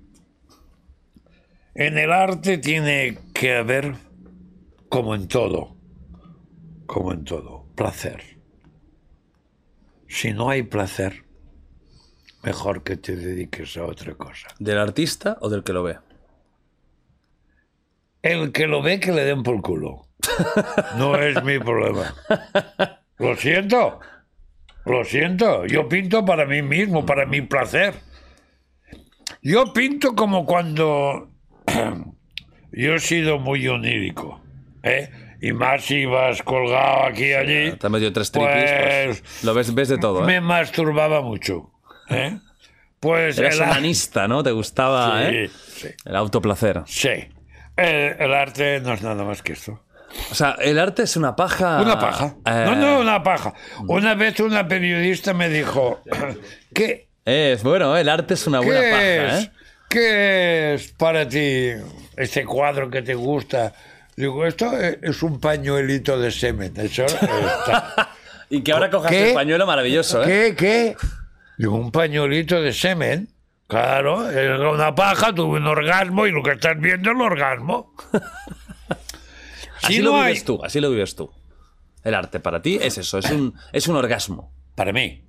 en el arte tiene que haber, como en todo, como en todo, placer. Si no hay placer, mejor que te dediques a otra cosa. ¿Del artista o del que lo ve? El que lo ve, que le den por culo. No es mi problema. Lo siento. Lo siento. Yo pinto para mí mismo, para mi placer. Yo pinto como cuando yo he sido muy onírico. ¿eh? Y más si vas colgado aquí y allí. Te has metido tres tripis, pues, Pues, lo ves, ves de todo, ¿eh? Me masturbaba mucho. ¿eh? Pues Eras el onanista, ¿no? Te gustaba, Sí, ¿eh? sí. El autoplacer. Sí. El, el arte no es nada más que esto. O sea, el arte es una paja. Una paja. eh, No, no, una paja. Una vez una periodista me dijo, ¿qué, Es bueno, el arte es una buena paja, es, ¿eh? qué es para ti este cuadro que te gusta? Digo, esto es es un pañuelito de semen. Eso está. Y que ahora cojas ¿Qué? el pañuelo maravilloso, ¿eh? ¿Qué, qué? Digo, un pañuelito de semen. Claro, era una paja, tuve un orgasmo y lo que estás viendo es el orgasmo. Así Si lo hay- vives tú, así lo vives tú. El arte para ti es eso, es un, es un orgasmo. Para mí.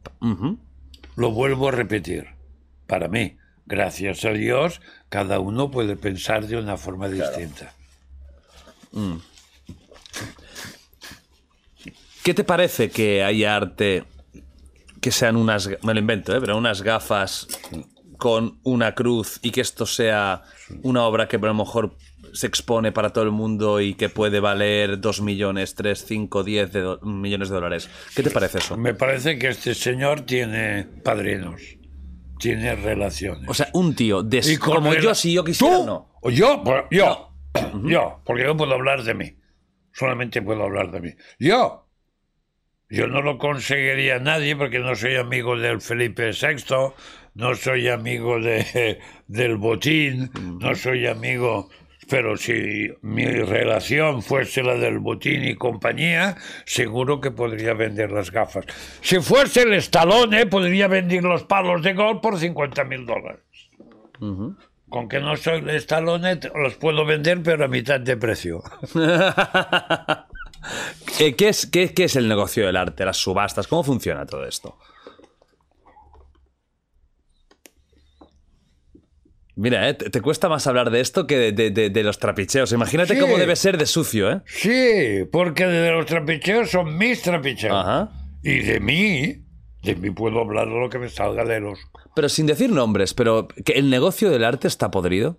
Lo vuelvo a repetir. Para mí, gracias a Dios, cada uno puede pensar de una forma distinta. ¿Qué te parece que haya arte que sean unas, me lo invento, ¿eh? pero unas gafas con una cruz y que esto sea una obra que a lo mejor se expone para todo el mundo y que puede valer 2 millones, 3, 5, 10 de millones de dólares? ¿Qué te parece eso? Me parece que este señor tiene padrinos, tiene relaciones. O sea, un tío, de, Y como yo, si yo quisiera, ¿Tú? no. ¿O yo? Yo. Yo, porque yo puedo hablar de mí. Solamente puedo hablar de mí. Yo. Yo no lo conseguiría nadie porque no soy amigo del Felipe VI, no soy amigo de, del Botín, no soy amigo... Pero si mi relación fuese la del Botín y compañía, seguro que podría vender las gafas. Si fuese el Stallone, podría vender los palos de golf por 50 mil dólares. Con que no soy el Stallone, te- los puedo vender, pero a mitad de precio. Eh, ¿Qué es, qué, qué es el negocio del arte, las subastas? ¿Cómo funciona todo esto? Mira, eh, te, te cuesta más hablar de esto que de, de- de- de los trapicheos. Imagínate Sí. cómo debe ser de sucio, ¿eh? Sí, porque de los trapicheos son mis trapicheos. Ajá. Y de mí, de mí puedo hablar lo que me salga de los... Pero sin decir nombres, pero que el negocio del arte está podrido.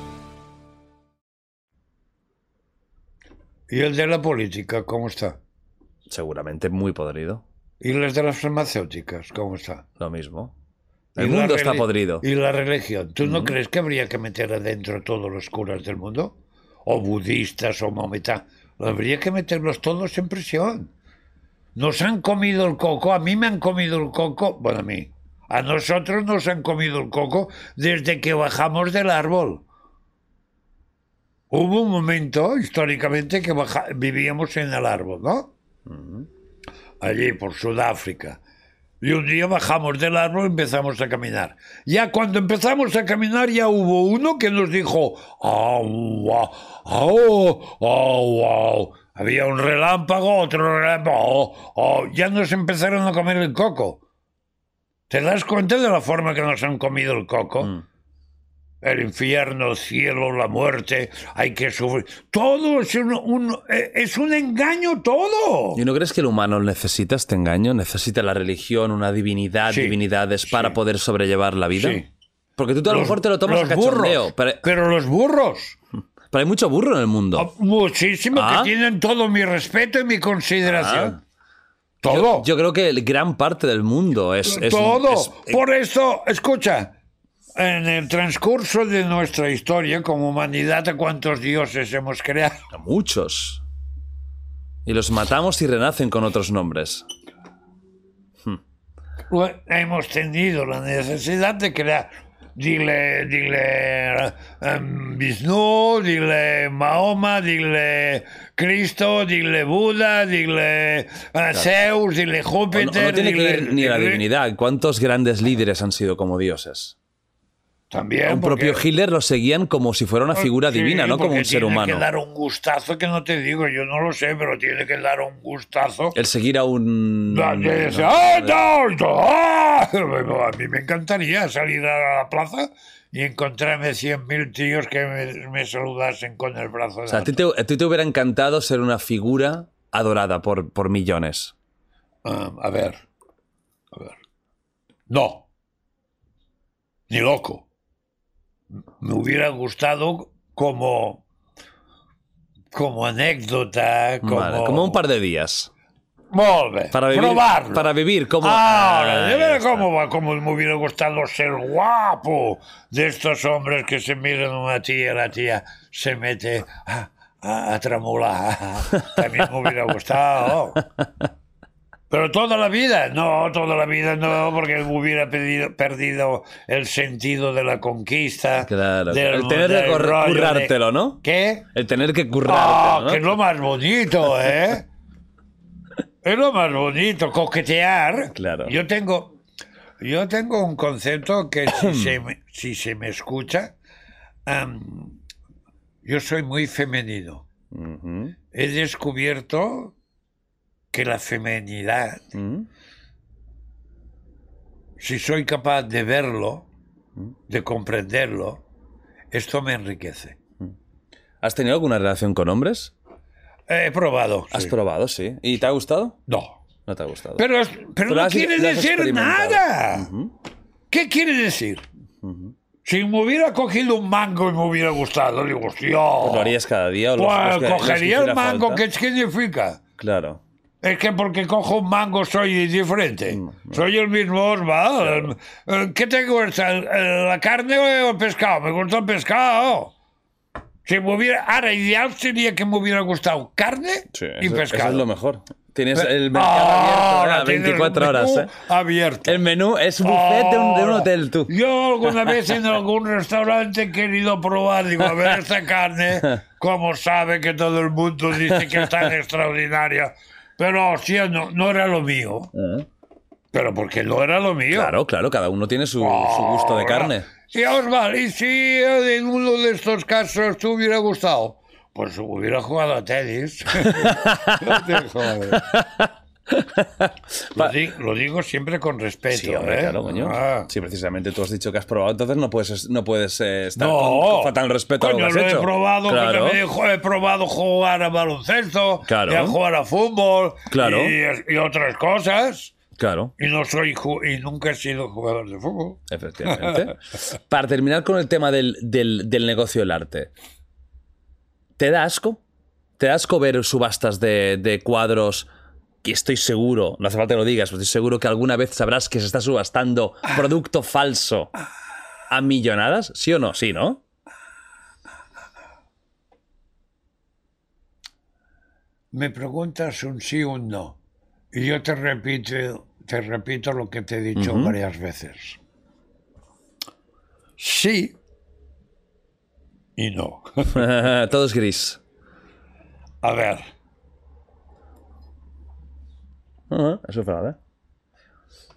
¿Y el de la política, cómo está? Seguramente muy podrido. ¿Y las de las farmacéuticas, cómo está? Lo mismo. ¿Y El mundo está podrido. ¿Y la religión? ¿Tú no crees que habría que meter adentro todos los curas del mundo? O budistas o maometanos. Habría que meterlos todos en prisión. Nos han comido el coco, a mí me han comido el coco, bueno, a mí. A nosotros nos han comido el coco desde que bajamos del árbol. Hubo un momento, históricamente, que baja- vivíamos en el árbol, ¿no? Allí, por Sudáfrica. Y un día bajamos del árbol y empezamos a caminar. Ya cuando empezamos a caminar ya hubo uno que nos dijo, ¡au, au, au, au, au". Había un relámpago, otro relámpago, au, au. ya nos empezaron a comer el coco. ¿Te das cuenta de la forma que nos han comido el coco? El infierno, el cielo, la muerte, hay que sufrir. Todo es un, un- eh, es un engaño, todo. ¿Y no crees que el humano necesita este engaño? ¿Necesita la religión, una divinidad, Sí, divinidades para sí. poder sobrellevar la vida? Sí. Porque tú a lo mejor te lo tomas a los cachondeo, burros. pero, Pero los burros. pero hay mucho burro en el mundo. Oh, Muchísimo, Ah. que tienen todo mi respeto y mi consideración. Yo, Todo. yo creo que gran parte del mundo es... es- todo. es- Por eso, escucha, en el transcurso de nuestra historia como humanidad, ¿a cuántos dioses hemos creado? muchos. Y los matamos y renacen con otros nombres. Hemos tenido la necesidad de crear. Dile, dile em, Vishnu, dile Mahoma, dile Cristo, dile Buda, dile eh, Zeus, dile O no, Júpiter. no tiene que dile- ir ni a la divinidad. ¿Cuántos grandes líderes han sido como dioses? También. A un porque- propio Hitler lo seguían como si fuera una figura Sí, divina, no como un ser tiene humano. que dar un gustazo que no te digo, yo no lo sé, pero tiene que dar un gustazo. El seguir a un... De decir, ¡Ah, no, no, ah! Bueno, A mí me encantaría salir a la plaza y encontrarme 100.000 tíos que me, me saludasen con el brazo. O sea, a ti, te, a ti te hubiera encantado ser una figura adorada por, por millones. Ah, a ver. A ver. No. Ni loco. Me hubiera gustado como. como anécdota, como. Vale, como un par de días. Molt bé. Para vivir, Probarlo. para vivir como... Ahora, Ah, va, cómo me hubiera gustado ser guapo de estos hombres que se miran a una tía y la tía se mete a, a, a tremolar. También me hubiera gustado. Pero toda la vida, no, toda la vida no, porque hubiera pedido- perdido el sentido de la conquista. Claro, del- el tener que del de- currártelo, ¿no? ¿Qué? El tener que Ah, currártelo, que es ¿no? lo más bonito, ¿eh? es lo más bonito, coquetear. Claro. Yo tengo, yo tengo un concepto que si se me, si se me escucha, yo soy muy femenino. He descubierto que la femenidad, Mm. si soy capaz de verlo, de comprenderlo, esto me enriquece. ¿Has tenido alguna relación con hombres? He probado. ¿Has sí. probado, sí? ¿Y te ha gustado? No. No te ha gustado. Pero, pero lo no has- quiere lo decir nada. ¿Qué quiere decir? Si me hubiera cogido un mango y me hubiera gustado, digo, hostia. ¿Lo harías cada día? o los- Pues los cogería el mango, falta? ¿qué significa? Claro. Es que porque cojo un mango soy diferente. Soy el mismo Osvaldo. El- ¿Qué te gusta? ¿El- el- ¿La carne o el pescado? Me gusta el pescado. Si me hubiera, ahora, ideal sería que me hubiera gustado carne Sí, y eso, pescado. eso es lo mejor. Tienes el mercado Ahora abierto a tienes 24 el horas, ¿eh? Abierto. El menú es buffet de un, de un Ahora, hotel, tú. Yo alguna vez en algún restaurante he querido probar, digo, a ver esta carne, como sabe que todo el mundo dice que es tan extraordinaria. Pero, hostia, no, no era lo mío. Eh. Pero porque no era lo mío. Claro, claro, cada uno tiene su, su gusto de carne. Y Osval, ¿y si en uno de estos casos te hubiera gustado? Pues hubiera jugado a tenis. No te. Lo, di- lo digo siempre con respeto. Sí, hombre, ¿eh? claro, coño. Ah. Sí, precisamente tú has dicho que has probado, entonces no puedes, no puedes eh, estar No, con, con fatal respeto a lo que has lo hecho. he probado, Claro. me dijo, he probado jugar a baloncesto, Claro. y a jugar a fútbol, Claro. y, y otras cosas. Claro, Y no soy y nunca he sido jugador de fútbol. efectivamente. Para terminar con el tema del, del- del negocio del arte, ¿te da asco? ¿Te da asco ver subastas de, de cuadros? Que estoy seguro, no hace falta que lo digas, pero estoy seguro que alguna vez sabrás que se está subastando producto falso a millonadas, ¿sí o no? Sí, ¿no? Me preguntas un sí o un no. Y yo te repito, te repito lo que te he dicho varias veces. Sí y no. Todo es gris. A ver, Eso es verdad.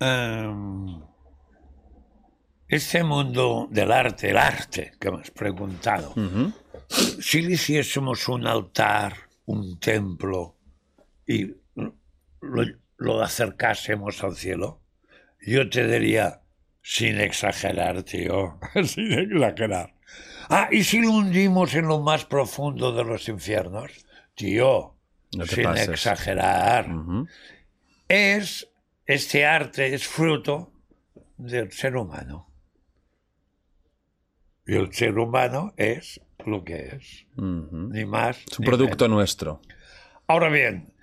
em, este mundo del arte, el arte que me has preguntado, si le hiciésemos un altar, un templo y lo, lo acercásemos al cielo, yo te diría, sin exagerar, tío, sin exagerar. Ah, y si lo hundimos en lo más profundo de los infiernos, tío, No te sin pases. exagerar. Es, este arte es fruto del ser humano. Y el ser humano es lo que es, Ujú. ni más. Es un producto nuestro. Ahora bien,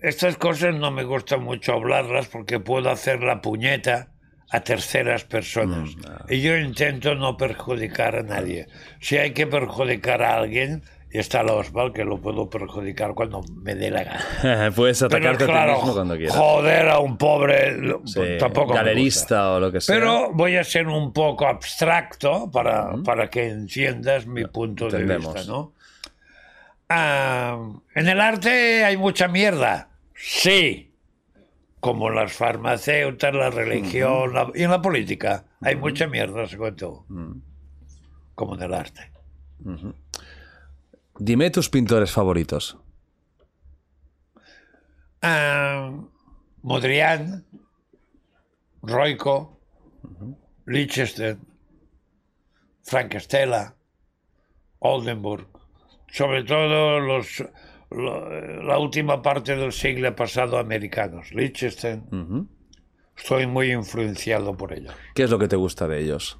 estas cosas no me gusta mucho hablarlas porque puedo hacer la puñeta a terceras personas. Y yo intento no perjudicar a nadie. Si hay que perjudicar a alguien, y está la Osval que lo puedo perjudicar cuando me dé la gana. Puedes atacarte a ti mismo cuando quieras. joder a un pobre Sí, tampoco gusta. galerista o lo que sea. Pero voy a ser un poco abstracto para, para que entiendas mi punto de vista, ¿no? Ah, en el arte hay mucha mierda, sí, como las farmacéuticas, la religión la- y en la política. Hay mucha mierda, según tú, como en el arte. Dime tus pintores favoritos. Ah, Modrian, Roico, Lichtenstein, Frank Stella, Oldenburg, sobre todo los, lo- la última parte del siglo pasado americanos, Lichtenstein. Ujú. Estoy muy influenciado por ellos. ¿Qué es lo que te gusta de ellos?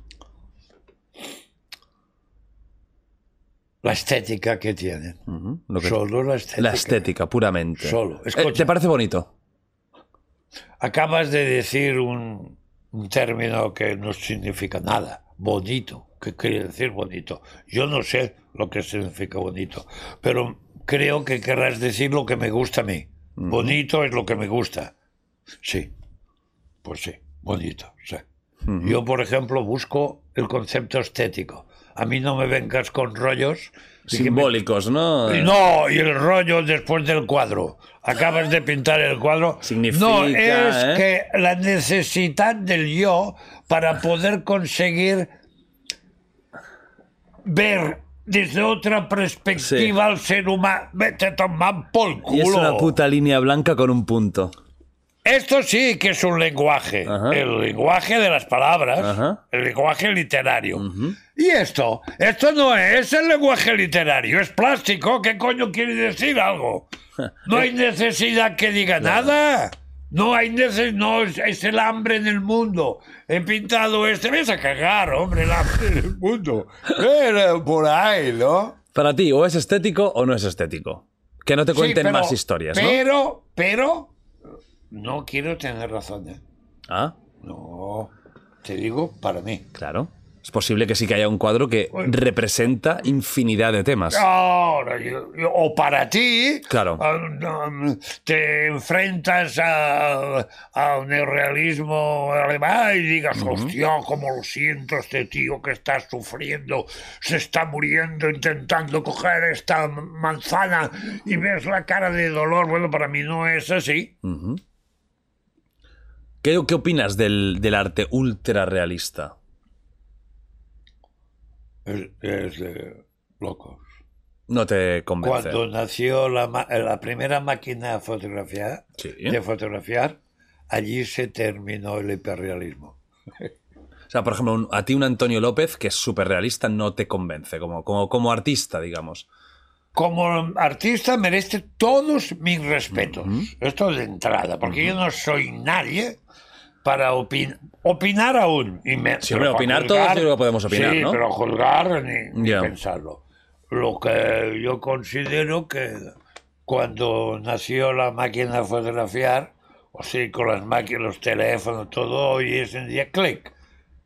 La estética que tienen. Ujú. Lo que- Solo la estética. La estética, puramente. Solo. Eh. ¿Te parece bonito? Acabas de decir un, un término que no significa nada. Bonito. ¿Qué quiere decir bonito? Yo no sé lo que significa bonito, pero creo que querrás decir lo que me gusta a mí. Bonito es lo que me gusta. Sí. Pues sí, bonito. sí. Yo, por ejemplo, busco el concepto estético. A mí no me vengas con rollos. me- Simbólicos, ¿no? No, y el rollo después del cuadro. Acabas de pintar el cuadro. Significa, no, es ¿eh? que la necesidad del yo para poder conseguir ver desde otra perspectiva al ser humano. Vete a tomar por culo. Y es una puta línea blanca con un punto. Esto sí que es un lenguaje. Ajá. El lenguaje de las palabras. Ajá. El lenguaje literario. ¿Y esto? Esto no es el lenguaje literario, es plástico. ¿Qué coño quiere decir algo? No hay necesidad que diga nada. No hay necesidad, no es, el hambre en el mundo. He pintado este, ves a cagar, hombre, el hambre en el mundo. Pero por ahí, ¿no? Para ti, o es estético o no es estético. Que no te Sí, cuenten pero- más historias, ¿no? Pero, pero, no quiero tener razón, ¿eh? Ah, No, te digo para mí. claro. Es posible que sí que haya un cuadro que representa infinidad de temas. Ahora, yo- yo- o para ti, Claro. ah, te enfrentas a- al neorrealismo alemán y digas, hostia, cómo lo siento este tío que está sufriendo, se está muriendo intentando coger esta manzana y ves la cara de dolor. Bueno, para mí no es así. ¿Qué, qué opinas del, del arte ultra realista? Es, es de locos. No te convence. Cuando nació la, ma- la primera máquina de fotografiar, Sí. de fotografiar, allí se terminó el hiperrealismo. O sea, por ejemplo, un- a ti un Antonio López, que es súper realista, no te convence, como, como, como artista, digamos. Como artista merece todos mis respetos. Esto de entrada, porque yo no soy nadie para opin- opinar aún. Y me, Sí, pero opinar todos creo que podemos opinar, sí, ¿no? pero juzgar ni, ni Ya. pensarlo. Lo que yo considero que cuando nació la máquina de fotografiar, o sí, con las máquinas, los teléfonos, todo hoy es en día clic.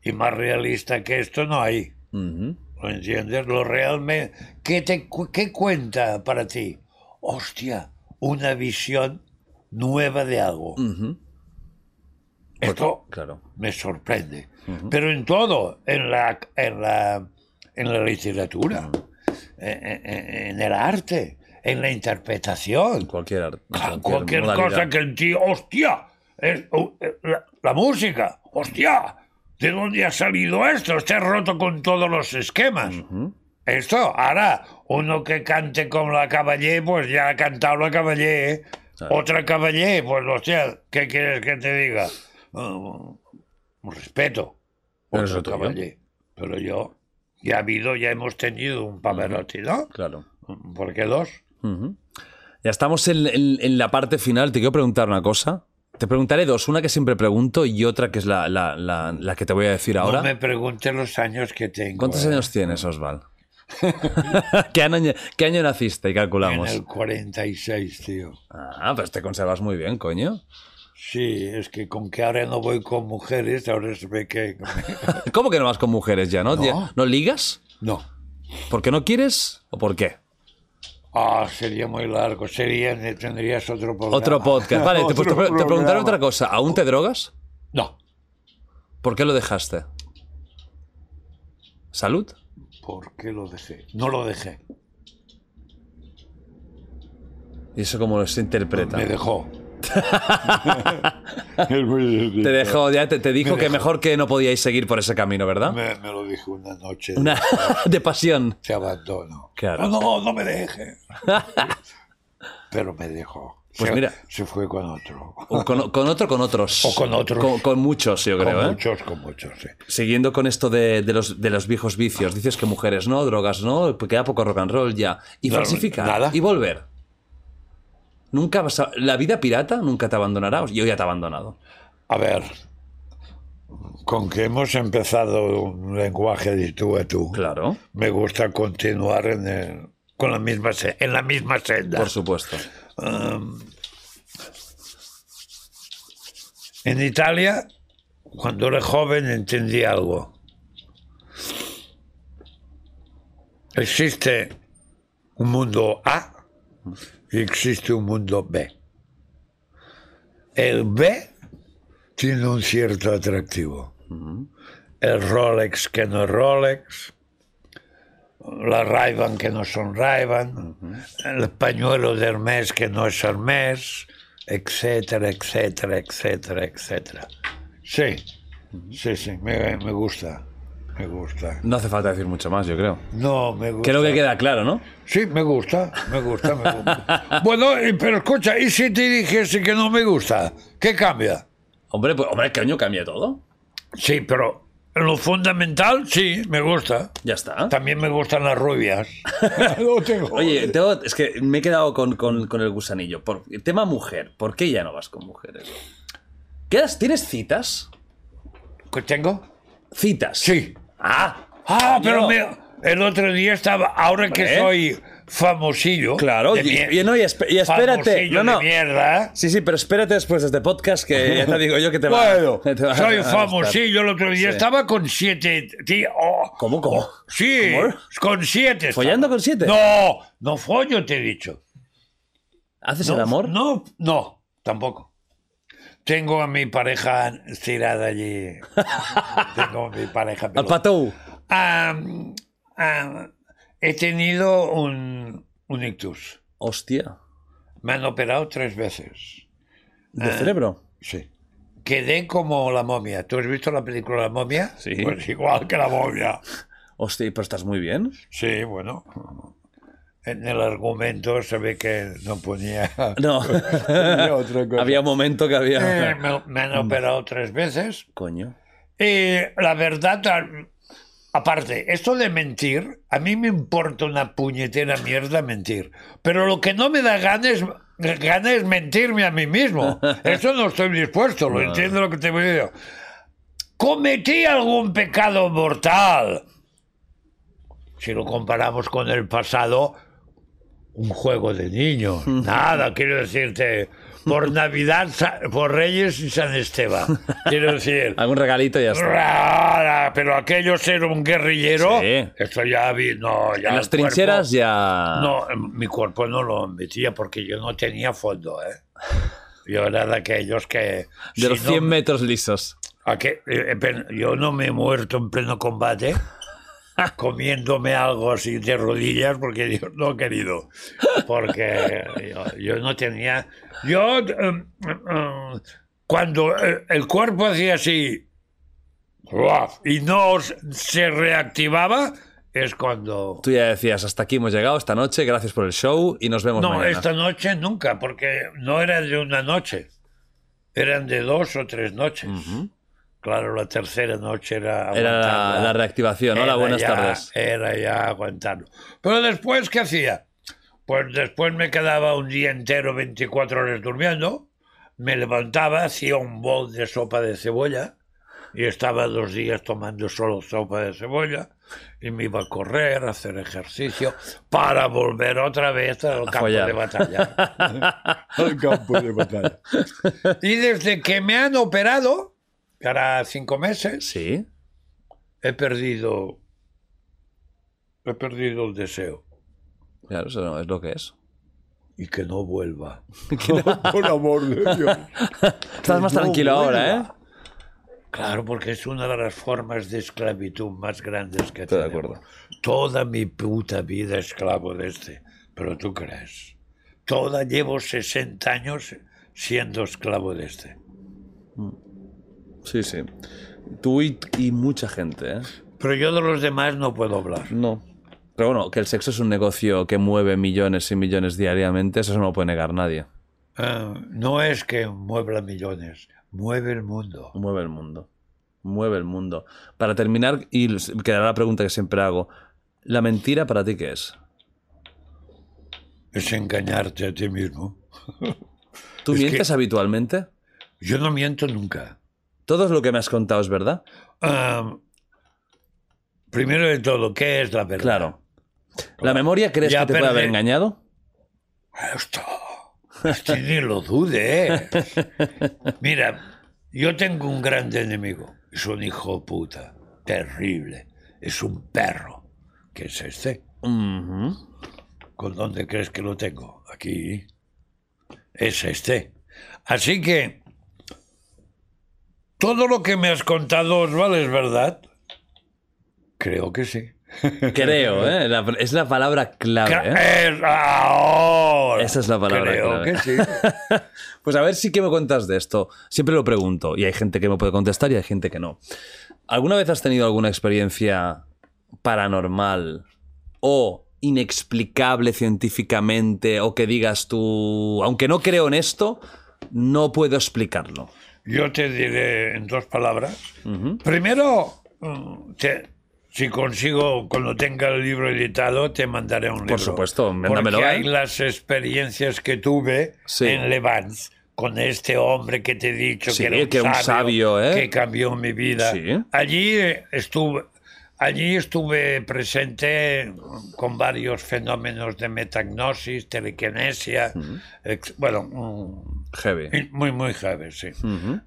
Y más realista que esto no hay. Ujú. ¿Lo entiendes? Lo realmente... ¿Qué, te, ¿Qué cuenta para ti? Hostia, una visión nueva de algo. Ujú. Esto Claro. me sorprende. Pero en todo, en la, en la, en la literatura, en, en- en el arte, en la interpretación. Cualquier, art- Cualquier, cualquier cosa que el tío, hostia, es- uh, eh, la, la música, hostia, ¿de dónde ha salido esto? Está roto con todos los esquemas. Esto, ahora, uno que cante con la caballé, pues ya ha cantado la caballé. ¿eh? Otra caballé, pues hostia, ¿qué quieres que te diga? Un respeto. Otro tuyo. caballé. Pero yo, ya ha habido, ya hemos tenido un Pavarotti, ¿no? Claro. ¿Por qué dos? Ya estamos en, en- en la parte final. Te quiero preguntar una cosa. Te preguntaré dos. Una que siempre pregunto y otra que es la, la- la- la que te voy a decir ahora. No me preguntes los años que tengo. ¿Cuántos ¿eh? años tienes, Osval? ¿Qué, año, ¿Qué año naciste? Y En calculamos. el 46, tío. Ah, pues te conservas muy bien, coño. Sí, es que con que ahora no voy con mujeres, ahora se ve que... ¿Cómo que no vas con mujeres ya, no? No. ¿Ya- ¿No ligas? No. ¿Por qué no quieres o por qué? Ah, sería muy largo. Sería, tendrías otro programa. Otro podcast. Vale, te, te- te preguntaré otra cosa. ¿Aún te drogas? No, ¿Por qué lo dejaste? ¿Salud? ¿por qué lo dejé? No lo dejé. ¿Y eso cómo se interpreta? Me dejó. Te dejó, ya te, te dijo Me que dejó. mejor que no podíais seguir por ese camino, ¿verdad? Me, me lo dijo una noche. Una de pasión. Se abandonó. Claro. No, no, no me deje. Pero me dejó. Pues se, mira. Se fue con otro. Con, con otro, con otros. O con otros. Con, con muchos, yo creo, con ¿eh? muchos, con muchos, sí. Siguiendo con esto de, de los, de los viejos vicios. Dices que mujeres no, drogas no, que queda poco rock and roll ya. Y No, falsificar. nada. Y volver. Nunca vas a- La vida pirata nunca te abandonará. Yo ya te he abandonado. A ver, con que hemos empezado un lenguaje de tú a tú, Claro. me gusta continuar en, el- con la misma en la misma senda. Por supuesto. En Italia, cuando era joven, entendí algo. Existe un mundo A existe un mundo B. El B tiene un cierto atractivo. El Rolex que no es Rolex, la ray que no son ray el pañuelo de Hermes que no es Hermes, etcétera, etcétera, etcétera, etcétera. Sí, sí, sí, me, me gusta, me gusta. No hace falta decir mucho más, yo creo. No, me gusta. Creo que queda claro, ¿no? Sí, me gusta, me gusta, me gusta. bueno, pero escucha, ¿y si te dijese que no me gusta? ¿Qué cambia? Hombre, pues, hombre, ¿qué año cambia todo? Sí, pero en lo fundamental, sí, me gusta. Ya está. También me gustan las rubias. Tengo. Oye, tengo- es que me he quedado con, con- con el gusanillo. Por, el tema mujer, ¿por qué ya no vas con mujeres? ¿Quedas, ¿Tienes citas? ¿Qué tengo? Citas. Sí. Ah, Ah, pero me- el otro día estaba, ahora que Hombre. soy famosillo. claro. Y, y no, y esp- y espérate. No, no. de mierda. Sí, sí, pero espérate después de este podcast que ya te digo yo que te va, Bueno, te va soy a famosillo. El otro día Sí. estaba con siete. Tío, oh, ¿Cómo, cómo? sí, ¿Cómo? con siete. estaba. ¿Follando con siete? No, no follo, te he dicho. ¿Haces No, el amor? No, no, tampoco. Tengo a mi pareja estirada allí. Tengo a mi pareja. Al patou. Ah, ah, he tenido un, un ictus. Hostia. Me han operado tres veces. ¿De cerebro? Sí. quedé como la momia. ¿Tú has visto la película La momia? Sí. Pues igual que la momia. Hostia, pero estás muy bien. Sí, bueno. En el argumento se ve que no ponía... No. otra cosa. había momento que había. Eh, me, me han operado tres veces. Coño. Y la verdad, aparte, esto de mentir, a mí me importa una puñetera mierda mentir. Pero lo que no me da gana es, gana es mentirme a mí mismo. Eso no estoy dispuesto, lo entiendo lo que te voy a decir. Cometí algún pecado mortal. Si lo comparamos con el pasado, un juego de niños. Nada, quiero decirte, por Navidad, por Reyes y San Esteban. Quiero decir, Algún regalito y ya está. Rara, pero aquello ser un guerrillero, Sí. esto ya vi, no, ya En las cuerpo- trincheras ya. No, mi cuerpo no lo metía porque yo no tenía fondo, ¿eh? Yo era de aquellos que... De si los no 100 me- metros lisos. a que- eh, eh, yo no me he muerto en pleno combate comiéndome algo así de rodillas porque Dios no ha querido. Porque yo, yo no tenía... Yo, eh, eh, cuando eh, el cuerpo hacía así y no se reactivaba, es cuando... Tú ya decías, hasta aquí hemos llegado esta noche, gracias por el show y nos vemos No, mañana. esta noche nunca, porque no era de una noche. Eran de dos o tres noches. Claro, la tercera noche era Era la, reactivación, hola, Era buenas ya- tardes. Era ya aguantarlo. Pero después, ¿qué hacía? Pues después me quedaba un día entero, 24 horas durmiendo, me levantaba, hacía un bol de sopa de cebolla y estaba dos días tomando solo sopa de cebolla y me iba a correr, a hacer ejercicio para volver otra vez al campo follar. de batalla. al campo de batalla. Y desde que me han operado, que hará cinco meses, Sí. he perdido he perdido el deseo Claro, eso no es lo que es. y que no vuelva por amor de Dios Estás más no tranquilo ahora, ¿eh? vuelva. claro porque es una de las formas de esclavitud más grandes que Estoy de tenemos acuerdo. toda mi puta vida esclavo de este pero tú crees toda llevo 60 años siendo esclavo de este Sí, sí. Tú y, y mucha gente, ¿eh? pero yo de los demás no puedo hablar No. Pero bueno, que el sexo es un negocio que mueve millones y millones diariamente, eso no lo puede negar nadie. Ah, no es que mueva millones mueve el mundo Mueve el mundo. Mueve el mundo. Para terminar, y quedará la pregunta que siempre hago. ¿La mentira para ti qué es? es engañarte a ti mismo. ¿Tú Es mientes habitualmente? Yo no miento nunca. ¿Todo lo que me has contado es verdad? Primero de todo, ¿qué es la verdad? Claro. ¿La memoria crees Ya que te puede haber engañado? Esto, esto ni lo dude. Mira, yo tengo un grande enemigo. Es un hijo puta. Terrible. Es un perro. ¿Qué es este? ¿Con dónde crees que lo tengo? Aquí. Es este. Así que todo lo que me has contado, Osvaldo, es verdad. Creo que sí. Creo, ¿eh? La- es la palabra clave, ¿eh? Es ahora. Esa es la palabra Creo clave. que sí. Pues a ver si que me cuentas de esto. Siempre lo pregunto y hay gente que me puede contestar y hay gente que no. ¿Alguna vez has tenido alguna experiencia paranormal o inexplicable científicamente o que digas tú, aunque no creo en esto, no puedo explicarlo? Yo te diré en dos palabras. Primero, mm, te- si consigo, cuando tenga el libro editado, te mandaré un libro. Por supuesto, mándamelo, Porque ¿eh? hay las experiencias que tuve Sí. en Levant con este hombre que te he dicho Sí, que era un, que era un sabio, ¿eh? que cambió mi vida. Sí. Allí estuve. Allí estuve presente con varios fenómenos de metagnosis, telequinesia, ex- bueno, mm, Heavy. muy, muy heavy, sí. Ujú.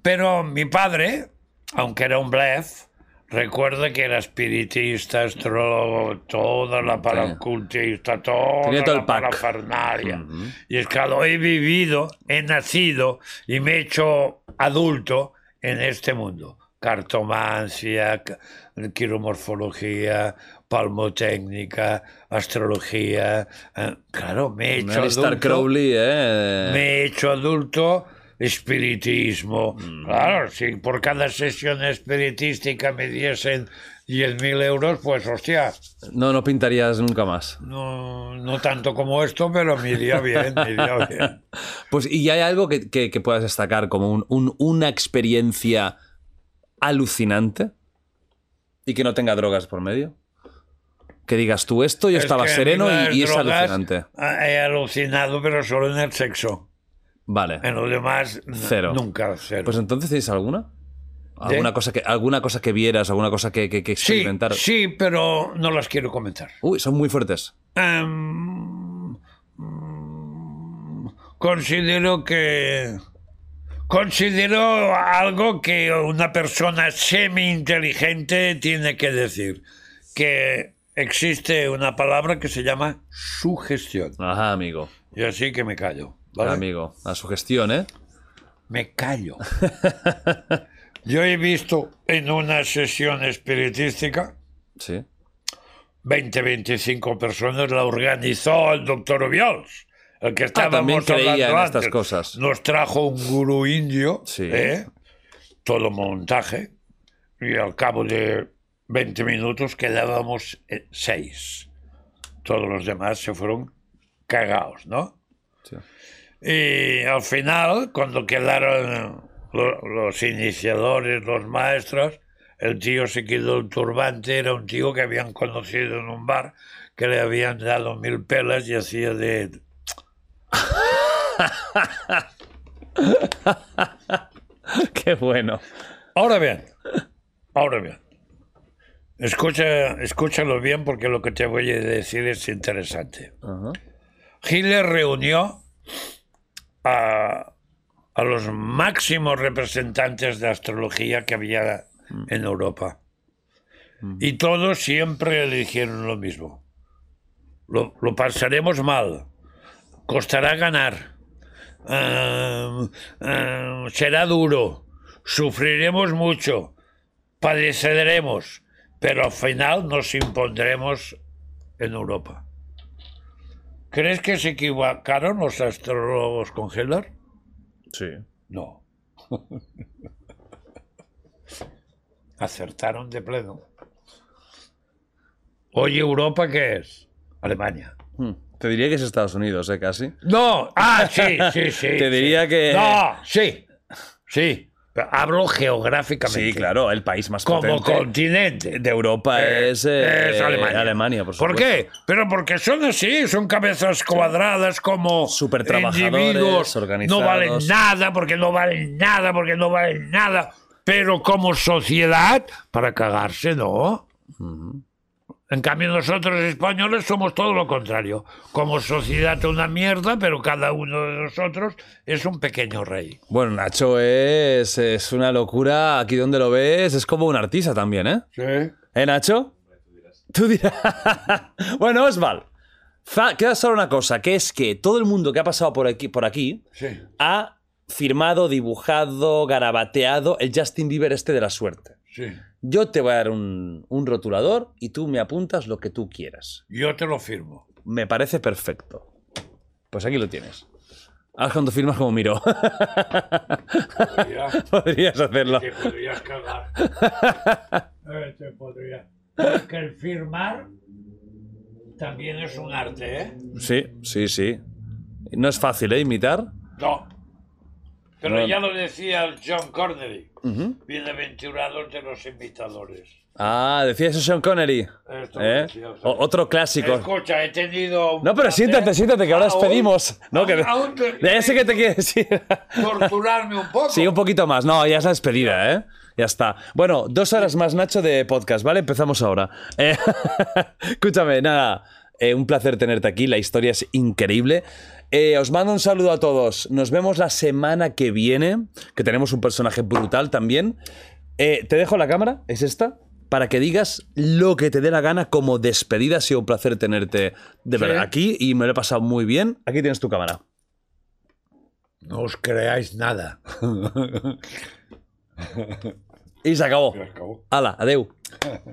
Pero mi padre, aunque era un blef, recuerda que era espiritista, astrólogo, toda la paracultista, toda Tenía todo la el pack. parafernalia. Y es que lo he vivido, he nacido y me he hecho adulto en este mundo. Cartomancia, ca- quiromorfología, palmotécnica, astrología. eh, Claro, me he hecho Alistair adulto. Crowley, ¿eh? Me he hecho adulto espiritismo. Claro, si por cada sesión espiritística me diesen 10.000 euros, pues hostia, No, no pintarías nunca más. no, no tanto como esto, pero me iría bien, me iría bien. Pues, ¿y hay algo que, que- que puedas destacar como un- un- una experiencia alucinante y que no tenga drogas por medio? Que digas tú esto, yo Es estaba sereno y, y es drogas, alucinante. He alucinado, pero solo en el sexo. Vale. En lo demás, Cero. nunca cero. Pues entonces tienes alguna? ¿De? ¿Alguna cosa que, alguna cosa que vieras, alguna cosa que, que, que sí, experimentar? sí, pero no las quiero comentar. Uy, son muy fuertes. Em, mm, considero que considero algo que una persona semi inteligente tiene que decir que existe una palabra que se llama sugestión Ajá, amigo. y así que me callo ¿vale? Amigo. La sugestión, ¿eh? me callo yo he visto en una sesión espiritística Sí. 20-25 personas la organizó el doctor Obiols, el que estábamos Ah, también creía en estas antes. cosas. Nos trajo un gurú indio, Sí. ¿eh? todo montaje, y al cabo de 20 minutos quedábamos eh, seis. Todos los demás se fueron cagados, ¿no? Sí. Y al final, cuando quedaron lo- los iniciadores, los maestros, el tío se quedó el turbante, era un tío que habían conocido en un bar, que le habían dado mil pelas y hacía de... Qué bueno. Ahora bien, ahora bien. Escucha, escúchalo bien porque lo que te voy a decir es interesante. Ajá. Hitler reunió a, a los máximos representantes de astrología que había en Europa. Y todos siempre eligieron lo mismo. Lo, lo pasaremos mal. Costará ganar. Será duro. Sufriremos mucho. Padeceremos. Pero al final nos impondremos en Europa. ¿Crees que se equivocaron los astrólogos con Hitler? Sí. No. Acertaron de pleno. Hoy Europa, ¿qué es? Alemania. Hmm. Te diría que es Estados Unidos, ¿eh? Casi. No, ah, sí, sí, sí. Te diría sí. que- No, sí, sí. Pero hablo geográficamente. Sí, claro, el país más Como potente continente. de Europa Eh, es, eh, es Alemania. por, ¿Por supuesto. qué? Pero porque son así, son cabezas cuadradas como trabajadores, individuos, organizados. No valen nada, porque no valen nada, porque no valen nada. Pero como sociedad, para cagarse, no. En cambio, nosotros españoles somos todo lo contrario. Como sociedad una mierda, pero cada uno de nosotros es un pequeño rey. Bueno, Nacho es, es una locura. Aquí donde lo ves es como un artista también, ¿eh? Sí. ¿Eh, Nacho? Tú dirás. bueno, Osval. Queda solo una cosa, que es que todo el mundo que ha pasado por aquí, por aquí Sí. ha firmado, dibujado, garabateado el Justin Bieber este de la suerte. Sí. Yo te voy a dar un, un rotulador y tú me apuntas lo que tú quieras. Yo te lo firmo. Me parece perfecto. Pues aquí lo tienes. Haz cuando firmas como miro. Podría- Podrías hacerlo. Te podrías cagar. Eh, te podría. Que el firmar también es un arte, ¿eh? Sí, sí, sí. No es fácil, ¿eh? Imitar. No. Pero No. ya lo decía John Connery. Ujú. Bienaventurados de los imitadores. Ah, decía eso Sean Connery. Esto ¿Eh? otro clásico. Escucha, he tenido. un No, pero siéntate, siéntate, que ahora despedimos. No, que... Ya sé que te quieres decir. Torturarme un poco. Sí, un poquito más. No, ya es la despedida, ¿eh? Ya está. Bueno, dos horas más, Nacho, de podcast, ¿vale? Empezamos ahora. Eh, escúchame, nada. eh, un placer tenerte aquí. La historia es increíble. Eh, os mando un saludo a todos. Nos vemos la semana que viene, que tenemos un personaje brutal también. Eh, te dejo la cámara, es esta, para que digas lo que te dé la gana como despedida. Ha sido un placer tenerte de Sí. verdad aquí y me lo he pasado muy bien. Aquí tienes tu cámara. No os creáis nada. Y se acabó. Se acabó. Hala, adeu.